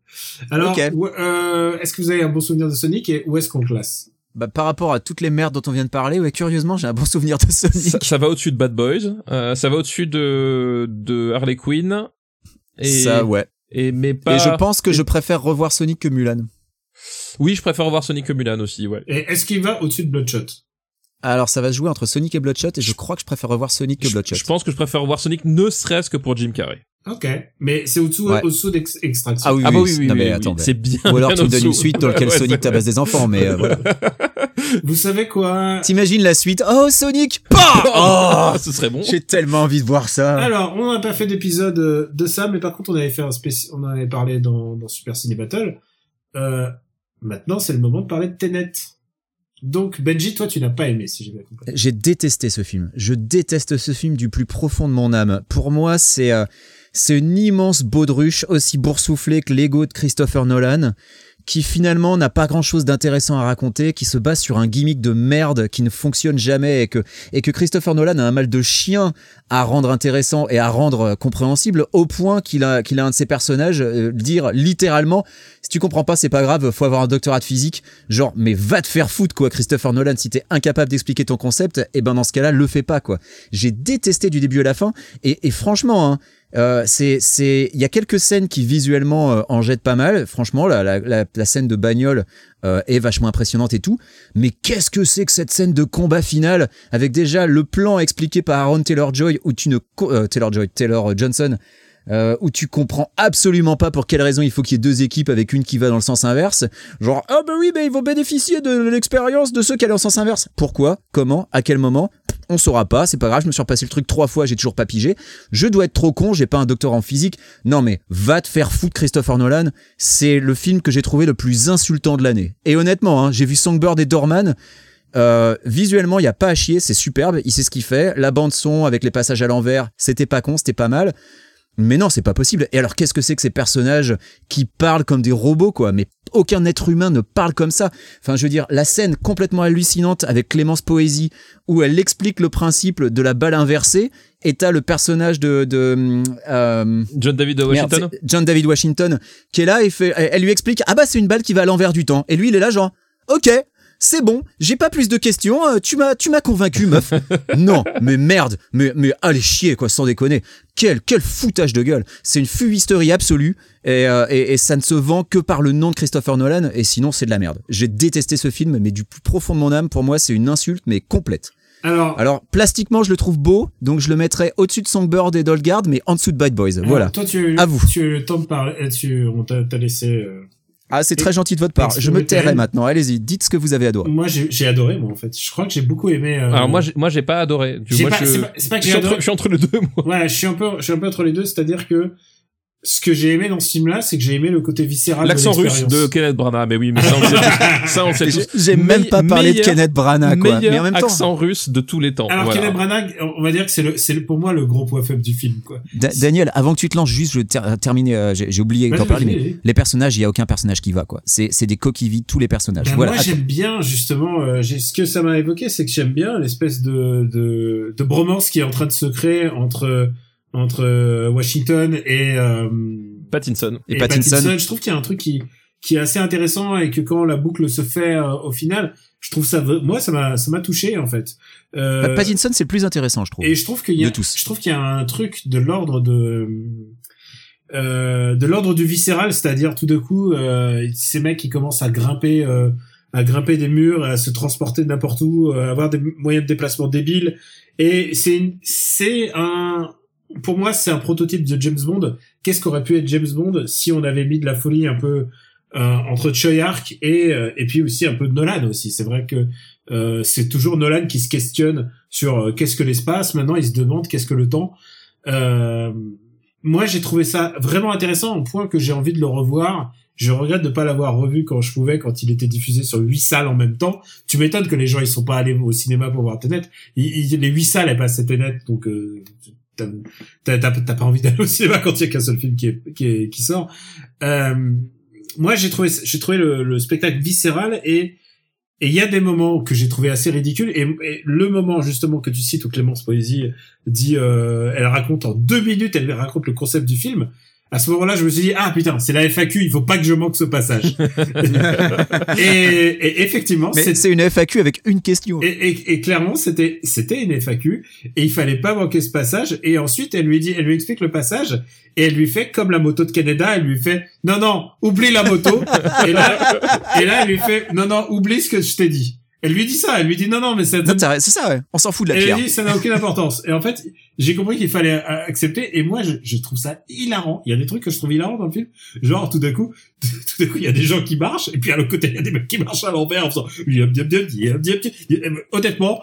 S4: Alors, euh, est-ce que vous avez un bon souvenir de Sonic et où est-ce qu'on le classe?
S5: Bah, par rapport à toutes les merdes dont on vient de parler, ouais, curieusement, j'ai un bon souvenir de Sonic.
S6: ça, ça va au-dessus de Bad Boys, euh, ça va au-dessus de de Harley Quinn et
S5: Ça, ouais.
S6: et mais pas
S5: Et je pense que je préfère revoir Sonic que Mulan.
S6: Oui, je préfère voir Sonic que Mulan aussi, ouais.
S4: Et est-ce qu'il va au-dessus de Bloodshot?
S5: Alors, ça va se jouer entre Sonic et Bloodshot, et je crois que je préfère revoir Sonic que Bloodshot.
S6: je pense que je préfère voir Sonic ne serait-ce que pour Jim Carrey.
S4: Ok, mais c'est au-dessous
S5: Ouais.
S4: au-dessous d'extraction.
S5: Ah oui,
S6: ah bah
S5: oui,
S6: oui, oui,
S5: non,
S6: oui,
S5: mais
S6: oui,
S5: attends,
S6: c'est bien.
S5: Ou alors
S6: bien
S5: tu me donnes une suite dans laquelle
S6: Ouais,
S5: Sonic tabasse des enfants, mais euh, voilà.
S4: Vous savez quoi?
S5: T'imagines la suite? Oh, Sonic Bah
S6: Oh, ce serait bon.
S5: J'ai tellement envie de voir ça.
S4: Alors, on n'a pas fait d'épisode euh, de ça, mais par contre, on avait fait un spéci... on en avait parlé dans, dans Super Ciné Battle. Euh, maintenant, c'est le moment de parler de Tenet. Donc, Benji, toi, tu n'as pas aimé, si j'ai bien compris.
S5: J'ai détesté ce film. Je déteste ce film du plus profond de mon âme. Pour moi, c'est euh, c'est une immense baudruche aussi boursouflée que l'ego de Christopher Nolan qui finalement n'a pas grand chose d'intéressant à raconter, qui se base sur un gimmick de merde qui ne fonctionne jamais et que, et que Christopher Nolan a un mal de chien à rendre intéressant et à rendre euh, compréhensible au point qu'il a, qu'il a un de ses personnages euh, dire littéralement si tu comprends pas c'est pas grave faut avoir un doctorat de physique. Genre mais va te faire foutre quoi Christopher Nolan si t'es incapable d'expliquer ton concept et ben dans ce cas-là le fais pas quoi. J'ai détesté du début à la fin et, et franchement hein, euh, c'est il y a quelques scènes qui visuellement euh, en jettent pas mal. Franchement la, la, la, scène de bagnole euh, est vachement impressionnante et tout. Mais qu'est-ce que c'est que cette scène de combat final avec déjà le plan expliqué par Aaron Taylor Joy où tu ne euh, Taylor Joy Taylor Johnson euh, où tu comprends absolument pas pour quelle raison il faut qu'il y ait deux équipes avec une qui va dans le sens inverse. Genre, ah bah oui, mais ils vont bénéficier de l'expérience de ceux qui allaient en sens inverse. Pourquoi? Comment? À quel moment? On saura pas, c'est pas grave, je me suis repassé le truc trois fois, j'ai toujours pas pigé. Je dois être trop con, j'ai pas un docteur en physique. Non mais, va te faire foutre Christopher Nolan, c'est le film que j'ai trouvé le plus insultant de l'année. Et honnêtement, hein, j'ai vu Songbird et Dorman, euh, visuellement, il y a pas à chier, c'est superbe, il sait ce qu'il fait. La bande son avec les passages à l'envers, c'était pas con, c'était pas mal. Mais non, c'est pas possible. Et alors, qu'est-ce que c'est que ces personnages qui parlent comme des robots, quoi? Mais aucun être humain ne parle comme ça. Enfin, je veux dire, la scène complètement hallucinante avec Clémence Poésie, où elle explique le principe de la balle inversée, et t'as le personnage de... de euh,
S6: John David
S5: merde,
S6: Washington?
S5: John David Washington, qui est là et fait, elle lui explique, ah bah c'est une balle qui va à l'envers du temps. Et lui, il est là genre, ok, c'est bon, j'ai pas plus de questions, euh, tu m'as, tu m'as convaincu, meuf. non, mais merde, mais, mais allez chier, quoi, sans déconner. Quel, quel foutage de gueule. C'est une fumisterie absolue, et, euh, et, et ça ne se vend que par le nom de Christopher Nolan, et sinon c'est de la merde. J'ai détesté ce film, mais du plus profond de mon âme, pour moi, c'est une insulte, mais complète.
S4: Alors,
S5: Alors, plastiquement, je le trouve beau, donc je le mettrais au-dessus de Songbird et Dolgard, mais en dessous de Bad Boys.
S4: alors,
S5: Voilà.
S4: Toi, tu
S5: À vous.
S4: tu as eu le temps de parler. Tu, on t'a t'a laissé. euh,
S5: Ah, c'est très gentil de votre part. Je me tairai maintenant. Allez-y, dites ce que vous avez adoré.
S4: Moi, j'ai j'ai adoré, moi, en fait. Je crois que j'ai beaucoup aimé. euh,
S6: Alors moi, j'ai- moi, j'ai pas adoré. Moi,
S4: pas-
S6: je,
S4: c'est pas, c'est pas que
S6: je
S4: j'ai
S6: suis entre,
S4: adoré.
S6: je suis entre les deux, moi.
S4: Ouais, je suis un peu, je suis un peu entre les deux, c'est-à-dire que ce que j'ai aimé dans ce film-là, c'est que j'ai aimé le côté viscéral
S6: L'accent
S4: de
S6: russe de Kenneth Branagh, mais oui, mais ça on le sait. Ça on.
S5: J'ai même pas parlé de Kenneth Branagh, quoi.
S6: Meilleur
S5: Mais en même temps,
S6: accent russe de tous les temps.
S4: Alors
S6: voilà.
S4: Kenneth Branagh, on va dire que c'est le, c'est le- pour moi le gros point faible du film, quoi.
S5: Da- Daniel, avant que tu te lances, juste, je ter- terminer, euh, j'ai oublié d'en parler, mais les personnages, il y a aucun personnage qui va, quoi. C'est c'est des coquilles vides, tous les personnages.
S4: Ben,
S5: voilà.
S4: Moi, j'aime bien justement. euh, ce que ça m'a évoqué, c'est que j'aime bien l'espèce de, de de bromance qui est en train de se créer entre entre euh, Washington et euh,
S6: Pattinson.
S5: Et Pattinson.
S4: Je trouve qu'il y a un truc qui qui est assez intéressant et que quand la boucle se fait euh, au final, je trouve ça. Moi, ça m'a ça m'a touché en fait. Euh,
S5: Euh, Pattinson, c'est le plus intéressant, je trouve.
S4: et je trouve qu'il y a,
S5: de tous.
S4: je trouve qu'il y a un truc de l'ordre de euh, de l'ordre du viscéral, c'est-à-dire tout d'un coup euh, ces mecs qui commencent à grimper euh, à grimper des murs, à se transporter de n'importe où, à avoir des moyens de déplacement débiles. Et c'est une- c'est un pour moi c'est un prototype de James Bond. Qu'est-ce qu'aurait pu être James Bond si on avait mis de la folie un peu euh, entre Choyark et euh, et puis aussi un peu de Nolan aussi? C'est vrai que euh, c'est toujours Nolan qui se questionne sur euh, qu'est-ce que l'espace? Maintenant, il se demande qu'est-ce que le temps? Euh, moi, j'ai trouvé ça vraiment intéressant au point que j'ai envie de le revoir. Je regrette de pas l'avoir revu quand je pouvais, quand il était diffusé sur huit salles en même temps. Tu m'étonnes que les gens ils sont pas allés au cinéma pour voir Tenet. Il- il- les huit salles elles passaient Tenet, donc euh, t'as pas envie d'aller au cinéma quand il y a qu'un seul film qui, est, qui, est- qui sort. Euh, moi, j'ai trouvé j'ai trouvé le, le spectacle viscéral et et il y a des moments que j'ai trouvé assez ridicules et, et le moment justement que tu cites où Clémence Poésie dit euh, elle raconte en deux minutes elle raconte le concept du film à ce moment-là je me suis dit ah putain c'est la FAQ il faut pas que je manque ce passage et, et effectivement c'est
S5: c'est une FAQ avec une question.
S4: et, et, et clairement, c'était c'était une FAQ et il fallait pas manquer ce passage. Et ensuite, elle lui dit, elle lui explique le passage et elle lui fait comme la moto de Canada. Elle lui fait non non, oublie la moto. et là, et là, elle lui fait non non, oublie ce que je t'ai dit. Elle lui dit ça. Elle lui dit non non, mais ça.
S5: C'est ça, ouais. On s'en fout de la
S4: Elle
S5: pierre.
S4: dit ça n'a aucune importance. Et en fait, j'ai compris qu'il fallait euh, accepter. Et moi, je, je trouve ça hilarant. Il y a des trucs que je trouve hilarants dans le film. Genre, tout d'un coup, tout d'un coup, il y a des gens qui marchent. Et puis à l'autre côté, il y a des mecs qui marchent à l'envers en faisant. yep. Honnêtement,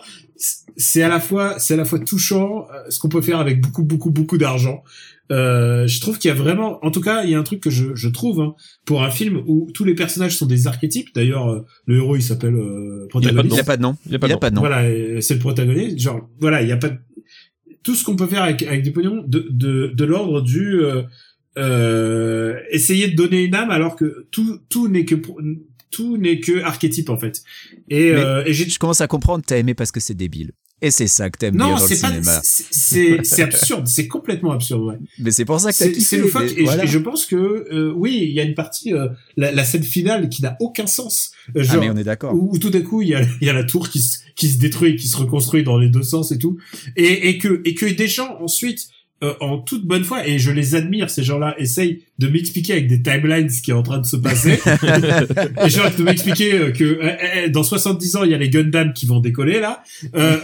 S4: c'est à la fois, c'est à la fois touchant, euh, ce qu'on peut faire avec beaucoup, beaucoup, beaucoup d'argent. Euh, je trouve qu'il y a vraiment, en tout cas, il y a un truc que je, je trouve hein, pour un film où tous les personnages sont des archétypes. D'ailleurs, euh, le héros il s'appelle euh,
S6: Il y a pas de
S5: Il
S4: protagoniste.
S5: n'y a pas de nom.
S6: Il a pas de nom.
S5: de nom.
S4: Voilà, c'est le protagoniste. Genre, voilà, il y a pas de- tout ce qu'on peut faire avec, avec du pognon de, de, de l'ordre du euh, euh, essayer de donner une âme alors que tout tout n'est que pro- tout n'est que archétype en fait. Et, euh, et
S5: Je commence à comprendre, t'as aimé parce que c'est débile. Et c'est ça que t'aimes
S4: non,
S5: dire dans le
S4: c'est pas
S5: cinéma.
S4: c'est absurde, c'est complètement absurde, ouais.
S5: Mais c'est pour ça que t'as kiffé.
S4: c'est loufoque
S5: mais
S4: et,
S5: voilà.
S4: je, et je pense que euh, oui, il y a une partie euh, la, la scène finale qui n'a aucun sens. Euh,
S5: Ah mais on est d'accord.
S4: où, où tout d'un coup il y a, il y a la tour qui se, qui se détruit qui se reconstruit dans les deux sens et tout et, et que et que des gens ensuite euh, en toute bonne foi et je les admire ces gens-là essayent de m'expliquer avec des timelines ce qui est en train de se passer. Et genre de m'expliquer euh, que euh, euh, dans 70 ans il y a les Gundam qui vont décoller là. Euh,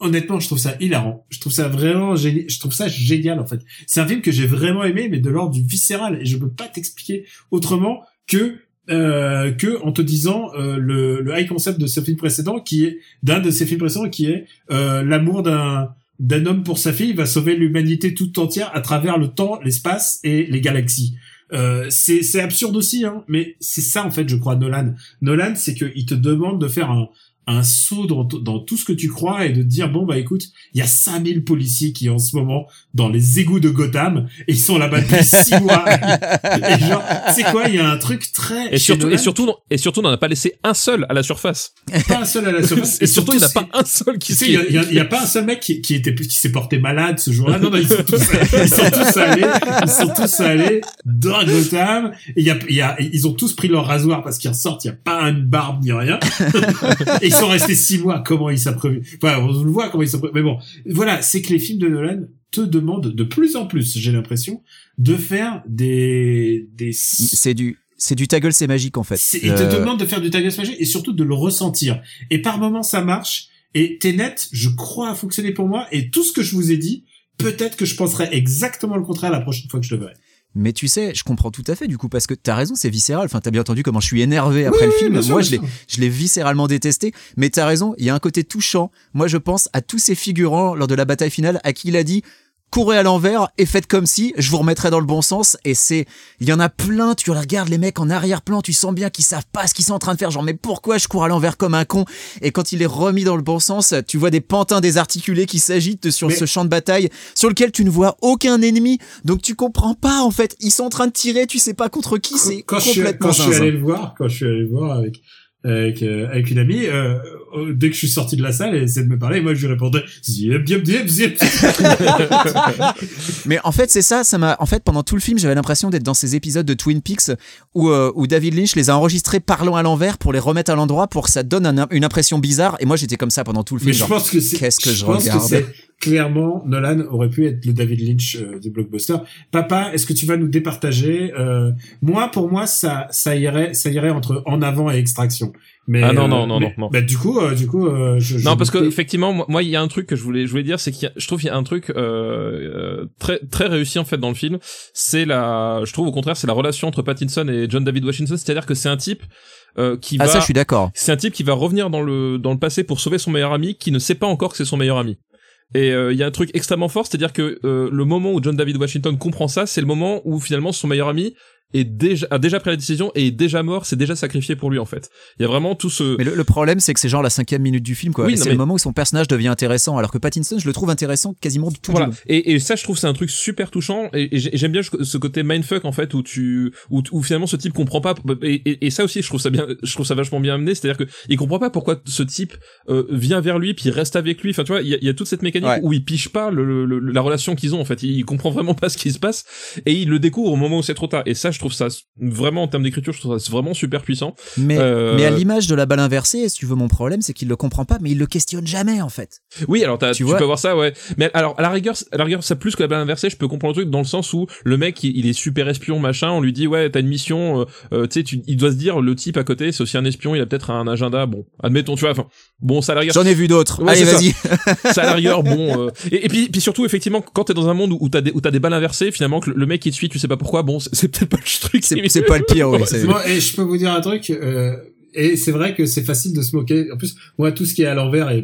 S4: honnêtement je trouve ça hilarant. Je trouve ça vraiment génial je trouve ça génial en fait. C'est un film que j'ai vraiment aimé mais de l'ordre du viscéral et je peux pas t'expliquer autrement que euh, que en te disant euh, le, le high concept de ce film précédent qui est d'un de ces films précédents qui est euh, l'amour d'un d'un homme pour sa fille va sauver l'humanité toute entière à travers le temps, l'espace et les galaxies. Euh, c'est absurde aussi, hein, mais c'est ça en fait, je crois, Nolan. Nolan, c'est qu'il te demande de faire un, un saut dans, dans tout ce que tu crois et de te dire bon bah écoute, il y a 5000 policiers qui en ce moment dans les égouts de Gotham et ils sont là-bas depuis six mois. et genre, c'est quoi, il y a un truc très
S6: Et surtout, et surtout, et surtout, on n'en a pas laissé un seul à la surface.
S4: pas un seul à la surface.
S6: Et surtout, il n'y en a pas un seul qui
S4: il y a, y y pas un seul mec qui, qui était qui s'est porté malade ce jour-là. Non, non, ils sont tous, ils sont tous allés, ils sont tous allés dans Gotham. Et il y a, y a, ils ont tous pris leur rasoir parce qu'ils ressortent. Il y a pas une barbe ni rien. et ils sont restés six mois. Comment ils s'apprévent Enfin, on le voit comment ils s'apprévent. Mais bon, voilà, c'est que les films de Nolan te demandent de plus en plus, j'ai l'impression, de faire des des
S5: C'est du, c'est du ta gueule, c'est magique en fait.
S4: Il te
S5: Euh,
S4: demande de faire du tagage magique et surtout de le ressentir. Et par moments, ça marche. Et Tenet, je crois, a fonctionné pour moi. Et tout ce que je vous ai dit, peut-être que je penserai exactement le contraire la prochaine fois que je le verrai.
S5: Mais tu sais, je comprends tout à fait du coup parce que t'as raison, c'est viscéral. Enfin, t'as bien entendu comment je suis énervé après
S4: Oui,
S5: le film.
S4: sûr,
S5: Moi, je l'ai, je l'ai viscéralement détesté. Mais t'as raison, il y a un côté touchant. Moi, je pense à tous ces figurants lors de la bataille finale à qui il a dit courez à l'envers et faites comme si, je vous remettrai dans le bon sens. Et c'est, il y en a plein, tu regardes les mecs en arrière-plan, tu sens bien qu'ils savent pas ce qu'ils sont en train de faire. Genre, mais pourquoi je cours à l'envers comme un con? Et quand il est remis dans le bon sens, tu vois des pantins désarticulés qui s'agitent sur
S4: Mais-
S5: ce champ de bataille sur lequel tu ne vois aucun ennemi. Donc tu comprends pas, en fait. Ils sont en train de tirer, tu sais pas contre qui, c'est
S4: quand je, suis,
S5: complètement
S4: quand je suis
S5: zinzin.
S4: allé le voir, quand je suis allé le voir avec avec euh, avec une amie, euh, dès que je suis sorti de la salle, elle essayait de me parler, et moi je lui répondais zip zip zip zip.
S5: Mais en fait, c'est ça, ça m'a. En fait, pendant tout le film, j'avais l'impression d'être dans ces épisodes de Twin Peaks où, euh, où David Lynch les a enregistrés parlant à l'envers pour les remettre à l'endroit pour que ça donne un- une impression bizarre. Et moi, j'étais comme ça pendant tout le
S4: Mais
S5: film.
S4: je
S5: genre,
S4: pense que c'est
S5: qu'est-ce que je
S4: pense
S5: regarde
S4: clairement, Nolan aurait pu être le David Lynch euh, du blockbuster. Papa, est-ce que tu vas nous départager euh, Moi, pour moi, ça, ça irait, ça irait entre En avant et Extraction. Mais
S6: Ah non,
S4: euh,
S6: non, non,
S4: mais-
S6: non, non.
S4: Bah du coup, euh, du coup, euh, je, je-
S6: Non, parce que effectivement, moi- il y a un truc que je voulais, je voulais dire, c'est qu'il y a, je trouve qu'il y a un truc euh, euh, très, très réussi en fait dans le film. C'est la, je trouve au contraire, c'est la relation entre Pattinson et John David Washington. C'est-à-dire que c'est un type euh, qui
S5: Ah
S6: va,
S5: ça, je suis d'accord.
S6: c'est un type qui va revenir dans le dans le passé pour sauver son meilleur ami, qui ne sait pas encore que c'est son meilleur ami. Et euh, il y a un truc extrêmement fort, c'est-à-dire que euh, le moment où John David Washington comprend ça, c'est le moment où finalement son meilleur ami est déjà a déjà pris la décision et est déjà mort, c'est déjà sacrifié pour lui en fait. Il y a vraiment tout ce
S5: Mais le, le problème, c'est que c'est genre la cinquième minute du film, quoi.
S6: Oui,
S5: c'est
S6: mais-
S5: le moment où son personnage devient intéressant, alors que Pattinson, je le trouve intéressant quasiment tout.
S6: Voilà.
S5: le.
S6: Et, et ça, je trouve, c'est un truc super touchant. Et, et j'ai- j'aime bien ce côté mindfuck en fait, où tu, où, où finalement ce type comprend pas. Et, ça aussi, je trouve ça bien, je trouve ça vachement bien amené. C'est-à-dire que il comprend pas pourquoi ce type euh, vient vers lui, puis reste avec lui. Enfin, tu vois, il y a, il y a toute cette mécanique
S5: Ouais.
S6: où il piche pas le, le- le- la relation qu'ils ont. En fait, il, il comprend vraiment pas ce qui se passe et il le découvre au moment où c'est trop tard. Et ça, je trouve ça vraiment en termes d'écriture, je trouve ça vraiment super puissant.
S5: Mais,
S6: Euh,
S5: mais à l'image de la balle inversée, si tu veux mon problème, c'est qu'il le comprend pas, mais il le questionne jamais, en fait.
S6: Oui, alors
S5: Tu
S6: tu,
S5: vois
S6: peux voir ça, ouais. Mais alors à la rigueur, à la rigueur, ça plus que la balle inversée, je peux comprendre le truc dans le sens où le mec, il, il est super espion, machin. On lui dit ouais, t'as une mission. euh, euh, tu sais, il doit se dire le type à côté, c'est aussi un espion. Il a peut-être un agenda. Bon, admettons, tu vois. Enfin, bon, ça à la rigueur.
S5: J'en ai vu d'autres.
S6: Ouais,
S5: Allez, vas-y.
S6: ça à la rigueur, bon. euh, et, et puis, puis surtout, effectivement, quand t'es dans un monde où, t'as des, où t'as des balles inversées, finalement, que le, mec qui te suit, tu sais pas pourquoi. Bon, c'est peut-être pas le truc.
S5: C'est c'est pas le pire, oui.
S6: Ouais,
S4: et je peux vous dire un truc. Euh, et c'est vrai que c'est facile de se moquer. En plus, moi, tout ce qui est à l'envers et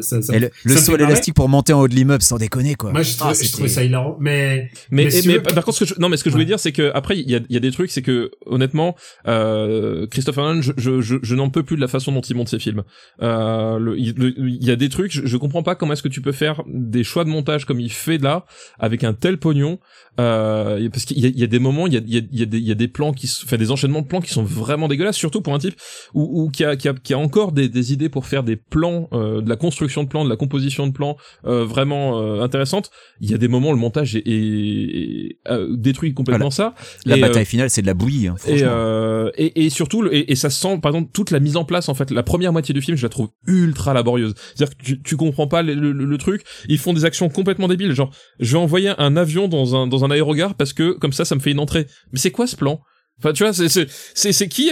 S4: ça, ça,
S5: Et le,
S4: ça
S5: le
S4: marrer.
S5: l'élastique pour monter en haut de l'immeuble, sans déconner, quoi.
S4: Moi, je,
S5: Ah,
S4: trouvais- je trouvais ça hilarant. Mais
S6: Mais,
S4: Mais si
S6: mais
S4: veux-
S6: par contre, ce que je, non, mais ce que je
S4: Ouais.
S6: voulais dire, c'est que après, il y a, il y a des trucs, c'est que honnêtement, euh, Christopher Nolan, je, je, je, je n'en peux plus de la façon dont il monte ses films. Euh, le- il, y a des trucs, je, je comprends pas comment est-ce que tu peux faire des choix de montage comme il fait là, avec un tel pognon, euh, parce qu'il y a, y a des moments, il y a, il y a, y a des, il y a des plans qui, enfin des enchaînements de plans qui sont vraiment dégueulasses, surtout pour un type ou, ou qui a, qui a, qui a encore des, des idées pour faire des plans, euh, de la construction de plans, de la composition de plans, euh, vraiment euh, intéressantes. Il y a des moments où le montage est, est- est- euh, détruit complètement ça.
S5: La
S6: Et,
S5: bataille
S6: euh,
S5: finale, c'est de la bouillie, hein,
S6: et, euh, et, et surtout, et ça se sent, par exemple, toute la mise en place, en fait, la première moitié du film, je la trouve ultra laborieuse. C'est-à-dire que tu, tu comprends pas le, le- le truc, ils font des actions complètement débiles, genre, je vais envoyer un avion dans un, dans un aérogare parce que, comme ça, ça me fait une entrée. Mais c'est quoi ce plan? Enfin, tu vois, c'est, c'est, c'est, c'est qui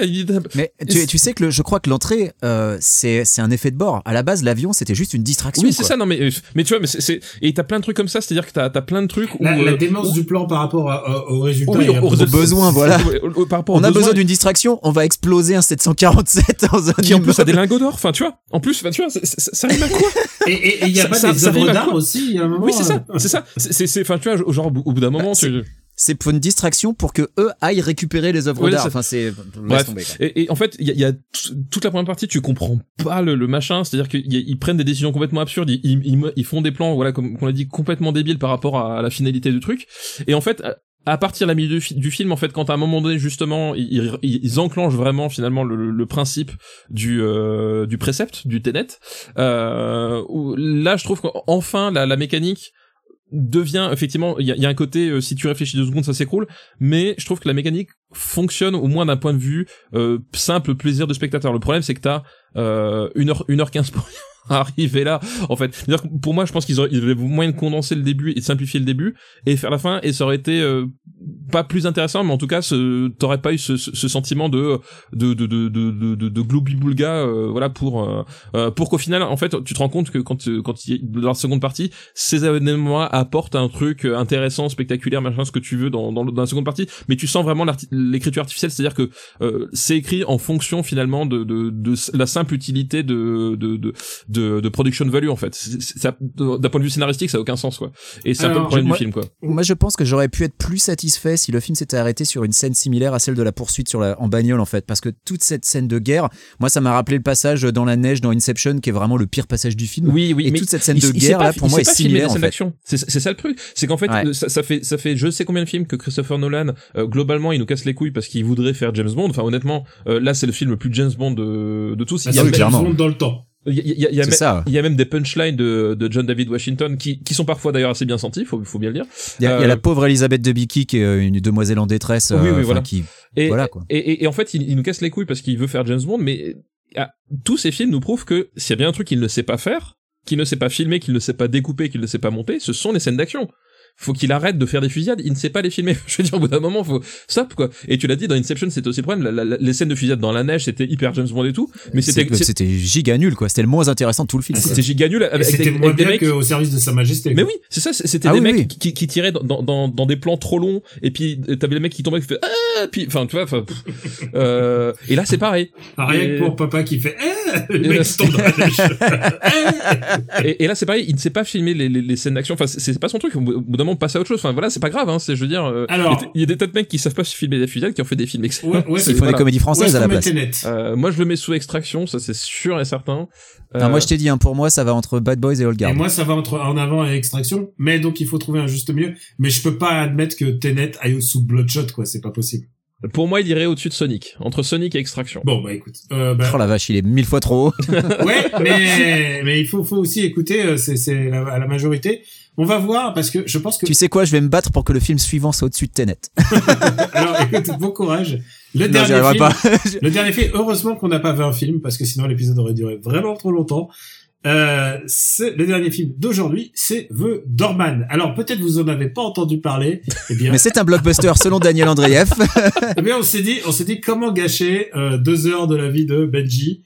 S5: Mais tu, tu sais que le, je crois que l'entrée, euh, c'est c'est un effet de bord. À la base, l'avion, c'était juste une distraction.
S6: Oui, c'est ça, non, mais, euh, mais tu vois, mais c'est, c'est, et t'as plein de trucs comme ça, c'est-à-dire que t'as, t'as plein de trucs où,
S4: la, la
S6: euh,
S4: démence
S6: où-
S4: du plan par rapport à- à- au résultat.
S6: Oui,
S4: est un
S6: aux-
S5: besoins, voilà.
S6: Au- au- par rapport
S5: On a besoin d'une distraction, on va exploser un 747 dans un
S6: qui en plus a des lingots d'or, enfin, tu vois, en plus, enfin, tu vois, c'est- c'est- ça rime à quoi?
S4: Et il y a
S6: Ça-
S4: pas
S6: ça-
S4: des œuvres d'art aussi. Il y a un moment.
S6: Oui, c'est ça,
S4: euh,
S6: c'est ça. C'est, c'est, c'est- enfin, tu vois, genre, au bout d'un moment,
S5: Bah,
S6: tu,
S5: C'est pour une distraction pour que eux aillent récupérer les œuvres d'art. Enfin, c'est.
S6: Bref.
S5: tomber.
S6: Et, et en fait, il y a, y a toute la première partie, tu comprends pas le, le machin, c'est-à-dire qu'ils ils prennent des décisions complètement absurdes, ils, ils, ils- font des plans, voilà, comme on l'a dit, complètement débiles par rapport à, la finalité du truc. Et en fait, à- partir de la milieu du, fi- du film, en fait, quand à un moment donné, justement, ils, ils, ils enclenchent vraiment finalement le, le- le principe du euh, du précepte, du Tenet, euh, où là, je trouve qu'enfin la, la mécanique devient effectivement il y a, un côté euh, si tu réfléchis deux secondes ça s'écroule mais je trouve que la mécanique fonctionne au moins d'un point de vue euh, simple plaisir de spectateur. Le problème c'est que t'as euh, une heure une heure quinze pour arriver là en fait. Pour moi je pense qu'ils auraient ils avaient moyen de condenser le début et de simplifier le début et faire la fin et ça aurait été euh, pas plus intéressant mais en tout cas t'aurais pas eu ce, ce, ce sentiment de de de de de de, de, de globi-boulga, euh, voilà pour euh, euh, pour qu'au final en fait tu te rends compte que quand quand il dans la seconde partie ces événements apportent un truc intéressant spectaculaire machin ce que tu veux dans dans, la seconde partie mais tu sens vraiment l'écriture artificielle c'est-à-dire que euh, c'est écrit en fonction finalement de de, de s- la simple utilité de de de de, de production value en fait d'un point de vue scénaristique ça a aucun sens quoi et c'est un peu le problème
S5: moi-
S6: du film quoi
S5: Moi, je pense que j'aurais pu être plus satisfait si le film s'était arrêté sur une scène similaire à celle de la poursuite sur la, en bagnole, en fait. Parce que toute cette scène de guerre, moi, ça m'a rappelé le passage dans la neige dans Inception, qui est vraiment le pire passage du film.
S6: oui oui
S5: Et
S6: mais
S5: toute cette scène
S6: il-
S5: de
S6: il
S5: guerre,
S6: pas-
S5: là, pour moi, est similaire, en fait.
S6: d'action. C'est c'est ça le truc, c'est qu'en fait
S5: Ouais.
S6: ça, ça fait ça fait je sais combien de films que Christopher Nolan euh, globalement il nous casse les couilles parce qu'il voudrait faire James Bond. Enfin honnêtement, euh, là c'est le film le plus James Bond de, de tous.
S4: Ah,
S6: Il y a
S5: oui,
S6: même-
S5: clairement.
S4: James Bond dans le temps.
S6: Il y a, y y même-
S5: ça.
S6: il y a même des punchlines de, de John David Washington qui, qui sont parfois d'ailleurs assez bien sentis, faut, faut bien le dire.
S5: Il y, a, il y a
S6: Euh,
S5: la pauvre Elisabeth Debicki, qui est euh, une demoiselle en détresse.
S6: Oui, oui,
S5: euh,
S6: voilà.
S5: Qui,
S6: Et,
S5: Voilà, quoi.
S6: Et, et, et en fait, il, il nous casse les couilles parce qu'il veut faire James Bond, mais ah, tous ces films nous prouvent que s'il y a bien un truc qu'il ne sait pas faire, qu'il ne sait pas filmer, qu'il ne sait pas découper, qu'il ne sait pas monter, ce sont les scènes d'action faut qu'il arrête de faire des fusillades. Il ne sait pas les filmer. Je veux dire, au bout d'un moment, faut stop quoi. Et tu l'as dit dans Inception, c'était aussi le problème. La- la- les scènes de fusillade dans la neige, c'était hyper James Bond et tout, mais c'était
S5: c'était giga nul quoi. C'était le moins intéressant de tout le film. quoi.
S6: c'était giga nul
S4: C'était moins
S6: avec des
S4: bien
S6: mecs.
S4: qu'au service de Sa Majesté.
S6: Mais oui, c'est ça. C'était
S5: Ah
S6: des
S5: oui,
S6: mecs
S5: oui.
S6: Qui, qui tiraient dans, dans, dans des plans trop longs et puis t'avais les mecs qui tombaient qui fait ah puis enfin tu vois euh, et là c'est pareil.
S4: Ah, Rien
S6: Et-
S4: que pour papa qui fait eh, le mec qui tombe dans la neige.
S6: Et, et là c'est pareil, il ne sait pas filmer les, les, les scènes d'action. Enfin c'est c'est pas son truc. Au bout au bout d'un moment passe à autre chose. Enfin voilà c'est pas grave. Hein, c'est je veux dire. euh,
S4: Alors-
S6: il y a- il y a des tas de mecs qui savent pas filmer des fusillades qui ont fait des films excellents.
S4: Ouais, ouais,
S6: C'est-
S5: Il faut
S6: voilà.
S5: des comédies françaises à la place.
S6: Euh, moi je le mets sous extraction, ça c'est sûr et certain. Euh,
S5: moi je t'ai dit, hein, pour moi ça va entre Bad Boys et Old
S4: Et
S5: Guard.
S4: moi, ça va entre en avant et extraction. Mais donc, il faut trouver un juste milieu. Mais je peux pas admettre que Tenet aille sous Bloodshot, quoi. C'est pas possible.
S6: pour moi il irait au-dessus de Sonic, entre Sonic et extraction.
S4: Bon, bah, écoute. Euh, bah,
S5: Oh la vache, il est mille fois trop haut.
S4: ouais, mais, mais il faut, faut aussi écouter, c'est, c'est la, à la majorité. On va voir, parce que je pense que,
S5: tu sais quoi, je vais me battre pour que le film suivant soit au-dessus de Tenet.
S4: alors, écoute, bon courage. Le
S5: Non,
S4: dernier film,
S5: pas.
S4: le dernier film, heureusement qu'on n'a pas 20 films, parce que sinon l'épisode aurait duré vraiment trop longtemps. Euh, c'est le dernier film d'aujourd'hui, c'est The Doorman. Alors peut-être vous en avez pas entendu parler. Eh bien,
S5: Mais c'est un blockbuster selon Daniel Andreev.
S4: eh bien on s'est dit, on s'est dit comment gâcher euh, deux heures de la vie de Benji.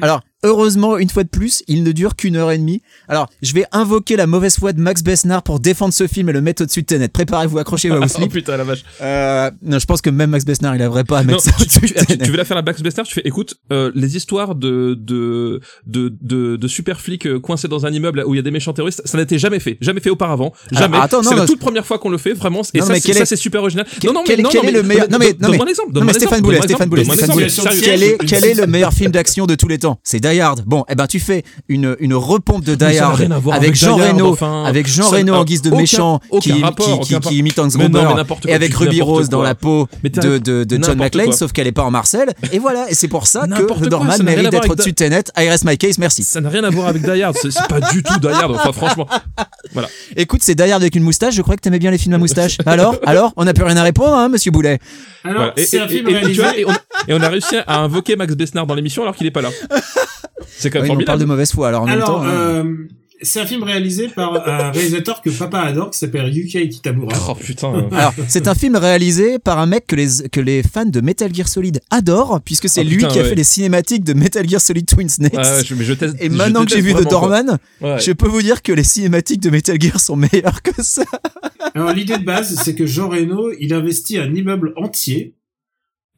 S5: Alors, heureusement, une fois de plus, il ne dure qu'une heure et demie. Alors, je vais invoquer la mauvaise foi de Max Besnard pour défendre ce film et le mettre au-dessus de Tenet. Préparez-vous, accrochez-vous à
S6: oh putain la vache.
S5: Euh, non, je pense que même Max Besnard, il arriverait pas à
S6: Non,
S5: mettre ça
S6: tu,
S5: au-dessus
S6: tu-
S5: de
S6: tu- veux la faire la Max Bester, tu fais écoute euh, les histoires de de de de, de super flics euh, coincés dans un immeuble où il y a des méchants terroristes, ça n'était jamais fait, jamais fait auparavant, jamais.
S5: Attends, non,
S6: c'est la
S5: non,
S6: toute première fois qu'on le fait vraiment et
S5: Non,
S6: ça c'est
S5: quel est-
S6: super original.
S5: quel-
S6: non non
S5: quel-
S6: mais non,
S5: quel
S6: non,
S5: est
S6: mais
S5: le meilleur- non, mais- non, mais- Non Stéphane Boulet, Stéphane Boulet. Quel est, quel le meilleur film d'action de tous les temps? C'est Die Hard. Bon, eh ben tu fais une une repompe de Die Hard avec
S6: avec
S5: Jean Reno,
S6: enfin.
S5: avec Jean Reno en guise de
S6: aucun-
S5: méchant
S6: aucun
S5: qui,
S6: rapport,
S5: qui,
S6: aucun
S5: qui,
S6: rapport.
S5: qui imite Hans
S6: non,
S5: Gruber
S6: quoi,
S5: et avec Ruby Rose dans la peau de, de, de John McClane, sauf qu'elle est pas en Marcel. Et voilà, et c'est pour ça que
S6: rien
S5: mérite d'être au-dessus de Tenet. I rest my case, merci.
S6: Ça n'a rien à voir avec Die Hard, c'est pas du tout Die Hard, enfin franchement. Voilà.
S5: Écoute, c'est Die Hard avec une moustache. Je crois que t'aimais bien les films à moustache. Alors, alors, on n'a plus rien à répondre, hein, Monsieur Boulet.
S4: Alors,
S6: Voilà.
S4: C'est un
S6: et-
S4: film
S6: et- et tu
S4: réalisé.
S6: vois, et on, et on a réussi à invoquer Max Besnard dans l'émission alors qu'il est pas là. C'est quand même
S5: on parle de mauvaise foi. Alors en même
S4: Alors,
S5: temps, hein.
S4: euh, c'est un film réalisé par un réalisateur que papa adore, qui s'appelle Yuki Kitamura.
S6: Oh putain.
S5: Alors, c'est un film réalisé par un mec que les, que les fans de Metal Gear Solid adorent, puisque c'est
S6: Ah,
S5: lui
S6: putain,
S5: qui a
S6: ouais.
S5: fait les cinématiques de Metal Gear Solid Twin Snakes.
S6: Ouais, ouais, je, mais je teste,
S5: Et
S6: je
S5: maintenant que j'ai vu The
S6: Ouais.
S5: je peux vous dire que les cinématiques de Metal Gear sont meilleures que ça.
S4: Alors, l'idée de base, c'est que Jean Reno, il investit un immeuble entier.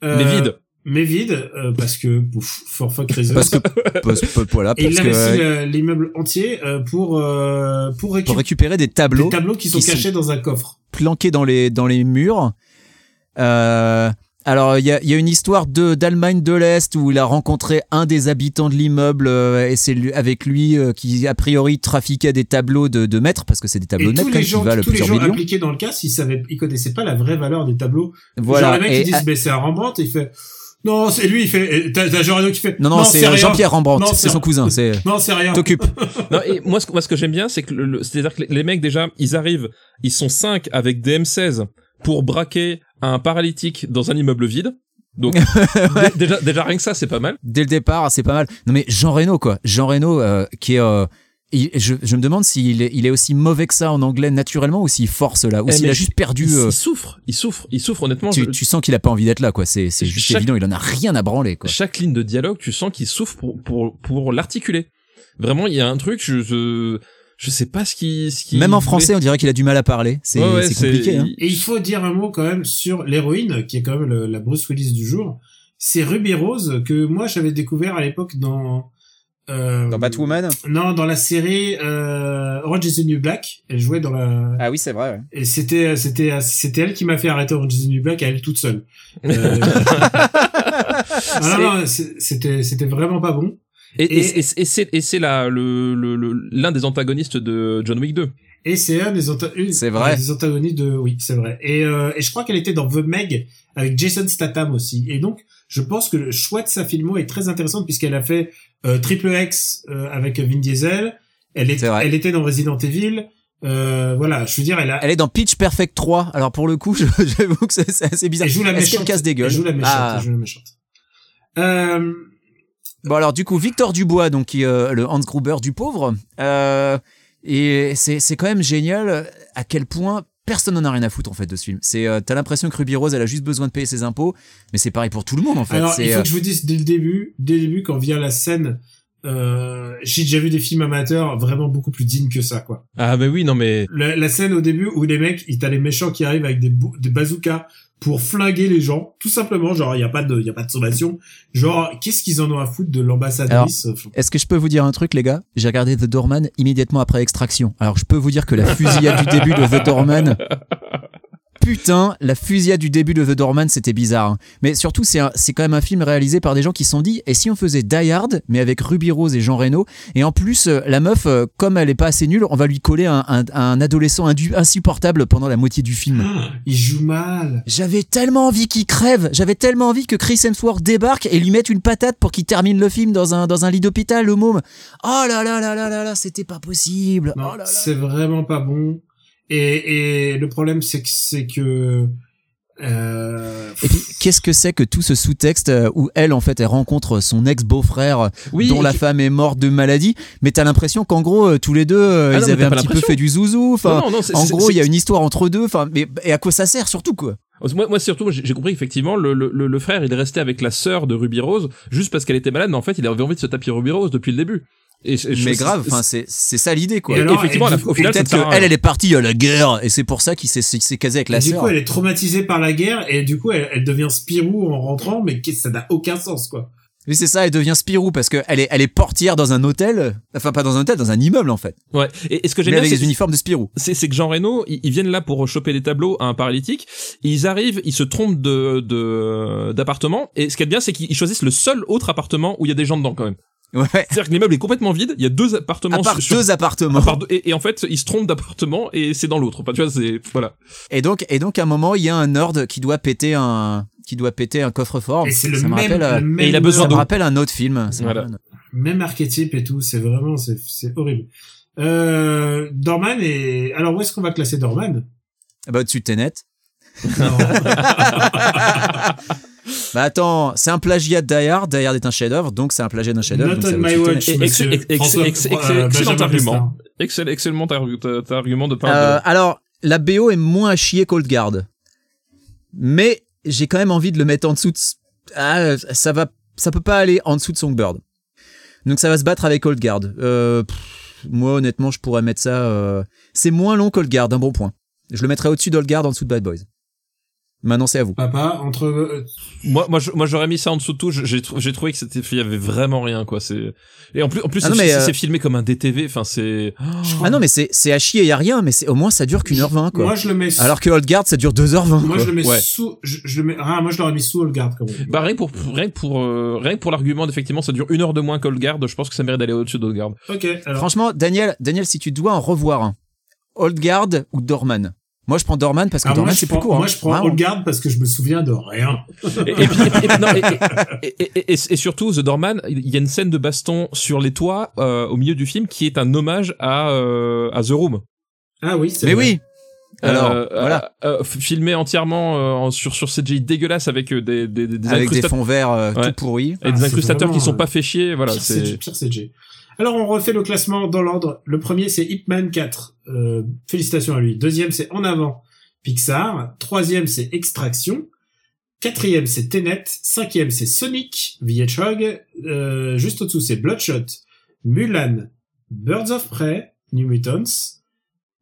S4: euh,
S6: Mais vide.
S4: Mais vide, euh, parce que, pouf, for fuck reasons.
S5: Parce que, parce, voilà,
S4: Et il
S5: parce
S4: investit
S5: euh,
S4: euh, l'immeuble entier euh, pour, euh, pour,
S5: pour récupérer des tableaux
S4: des tableaux qui sont
S5: qui sont-
S4: cachés dans un coffre.
S5: planqués dans les, dans les murs. Euh, alors, il y a, il y a une histoire de d'Allemagne de l'Est où il a rencontré un des habitants de l'immeuble euh, et c'est lui- avec lui euh, qui, a priori, trafiquait des tableaux de, de maîtres, parce que c'est des tableaux
S4: Et
S5: de qui valent
S4: tous les gens
S5: millions.
S4: impliqués dans le cas, ils savaient, ils connaissaient pas la vraie valeur des tableaux.
S5: Voilà.
S4: Genre, les mecs,
S5: Et-
S4: ils disent, mais c'est un Rembrandt, et il fait, non, c'est lui, il fait, t'as, Reno qui fait,
S5: Non, non, c'est euh. Jean-Pierre Rembrandt,
S4: Non,
S5: c'est son cousin, c'est...
S4: Non, c'est rien.
S5: T'occupe.
S6: Non, et moi, ce, que- moi, ce que j'aime bien, c'est que le, le- c'est-à-dire que les, les mecs, déjà, ils arrivent, ils sont cinq avec des M16 pour braquer un paralytique dans un immeuble vide. Donc, dé- déjà, déjà, rien que ça, c'est pas mal.
S5: Dès le départ, c'est pas mal. Non mais Jean Reno, quoi. Jean Reno, euh, qui est... euh, il- je, je me demande s'il est, il est aussi mauvais que ça en anglais naturellement ou s'il force là, ou
S6: Eh,
S5: s'il a juste perdu...
S6: Il,
S5: euh,
S6: il souffre, il souffre, il souffre, honnêtement.
S5: tu,
S6: je-
S5: tu sens qu'il a pas envie d'être là, quoi. C'est c'est juste
S6: Chaque-
S5: évident, il en a rien à branler, quoi.
S6: chaque ligne de dialogue, tu sens qu'il souffre pour, pour, pour l'articuler. Vraiment, il y a un truc, je, je, je sais pas ce qui, ce qui
S5: Même en français, on dirait qu'il a du mal à parler. C'est
S6: Ouais, ouais,
S5: c'est compliqué. Hein.
S4: Et il faut dire un mot quand même sur l'héroïne, qui est quand même le- la Bruce Willis du jour. C'est Ruby Rose, que moi j'avais découvert à l'époque dans... Euh,
S5: Batwoman
S4: Non, dans la série euh, Orange is the New Black. Elle jouait dans la...
S5: Ah oui, c'est vrai.
S4: Et c'était c'était c'était elle qui m'a fait arrêter Orange is the New Black à elle toute seule. Euh... ah, non, non, c'est- c'était c'était vraiment pas bon.
S6: Et, et,
S4: Et-
S6: et, c'est, et c'est la, le, l'un des antagonistes de John Wick 2.
S4: Et c'est un des, anta-
S5: vrai.
S4: des antagonistes de, oui, c'est vrai. Et, euh, et je crois qu'elle était dans The Meg avec Jason Statham aussi. Et donc, je pense que le choix de sa filmo est très intéressant puisqu'elle a fait euh, Triple X euh, avec Vin Diesel. Elle est, elle était dans Resident Evil. Euh, voilà, je veux dire, elle a.
S5: Elle est dans Pitch Perfect 3. Alors pour le coup, j'avoue que c'est assez bizarre.
S4: Elle joue la méchante.
S5: qu'elle casse des gueules
S4: Elle joue la méchante.
S5: Ah.
S4: Elle joue la méchante. Euh,
S5: Bon alors du coup Victor Dubois donc qui, euh, le Hans Gruber du pauvre euh, et c'est quand même génial à quel point personne n'en a rien à foutre en fait de ce film. C'est euh, t'as l'impression que Ruby Rose elle a juste besoin de payer ses impôts mais c'est pareil pour tout le monde en fait.
S4: Alors, il faut
S5: euh,
S4: que je vous dise dès le début, dès le début, quand vient la scène, euh, j'ai déjà vu des films amateurs vraiment beaucoup plus dignes que ça, quoi.
S6: Ah mais oui, non mais
S4: La, la scène au début où les mecs, il t'as les méchants qui arrivent avec des, des bazookas pour flinguer les gens, tout simplement, genre il y a pas de, il y a pas de sommation, genre qu'est-ce qu'ils en ont à foutre de l'ambassadrice Enfin,
S5: Est-ce que je peux vous dire un truc, les gars? J'ai regardé The Doorman immédiatement après Extraction. Alors, je peux vous dire que la fusillade du début de The Doorman. Putain, la fusillade du début de The Doorman, c'était bizarre. hein. Mais surtout, c'est un- c'est quand même un film réalisé par des gens qui se sont dit et si on faisait Die Hard, mais avec Ruby Rose et Jean Reno Et en plus, euh, la meuf, euh, comme elle est pas assez nulle, on va lui coller un, un- un adolescent indu- insupportable pendant la moitié du film.
S4: il joue mal.
S5: J'avais tellement envie qu'il crève, j'avais tellement envie que Chris Hemsworth débarque et lui mette une patate pour qu'il termine le film dans un, dans un lit d'hôpital, le môme. Oh là là là là là là, c'était pas possible.
S4: Non,
S5: oh là là.
S4: c'est vraiment pas bon. Et, et le problème, c'est que, c'est que, euh,
S5: Et puis, qu'est-ce que c'est que tout ce sous-texte euh, où elle, en fait, elle rencontre son ex-beau-frère
S6: oui.
S5: dont la
S6: je-
S5: femme est morte de maladie, mais t'as l'impression qu'en gros, euh, tous les deux, euh,
S6: Ah
S5: ils avaient un petit peu fait du zouzou. Enfin,
S6: Non, non, c'est-
S5: en gros, il y a une histoire entre deux. Enfin, mais et à quoi ça sert surtout quoi?
S6: Moi, moi surtout, j'ai compris effectivement le, le, le- le frère, il est resté avec la sœur de Ruby Rose juste parce qu'elle était malade, mais en fait, il avait envie de se taper Ruby Rose depuis le début. Et, je- je-
S5: Mais
S6: c'est-
S5: grave,
S6: c'est-
S5: enfin, c'est c'est ça l'idée quoi.
S4: Et alors,
S6: effectivement,
S4: et
S6: la-
S4: du
S6: au final,
S5: Peut-être qu'elle, elle est partie à la guerre et c'est pour ça qu'il s'est s'est casé avec la
S4: Et du
S5: sœur.
S4: coup, elle est traumatisée par la guerre et du coup, elle, elle devient Spirou en rentrant, mais ça n'a aucun sens, quoi.
S5: Oui, c'est ça, elle devient Spirou parce qu'elle est, elle est portière dans un hôtel, enfin pas dans un hôtel, dans un immeuble en fait,
S6: Ouais. Et, et ce que j'aime bien,
S5: avec
S6: c'est
S5: des uniformes de Spirou.
S6: c'est c'est que Jean Reno, ils, ils viennent là pour choper des tableaux à un paralytique. Ils arrivent, ils se trompent de de- d'appartement. Et ce qui est bien, c'est qu'ils choisissent le seul autre appartement où il y a des gens dedans quand même.
S5: Ouais.
S6: C'est-à-dire que l'immeuble est complètement vide. Il y a deux appartements
S5: À part
S6: sur-
S5: deux appartements.
S6: à part deux- et, et en fait, ils se trompent d'appartement et c'est dans l'autre. Enfin, tu vois, c'est voilà.
S5: Et donc, et donc à un moment, il y a un nerd qui doit péter un, qui doit péter un coffre-fort.
S4: Et c'est le
S5: ça me
S4: même,
S5: rappelle, euh,
S4: le même
S6: et il a besoin
S5: ça me rappelle un autre film.
S6: Voilà.
S5: un-
S4: même archétype et tout, c'est vraiment, c'est, c'est horrible. Euh, Dorman et, alors où est-ce qu'on va classer Dorman?
S5: Ah Bah au-dessus de Tenet.
S4: Non.
S5: Bah attends, c'est un plagiat de Die Hard. Die Hard est un chef-d'œuvre, donc c'est un plagiat d'un chef-d'œuvre.
S4: Not
S5: donc
S4: on my watch, monsieur. François- euh,
S6: excellent argument. Excellent, argument de part
S5: Euh,
S6: de...
S5: alors, la BO est moins à chier Cold Guard. Mais j'ai quand même envie de le mettre en dessous de... Ah, ça va, ça peut pas aller en dessous de Songbird. Donc ça va se battre avec Cold Guard. Euh, pff, moi, honnêtement, je pourrais mettre ça... euh, C'est moins long Cold Guard, un bon point. Je le mettrais au-dessus d'Old Guard, en dessous de Bad Boys. Maintenant, c'est à vous.
S4: Papa, entre, euh,
S6: Moi, moi, je- moi, j'aurais mis ça en dessous de tout. J'ai j'ai trouvé que c'était, il y avait vraiment rien, quoi. C'est et en plus, en plus,
S5: Ah non,
S6: c'est
S5: mais,
S6: c'est-
S5: euh,
S6: c'est filmé comme un DTV. Enfin, c'est.
S5: Ah non, mais c'est c'est à chier, y a rien, mais c'est au moins ça dure qu'une heure vingt, quoi.
S4: moi je le mets,
S5: Alors que Old Guard, ça dure 2h20.
S4: moi
S5: quoi.
S4: je le mets
S6: Ouais.
S4: sous, je, je le mets, ah, moi je l'aurais mis sous Holgard, quand même.
S6: Bah rien que pour rien pour euh, rien pour l'argument d'effectivement ça dure une heure de moins qu'Old Guard. Je pense que ça mérite d'aller au-dessus d'Old Guard.
S4: Ok, alors.
S5: Franchement, Daniel, Daniel, si tu dois en revoir un, Old Guard ou Dorman? Moi, je prends Dorman parce que
S4: Ah, moi,
S5: Dorman,
S4: je
S5: c'est plus court.
S4: moi
S5: hein.
S4: je prends. Holgard parce que je me souviens de rien.
S6: Et, puis, non, surtout The Doorman, il y a une scène de baston sur les toits euh, au milieu du film qui est un hommage à à, à The Room.
S4: Ah oui, c'est
S5: Mais
S4: vrai.
S5: oui. Alors,
S6: Euh,
S5: voilà.
S6: euh, euh, filmé entièrement euh, en- sur sur CGI dégueulasse avec euh, des des, des,
S5: Avec des fonds verts euh,
S6: Ouais.
S5: tout pourris.
S6: et
S4: Ah,
S6: des
S4: c'est
S6: incrustateurs qui
S4: vraiment,
S6: sont
S4: euh,
S6: pas fait chier. Voilà,
S4: pire
S6: c'est
S4: CG, pire CG. Alors on refait le classement dans l'ordre. Le premier c'est Hitman 4. Euh, félicitations à lui. Deuxième c'est En avant Pixar. Troisième c'est Extraction. Quatrième c'est Tenet. Cinquième c'est Sonic The Hedgehog. Euh, juste au-dessous c'est Bloodshot, Mulan, Birds of Prey, New Mutants,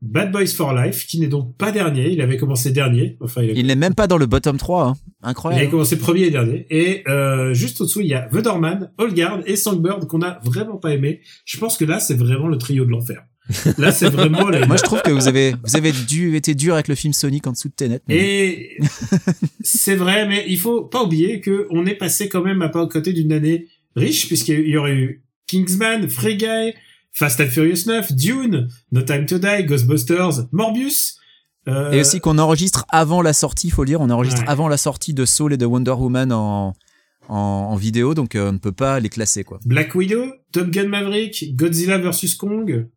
S4: Bad Boys for Life qui n'est donc pas dernier. Il avait commencé dernier. Enfin il a
S5: Il n'est même pas dans le bottom 3. Hein.
S4: il avait
S5: Incroyable.
S4: commencé premier et dernier. Et euh, juste au-dessous, il y a The Doorman, Guard et Songbird qu'on a vraiment pas aimé. Je pense que là, c'est vraiment le trio de l'enfer. Là, c'est vraiment les...
S5: Moi, je trouve que vous avez, vous avez dû, été dur avec le film Sonic en dessous de Tenet. mais-
S4: Et c'est vrai, mais il faut pas oublier que on est passé quand même à pas côté d'une année riche, puisqu'il y aurait eu Kingsman, Free Guy, Fast and Furious 9, Dune, No Time to Die, Ghostbusters, Morbius. euh,
S5: Et aussi qu'on enregistre avant la sortie, faut le dire, on enregistre
S4: Ouais.
S5: avant la sortie de Soul et de Wonder Woman en, en, en vidéo, donc euh, on ne peut pas les classer, quoi.
S4: Black Widow, Top Gun Maverick, Godzilla vs Kong.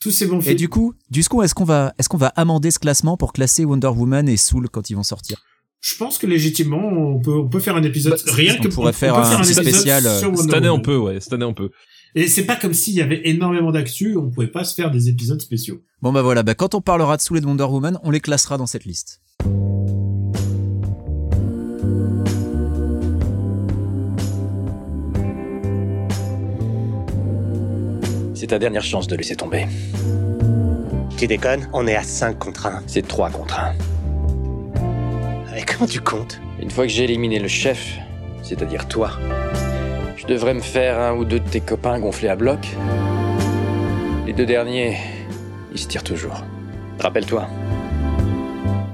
S4: Tous ces bons
S5: Et
S4: films.
S5: du coup, du coup, est-ce qu'on va, est-ce qu'on va amender ce classement pour classer Wonder Woman et Soul quand ils vont sortir?
S4: Je pense que légitimement, on peut, on peut faire un épisode
S6: Bah,
S4: rien
S5: on
S4: que
S5: pourrait
S4: peut
S5: faire un
S4: épisode
S5: spécial, euh,
S4: sur Wonder
S6: Cette année, on
S4: Woman.
S6: peut, ouais. Cette année, on peut.
S4: Et c'est pas comme s'il y avait énormément d'actu, on pouvait pas se faire des épisodes spéciaux.
S5: Bon bah voilà, bah quand on parlera de Soul et de Wonder Woman, on les classera dans cette liste.
S7: C'est ta dernière chance de laisser tomber.
S8: Tu déconnes On est à 5 contre 1.
S7: C'est 3 contre 1.
S8: Mais comment tu comptes?
S7: Une fois que j'ai éliminé le chef, c'est-à-dire toi, je devrais me faire un ou deux de tes copains gonflés à bloc. Les deux derniers, ils se tirent toujours. Rappelle-toi,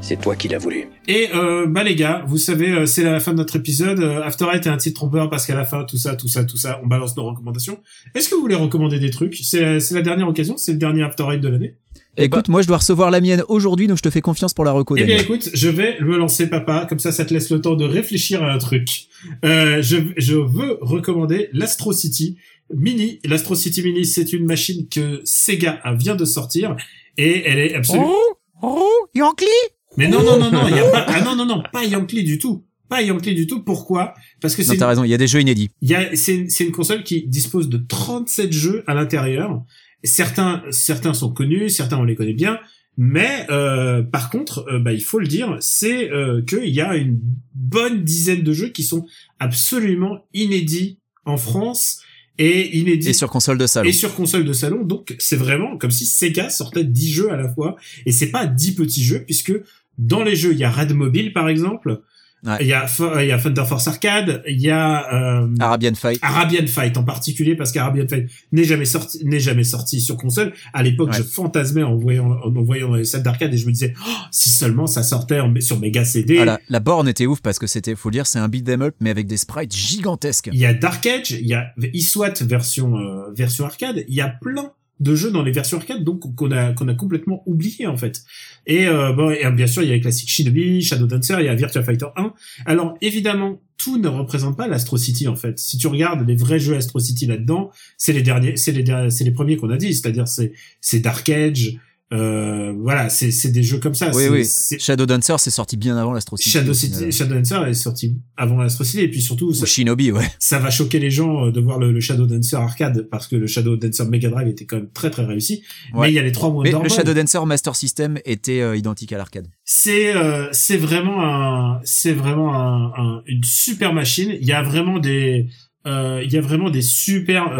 S7: c'est toi qui l'as voulu.
S4: Et euh, bah les gars, vous savez, euh, c'est la fin de notre épisode. Euh, After Eight est un titre trompeur parce qu'à la fin, tout ça, tout ça, tout ça, on balance nos recommandations. Est-ce que vous voulez recommander des trucs? C'est la, c'est la dernière occasion, c'est le dernier After Eight de l'année?
S6: Eh
S5: Écoute, moi je dois recevoir la mienne aujourd'hui, donc je te fais confiance pour la reco.
S4: Eh bien, écoute, je vais me lancer, papa. Comme ça, ça te laisse le temps de réfléchir à un truc. Euh, je, je veux recommander l'Astro City Mini. L'Astro City Mini, c'est une machine que Sega vient de sortir et elle est absolument.
S5: Oh, Yankee?
S4: Mais non, non, non, non, il y a pas. Ah non, non, non, pas Yankee du tout. Pas Yankee du tout. Pourquoi? Parce que
S5: Non,
S4: c'est
S5: t'as raison, il y a des jeux inédits.
S4: il y a, c'est, une- c'est une console qui dispose de 37 jeux à l'intérieur. Certains, certains sont connus, certains on les connaît bien, mais euh, par contre, euh, bah, il faut le dire, c'est euh, qu'il y a une bonne dizaine de jeux qui sont absolument inédits en France et inédits
S5: Et sur console de salon.
S4: et sur console de salon. Donc c'est vraiment comme si Sega sortait 10 jeux à la fois. Et c'est pas 10 petits jeux, puisque dans les jeux, il y a Red Mobile par exemple,
S5: Ouais.
S4: il y a Fo- il y a Thunder Force Arcade, il y a euh,
S5: Arabian Fight.
S4: Arabian Fight en particulier parce qu'Arabian Fight n'est jamais sorti n'est jamais sorti sur console. À l'époque,
S5: Ouais.
S4: je fantasmais en voyant en voyant les salles d'arcade et je me disais oh, si seulement ça sortait en- sur Mega CD.
S5: Ah, la, la borne était ouf parce que c'était, faut le dire, c'est un beat 'em up mais avec des sprites gigantesques.
S4: Il y a Dark Age, il y a eSWAT version euh, version arcade, il y a plein de jeux dans les versions arcade donc qu'on a qu'on a complètement oublié en fait. Et euh, bon et, bien sûr, il y a les classiques Shinobi, Shadow Dancer, il y a Virtua Fighter 1. Alors évidemment, tout ne représente pas l'Astro City en fait. Si tu regardes les vrais jeux Astro City là-dedans, c'est les derniers c'est les c'est les premiers qu'on a dit, c'est-à-dire c'est c'est Dark Age euh, voilà, c'est c'est des jeux comme ça,
S5: Oui, oui.
S4: c'est-
S5: Shadow Dancer, c'est sorti bien avant l'Astro City.
S4: Shadow City, Dancer est sorti avant l'Astro City et puis surtout ça-
S5: Shinobi, ouais.
S4: ça va choquer les gens euh, de voir le, le Shadow Dancer arcade parce que le Shadow Dancer Mega Drive était quand même très très réussi.
S5: Ouais.
S4: Mais il y a les trois
S5: Mais
S4: Wonder
S5: le. Shadow Dancer Master System était euh, identique à l'arcade.
S4: C'est euh, c'est vraiment un c'est vraiment un, un- une super machine. Il y a vraiment des euh, il y a vraiment des super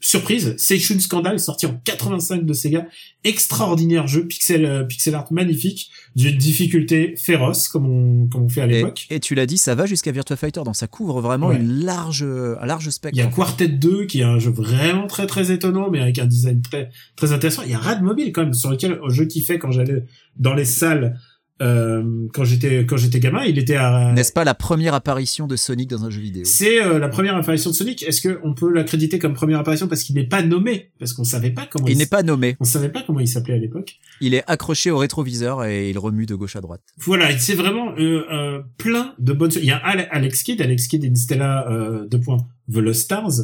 S4: surprises. Section Scandal sorti en 85 de Sega, extraordinaire jeu pixel euh, pixel art magnifique d'une difficulté féroce comme on comme on fait à l'époque.
S5: et tu l'as dit, ça va jusqu'à Virtua Fighter, donc ça couvre vraiment
S4: Ouais.
S5: une large, un large spectre.
S4: Il y a Quartet 2 qui est un jeu vraiment très très étonnant mais avec un design très très intéressant. Il y a Rad Mobile quand même sur lequel je kiffais quand j'allais dans les salles euh, quand j'étais quand j'étais gamin. Il était à
S5: N'est-ce pas la première apparition de Sonic dans un jeu vidéo?
S4: C'est euh, la première apparition de Sonic. Est-ce que on peut l'accréditer comme première apparition parce qu'il n'est pas nommé? Parce qu'on savait pas comment
S5: Il
S4: il,
S5: n'est pas nommé.
S4: on savait pas comment il s'appelait à l'époque.
S5: Il est accroché au rétroviseur et il remue de gauche à droite.
S4: Voilà, c'est vraiment euh, euh, plein de bonnes. Il y a Ale- Alex Kidd, Alex Kidd in Stella euh, deux points The Lost Stars.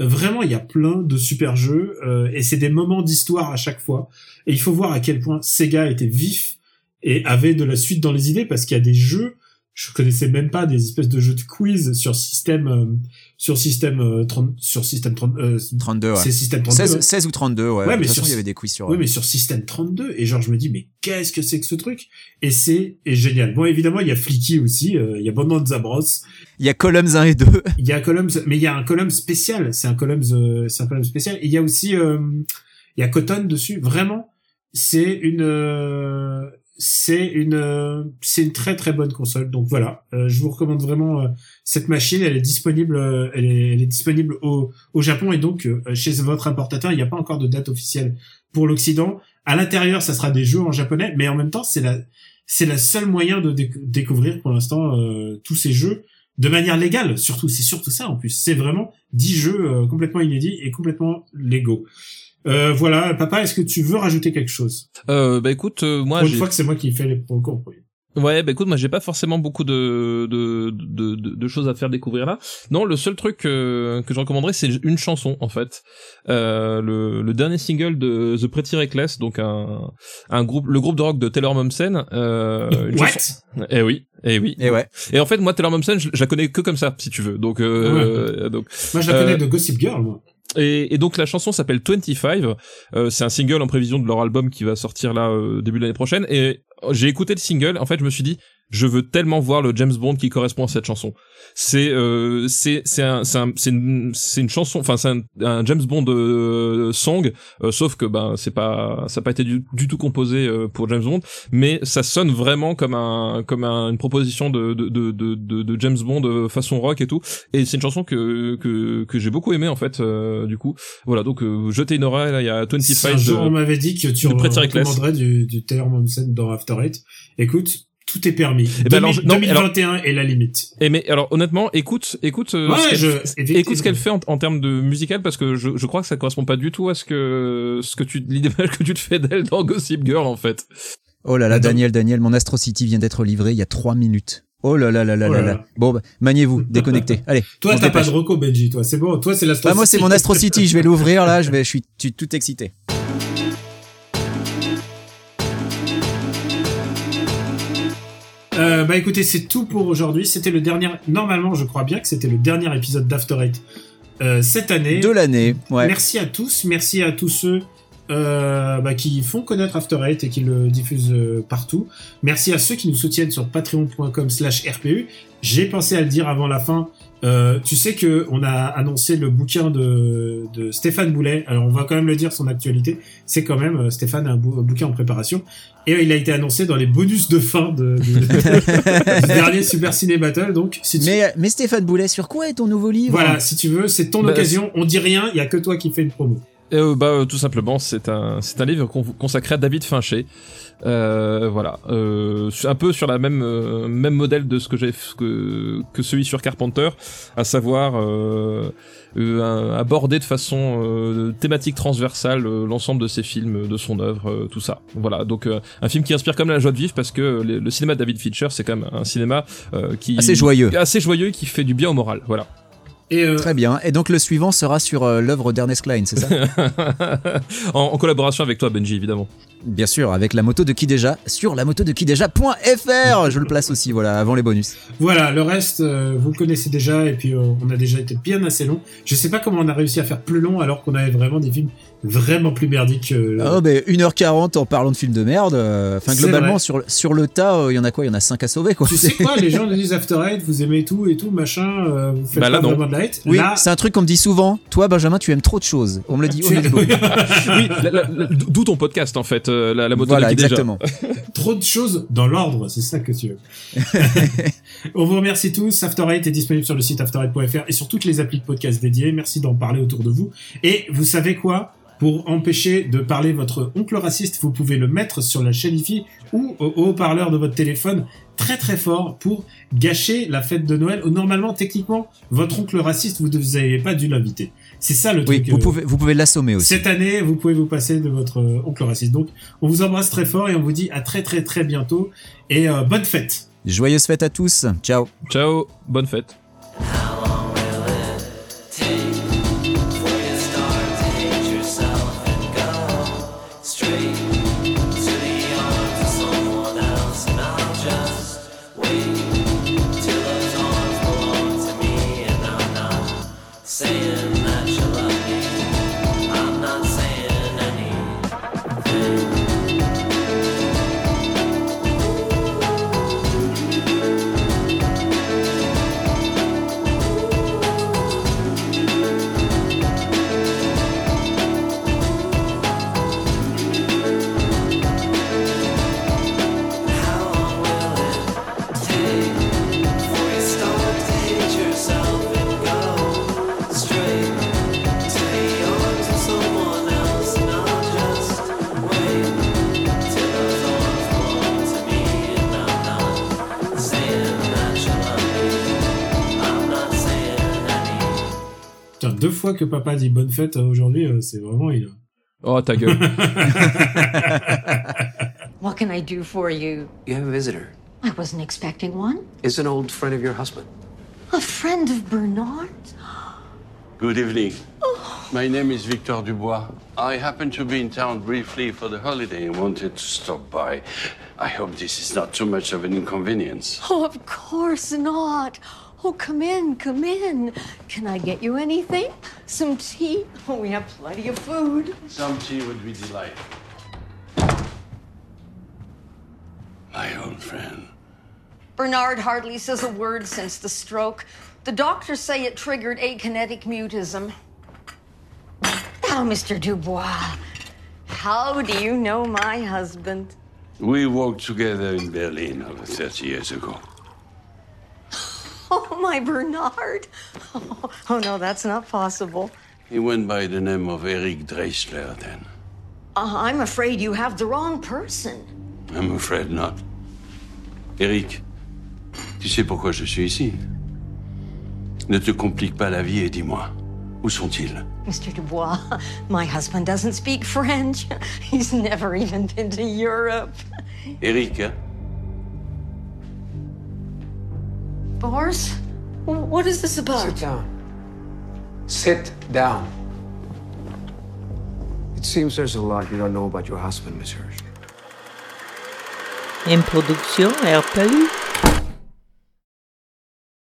S4: Euh, Vraiment, il y a plein de super jeux euh, et c'est des moments d'histoire à chaque fois. Et il faut voir à quel point Sega était vif et avait de la suite dans les idées parce qu'il y a des jeux. Je connaissais même pas des espèces de jeux de quiz sur système euh, sur système euh, 30 sur système 30 euh,
S5: 32, ouais.
S4: c'est système 32.
S5: 16, 16 ou 32, ouais.
S4: Ouais,
S5: de
S4: mais
S5: toute
S4: sur-
S5: façon, il y avait des quiz sur.
S4: Oui, mais sur système 32. Et genre, je me dis, mais qu'est-ce que c'est que ce truc? Et c'est est génial. Bon, évidemment, il y a Flicky aussi. euh, il y a Bonanza Bros.
S5: Il y a Columns 1 et 2.
S4: Il y a Columns, mais il y a un Columns spécial. C'est un Columns, euh, c'est un Columns spécial. Et il y a aussi, euh, il y a Cotton dessus. Vraiment, c'est une, euh, c'est une, euh, c'est une très très bonne console. Donc voilà, euh, je vous recommande vraiment euh, cette machine. Elle est disponible, elle est, disponible au, au Japon et donc chez votre importateur. Il n'y a pas encore de date officielle pour l'Occident. À l'intérieur, ça sera des jeux en japonais, mais en même temps, c'est la, c'est la seule moyen de déc- découvrir pour l'instant tous ces jeux de manière légale. Surtout, c'est surtout ça en plus. C'est vraiment 10 jeux complètement inédits et complètement légaux. Euh, voilà, papa, est-ce que tu veux rajouter quelque chose?
S6: Euh, bah écoute, euh, moi,
S4: Pour une fois que c'est moi qui fais les procons.
S6: Ouais, bah écoute, moi j'ai pas forcément beaucoup de, de, de, de, de choses à te faire découvrir là. Non, le seul truc que, que je recommanderais, c'est une chanson en fait. Euh, le, le dernier single de The Pretty Reckless, donc un, un groupe, le groupe de rock de Taylor Momsen. Euh, une
S4: What?
S6: chanson- Eh oui, eh oui.
S5: Et ouais.
S6: Et en fait, moi Taylor Momsen, je, je la connais que comme ça, si tu veux. Donc, euh, donc
S4: Moi, je la
S6: Euh,
S4: connais de Gossip Girl, moi.
S6: Et, donc la chanson s'appelle 25. Euh, c'est un single en prévision de leur album qui va sortir là euh, début de l'année prochaine. Et j'ai écouté le single. En fait, je me suis dit, je veux tellement voir le James Bond qui correspond à cette chanson. C'est euh, c'est c'est un c'est un- c'est une une chanson. Enfin, c'est un, un James Bond euh, song. euh, sauf que ben c'est pas ça a pas été du, du tout composé euh, pour James Bond, mais ça sonne vraiment comme un comme un- une proposition de de de de, de, James Bond euh, façon rock et tout. Et c'est une chanson que que que j'ai beaucoup aimé en fait. euh, du coup, voilà. Donc euh, jetez une oreille là. Il y a 25
S4: Si un jour on m'avait dit que tu recommanderais du, du Taylor Momsen dans After Eight. Écoute, tout est permis.
S6: Eh ben alors,
S4: 2000
S6: je- non,
S4: 2021 est la limite.
S6: Et mais alors honnêtement, écoute, écoute, euh,
S4: Ouais,
S6: ce
S4: je-
S6: écoute ce qu'elle fait en, en termes de musical parce que je, je crois que ça correspond pas du tout à ce que ce que tu l'idée que tu te fais d'elle dans Gossip Girl en fait.
S5: Oh là là,
S4: Attends.
S5: Daniel, Daniel, mon Astro City vient d'être livré il y a trois minutes. Oh là là là là
S4: Oh
S5: là
S4: là
S5: là. Bon, bah, maniez-vous, déconnectez. Allez.
S4: Toi, t'as pas de reco, Benji, toi. C'est bon. Toi, c'est la
S5: Bah, moi, c'est mon Astro City. Je vais l'ouvrir là. Je vais, je suis, je suis tout excité.
S4: Euh, bah écoutez, c'est tout pour aujourd'hui. C'était le dernier. Normalement, je crois bien que c'était le dernier épisode d'After Eight euh, cette année.
S5: De l'année. Ouais.
S4: Merci à tous, merci à tous ceux euh, bah, qui font connaître After Eight et qui le diffusent euh, partout. Merci à ceux qui nous soutiennent sur patreon.com slash RPU. J'ai pensé à le dire avant la fin. Euh, tu sais que on a annoncé le bouquin de, de Stéphane Boulet. Alors on va quand même le dire son actualité. C'est quand même euh, Stéphane a un, bou- un bouquin en préparation et euh, il a été annoncé dans les bonus de fin de, de- du dernier Super Ciné Battle. Donc si tu,
S5: Mais, mais Stéphane Boulet, sur quoi est ton nouveau livre?
S4: Voilà, si tu veux, c'est ton
S6: Bah,
S4: occasion. On dit rien, il y a que toi qui fais une promo.
S6: Euh, bah euh, tout simplement, c'est un c'est un livre con- consacré à David Fincher. Euh, voilà, euh, un peu sur la même euh, même modèle de ce que j'ai que que celui sur Carpenter, à savoir euh, un- aborder de façon euh, thématique transversale l'ensemble de ses films, de son œuvre, tout ça. Voilà, donc euh, un film qui inspire comme la joie de vivre parce que le, le cinéma de David Fincher, c'est quand même un cinéma euh, qui
S5: Assez joyeux.
S6: assez joyeux qui fait du bien au moral. Voilà.
S4: Et euh,
S5: Très bien. Et donc le suivant sera sur euh, l'œuvre d'Ernest Klein, c'est ça?
S6: En, en collaboration avec toi, Benji, évidemment.
S5: Bien sûr, avec la moto de qui déjà sur la moto de qui déjà.fr. Je le place aussi, voilà, avant les bonus.
S4: Voilà, le reste, euh, vous le connaissez déjà, et puis euh, on a déjà été bien assez long. Je sais pas comment on a réussi à faire plus long alors qu'on avait vraiment des films vraiment plus merdiques. que-
S5: Oh, mais 1h40 en parlant de films de merde. euh, Enfin, globalement, sur, sur le tas, euh, il y en a quoi? Il y en a 5 à sauver, quoi.
S4: Tu sais quoi, les gens disent After Eight, vous aimez tout et tout, machin, euh, vous faites
S6: Bah là,
S4: pas
S6: non.
S4: vraiment de la hate.
S5: Oui,
S4: Là,
S5: c'est un truc qu'on me dit souvent. Toi, Benjamin, tu aimes trop de choses. On me le dit. honnêtement.
S6: oui, d'où ton podcast en fait, euh, la, la moto
S5: Voilà,
S6: de qui déjà.
S5: exactement.
S4: trop de choses dans l'ordre, c'est ça que tu veux. On vous remercie tous. After Eight est disponible sur le site after8.fr et sur toutes les applis de podcast dédiées. Merci d'en parler autour de vous. Et vous savez quoi? Pour empêcher de parler votre oncle raciste, vous pouvez le mettre sur la chaîne IFI ou au au haut-parleur de votre téléphone très très fort pour gâcher la fête de Noël. Où normalement, techniquement, votre oncle raciste, vous n'avez pas dû l'inviter. C'est ça le
S5: Oui,
S4: truc.
S5: vous
S4: euh,
S5: pouvez, vous pouvez l'assommer aussi.
S4: cette année, vous pouvez vous passer de votre euh, oncle raciste. Donc, on vous embrasse très fort et on vous dit à très très très bientôt et euh, bonne fête.
S5: Joyeuse fête à tous. Ciao.
S6: Ciao, bonne fête.
S4: Fois que papa dit bonne fête aujourd'hui, euh, c'est vraiment il.
S6: Oh ta gueule.
S9: What can I do for you?
S10: You have a visitor.
S9: I wasn't expecting one.
S10: It's an old friend of your husband.
S9: A friend of Bernard?
S11: Good evening. My name is Victor Dubois. I happened to be in town briefly for the holiday and wanted to stop by. I hope this is not too much of an inconvenience.
S9: Oh, of course not. Oh, come in, come in. Can I get you anything? Some tea? Oh, we have plenty of food.
S11: Some tea would be delightful. My old friend.
S9: Bernard hardly says a word since the stroke. The doctors say it triggered akinetic mutism. Now, Mr. Dubois, how do you know my husband?
S11: We worked together in Berlin over 30 years ago.
S9: Oh, my Bernard. Oh, oh, no, that's not possible.
S11: He went by the name of Eric Dreisler then.
S9: Uh, I'm afraid you have the wrong person.
S11: I'm afraid not. Eric, tu sais pourquoi je suis ici Ne te complique pas la vie et dis-moi, où sont-ils
S9: Mr. Dubois, my husband doesn't speak French. He's never even been to Europe.
S11: Eric, hein
S9: Boris, what is this about?
S10: Sit down. Sit down. It seems there's a lot you don't know about your husband, Miss Hirsch.
S12: Une production RPU.